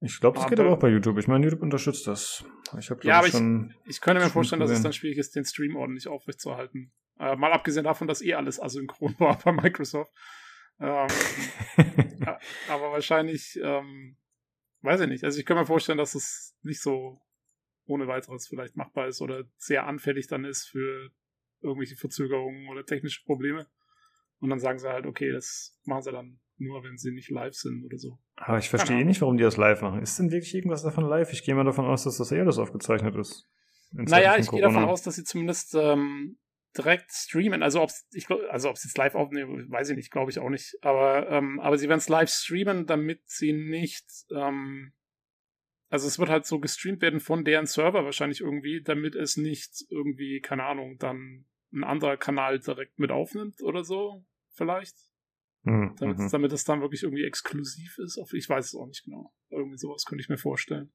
Ich glaube, das aber, geht aber auch bei YouTube. Ich meine, YouTube unterstützt das. Ich hab, ja, aber schon ich, ich könnte mir vorstellen, dass es dann schwierig ist, den Stream ordentlich aufrechtzuerhalten. Äh, mal abgesehen davon, dass eh alles asynchron war bei Microsoft. Ähm, aber wahrscheinlich, ähm, weiß ich nicht. Also ich kann mir vorstellen, dass es nicht so ohne weiteres vielleicht machbar ist oder sehr anfällig dann ist für irgendwelche Verzögerungen oder technische Probleme. Und dann sagen sie halt, okay, das machen sie dann nur, wenn sie nicht live sind oder so. Aber ich verstehe eh nicht, warum die das live machen. Ist denn wirklich irgendwas davon live? Ich gehe mal davon aus, dass das eher das aufgezeichnet ist. Naja, ich gehe davon aus, dass sie zumindest ähm, direkt streamen. Also ob ich also ob sie es live aufnehmen, weiß ich nicht, glaube ich auch nicht. Aber ähm, aber sie werden es live streamen, damit sie nicht ähm, also es wird halt so gestreamt werden von deren Server wahrscheinlich irgendwie, damit es nicht irgendwie keine Ahnung dann ein anderer Kanal direkt mit aufnimmt oder so vielleicht. Mhm. Damit, mhm. damit es dann wirklich irgendwie exklusiv ist. Ich weiß es auch nicht genau. Irgendwie sowas könnte ich mir vorstellen.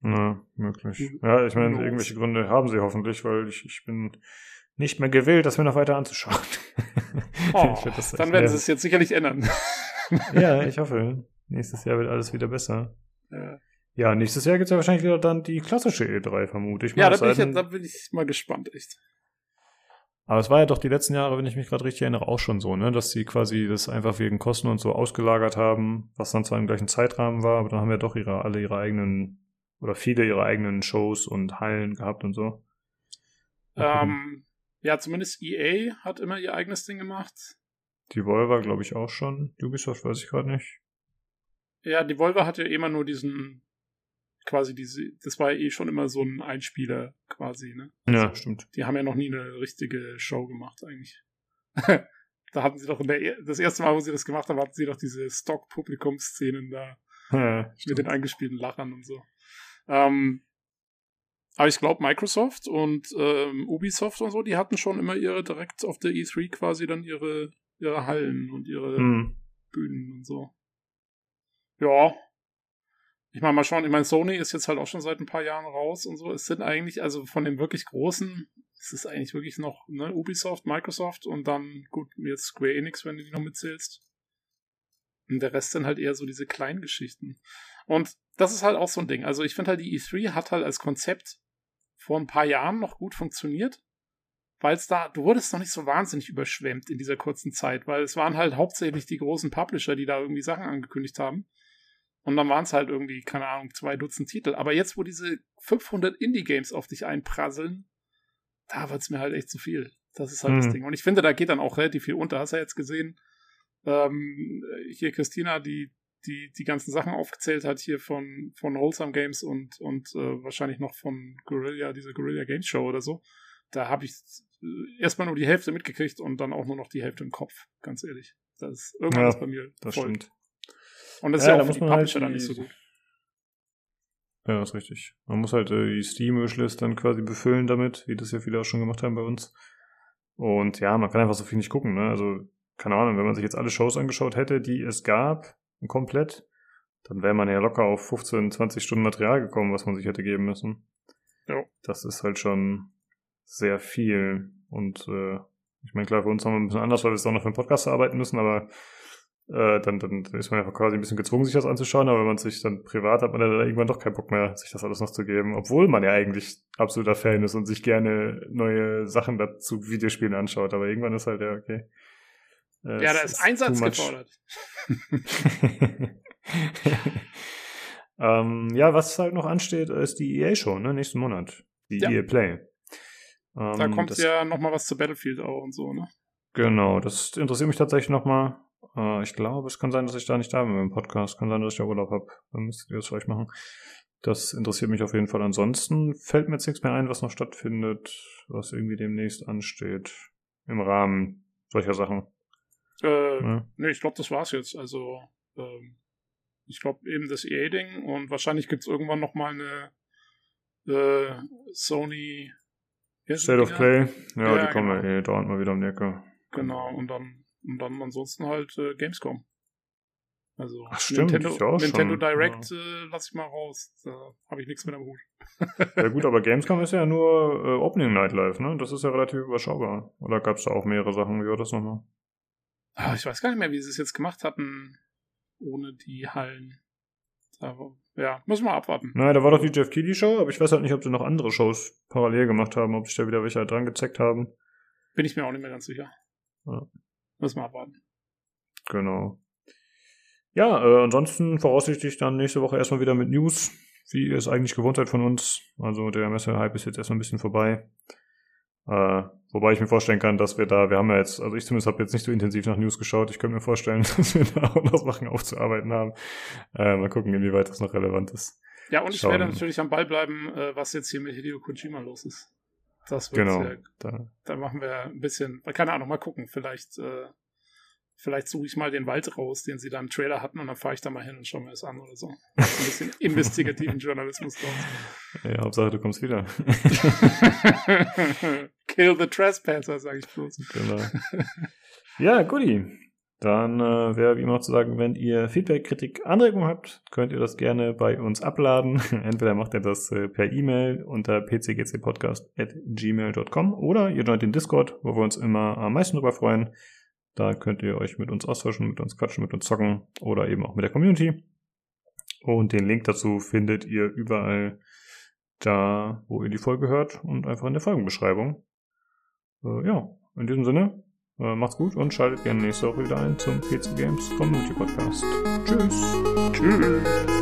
Na, möglich. Ja, ich meine, irgendwelche Gründe haben sie hoffentlich, weil ich, ich bin nicht mehr gewillt, das mir noch weiter anzuschauen. Oh, dann werden sie es jetzt sicherlich ändern. ja, ich hoffe. Nächstes Jahr wird alles wieder besser. Ja, ja nächstes Jahr gibt es ja wahrscheinlich wieder dann die klassische E3, vermute ich mal. Ja, da bin, ich, da bin ich mal gespannt, echt. Aber es war ja doch die letzten Jahre, wenn ich mich gerade richtig erinnere, auch schon so, ne, dass sie quasi das einfach wegen Kosten und so ausgelagert haben, was dann zwar im gleichen Zeitrahmen war, aber dann haben ja doch ihre, alle ihre eigenen oder viele ihre eigenen Shows und Hallen gehabt und so. Ähm, ja, zumindest EA hat immer ihr eigenes Ding gemacht. Die Volver, glaube ich, auch schon. Ubisoft weiß ich gerade nicht. Ja, die Volver hat ja immer nur diesen, quasi diese, das war eh schon immer so ein Einspieler quasi, ne? Also, ja, stimmt. Die haben ja noch nie eine richtige Show gemacht, eigentlich. da hatten sie doch in der, das erste Mal, wo sie das gemacht haben, hatten sie doch diese Stock-Publikum-Szenen da. Ja, mit den eingespielten Lachern und so. Ähm, aber ich glaube, Microsoft und ähm, Ubisoft und so, die hatten schon immer ihre direkt auf der E3 quasi dann ihre, ihre Hallen und ihre hm. Bühnen und so. Ja. Ich meine, mal schauen, ich meine, Sony ist jetzt halt auch schon seit ein paar Jahren raus und so. Es sind eigentlich, also von den wirklich großen, es ist eigentlich wirklich noch ne, Ubisoft, Microsoft und dann, gut, jetzt Square Enix, wenn du die noch mitzählst. Und der Rest sind halt eher so diese kleinen Geschichten. Und das ist halt auch so ein Ding. Also ich finde halt, die E3 hat halt als Konzept vor ein paar Jahren noch gut funktioniert, weil es da, du wurdest noch nicht so wahnsinnig überschwemmt in dieser kurzen Zeit, weil es waren halt hauptsächlich die großen Publisher, die da irgendwie Sachen angekündigt haben. Und dann waren es halt irgendwie, keine Ahnung, zwei Dutzend Titel. Aber jetzt, wo diese 500 Indie-Games auf dich einprasseln, da wird es mir halt echt zu viel. Das ist halt mhm. das Ding. Und ich finde, da geht dann auch relativ viel unter. Hast du ja jetzt gesehen, ähm, hier Christina, die die die ganzen Sachen aufgezählt hat hier von von Wholesome Games und und äh, wahrscheinlich noch von Guerilla, diese Guerilla Games Show oder so. Da habe ich äh, erstmal nur die Hälfte mitgekriegt und dann auch nur noch die Hälfte im Kopf, ganz ehrlich. Das ist irgendwas ja, bei mir. Das voll. stimmt. Und das ja, ist ja auch für die Publisher halt dann nicht so gut. Ja, das ist richtig. Man muss halt äh, die Steam-Wishlist dann quasi befüllen damit, wie das ja viele auch schon gemacht haben bei uns. Und ja, man kann einfach so viel nicht gucken, ne? Also, keine Ahnung, wenn man sich jetzt alle Shows angeschaut hätte, die es gab, komplett, dann wäre man ja locker auf 15, 20 Stunden Material gekommen, was man sich hätte geben müssen. Ja. Das ist halt schon sehr viel. Und äh, ich meine, klar, für uns haben wir ein bisschen anders, weil wir es auch noch für einen Podcast arbeiten müssen, aber äh, dann, dann ist man ja quasi ein bisschen gezwungen, sich das anzuschauen, aber wenn man sich dann privat hat, man dann irgendwann doch keinen Bock mehr, sich das alles noch zu geben, obwohl man ja eigentlich absoluter Fan ist und sich gerne neue Sachen dazu Videospielen anschaut, aber irgendwann ist halt ja, okay. Äh, ja, da ist Einsatz gefordert. ähm, ja, was halt noch ansteht, ist die EA-Show, ne? Nächsten Monat. Die ja. EA Play. Ähm, da kommt ja noch mal was zu Battlefield auch und so, ne? Genau, das interessiert mich tatsächlich noch mal. Äh, ich glaube, es kann sein, dass ich da nicht da bin mit dem Podcast. Kann sein, dass ich da Urlaub habe. Dann müsstet ihr das vielleicht machen. Das interessiert mich auf jeden Fall. Ansonsten fällt mir jetzt nichts mehr ein, was noch stattfindet, was irgendwie demnächst ansteht. Im Rahmen solcher Sachen. Äh, ja. Nee, ich glaube, das war's jetzt. Also, ähm, ich glaube eben das EA-Ding und wahrscheinlich gibt's irgendwann noch mal eine äh, Sony State of Play. Ja, ja die kommen genau. ja eh dauernd mal wieder um die Ecke. Genau, und dann, und dann ansonsten halt äh, Gamescom. Also Ach, stimmt, Nintendo, Nintendo Direct ja. äh, lass ich mal raus. Da habe ich nichts mit am Hut. ja gut, aber Gamescom ist ja nur äh, Opening Night Live, ne? Das ist ja relativ überschaubar. Oder gab es da auch mehrere Sachen? Wie war das nochmal? Ah, ich weiß gar nicht mehr, wie sie es jetzt gemacht hatten, ohne die Hallen. Aber, ja, müssen wir abwarten. Nein, da war doch die Jeff Keighley Show, aber ich weiß halt nicht, ob sie noch andere Shows parallel gemacht haben, ob sich da wieder welche halt dran gezeckt haben. Bin ich mir auch nicht mehr ganz sicher. Ja. Müssen wir abwarten. Genau. Ja, äh, ansonsten voraussichtlich dann nächste Woche erstmal wieder mit News, wie ihr es eigentlich gewohnt seid von uns. Also der Messe-Hype ist jetzt erstmal ein bisschen vorbei. Äh, wobei ich mir vorstellen kann, dass wir da, wir haben ja jetzt, also ich zumindest habe jetzt nicht so intensiv nach News geschaut. Ich könnte mir vorstellen, dass wir da auch noch Sachen aufzuarbeiten haben. Äh, mal gucken, inwieweit das noch relevant ist. Ja, und ich Schauen. werde natürlich am Ball bleiben, äh, was jetzt hier mit Hideo Kojima los ist. Das wird genau, sehr, da. da machen wir ein bisschen, keine Ahnung, mal gucken. Vielleicht äh, Vielleicht suche ich mal den Wald raus, den sie da im Trailer hatten, und dann fahre ich da mal hin und schaue mir das an oder so. Ein bisschen investigativen Journalismus draus. Ja, Hauptsache, du kommst wieder. Kill the Trespasser, sage ich bloß. Genau. Ja, guti. Dann äh, wäre wie immer zu sagen, wenn ihr Feedback, Kritik, Anregungen habt, könnt ihr das gerne bei uns abladen. Entweder macht ihr das äh, per E-Mail unter pcgcpodcast.gmail.com oder ihr joint den Discord, wo wir uns immer am meisten drüber freuen. Da könnt ihr euch mit uns austauschen, mit uns quatschen, mit uns zocken oder eben auch mit der Community. Und den Link dazu findet ihr überall da, wo ihr die Folge hört und einfach in der Folgenbeschreibung. Äh, ja, in diesem Sinne, äh, macht's gut und schaltet gerne nächste Woche wieder ein zum PC Games Community Podcast. Tschüss. Tschüss.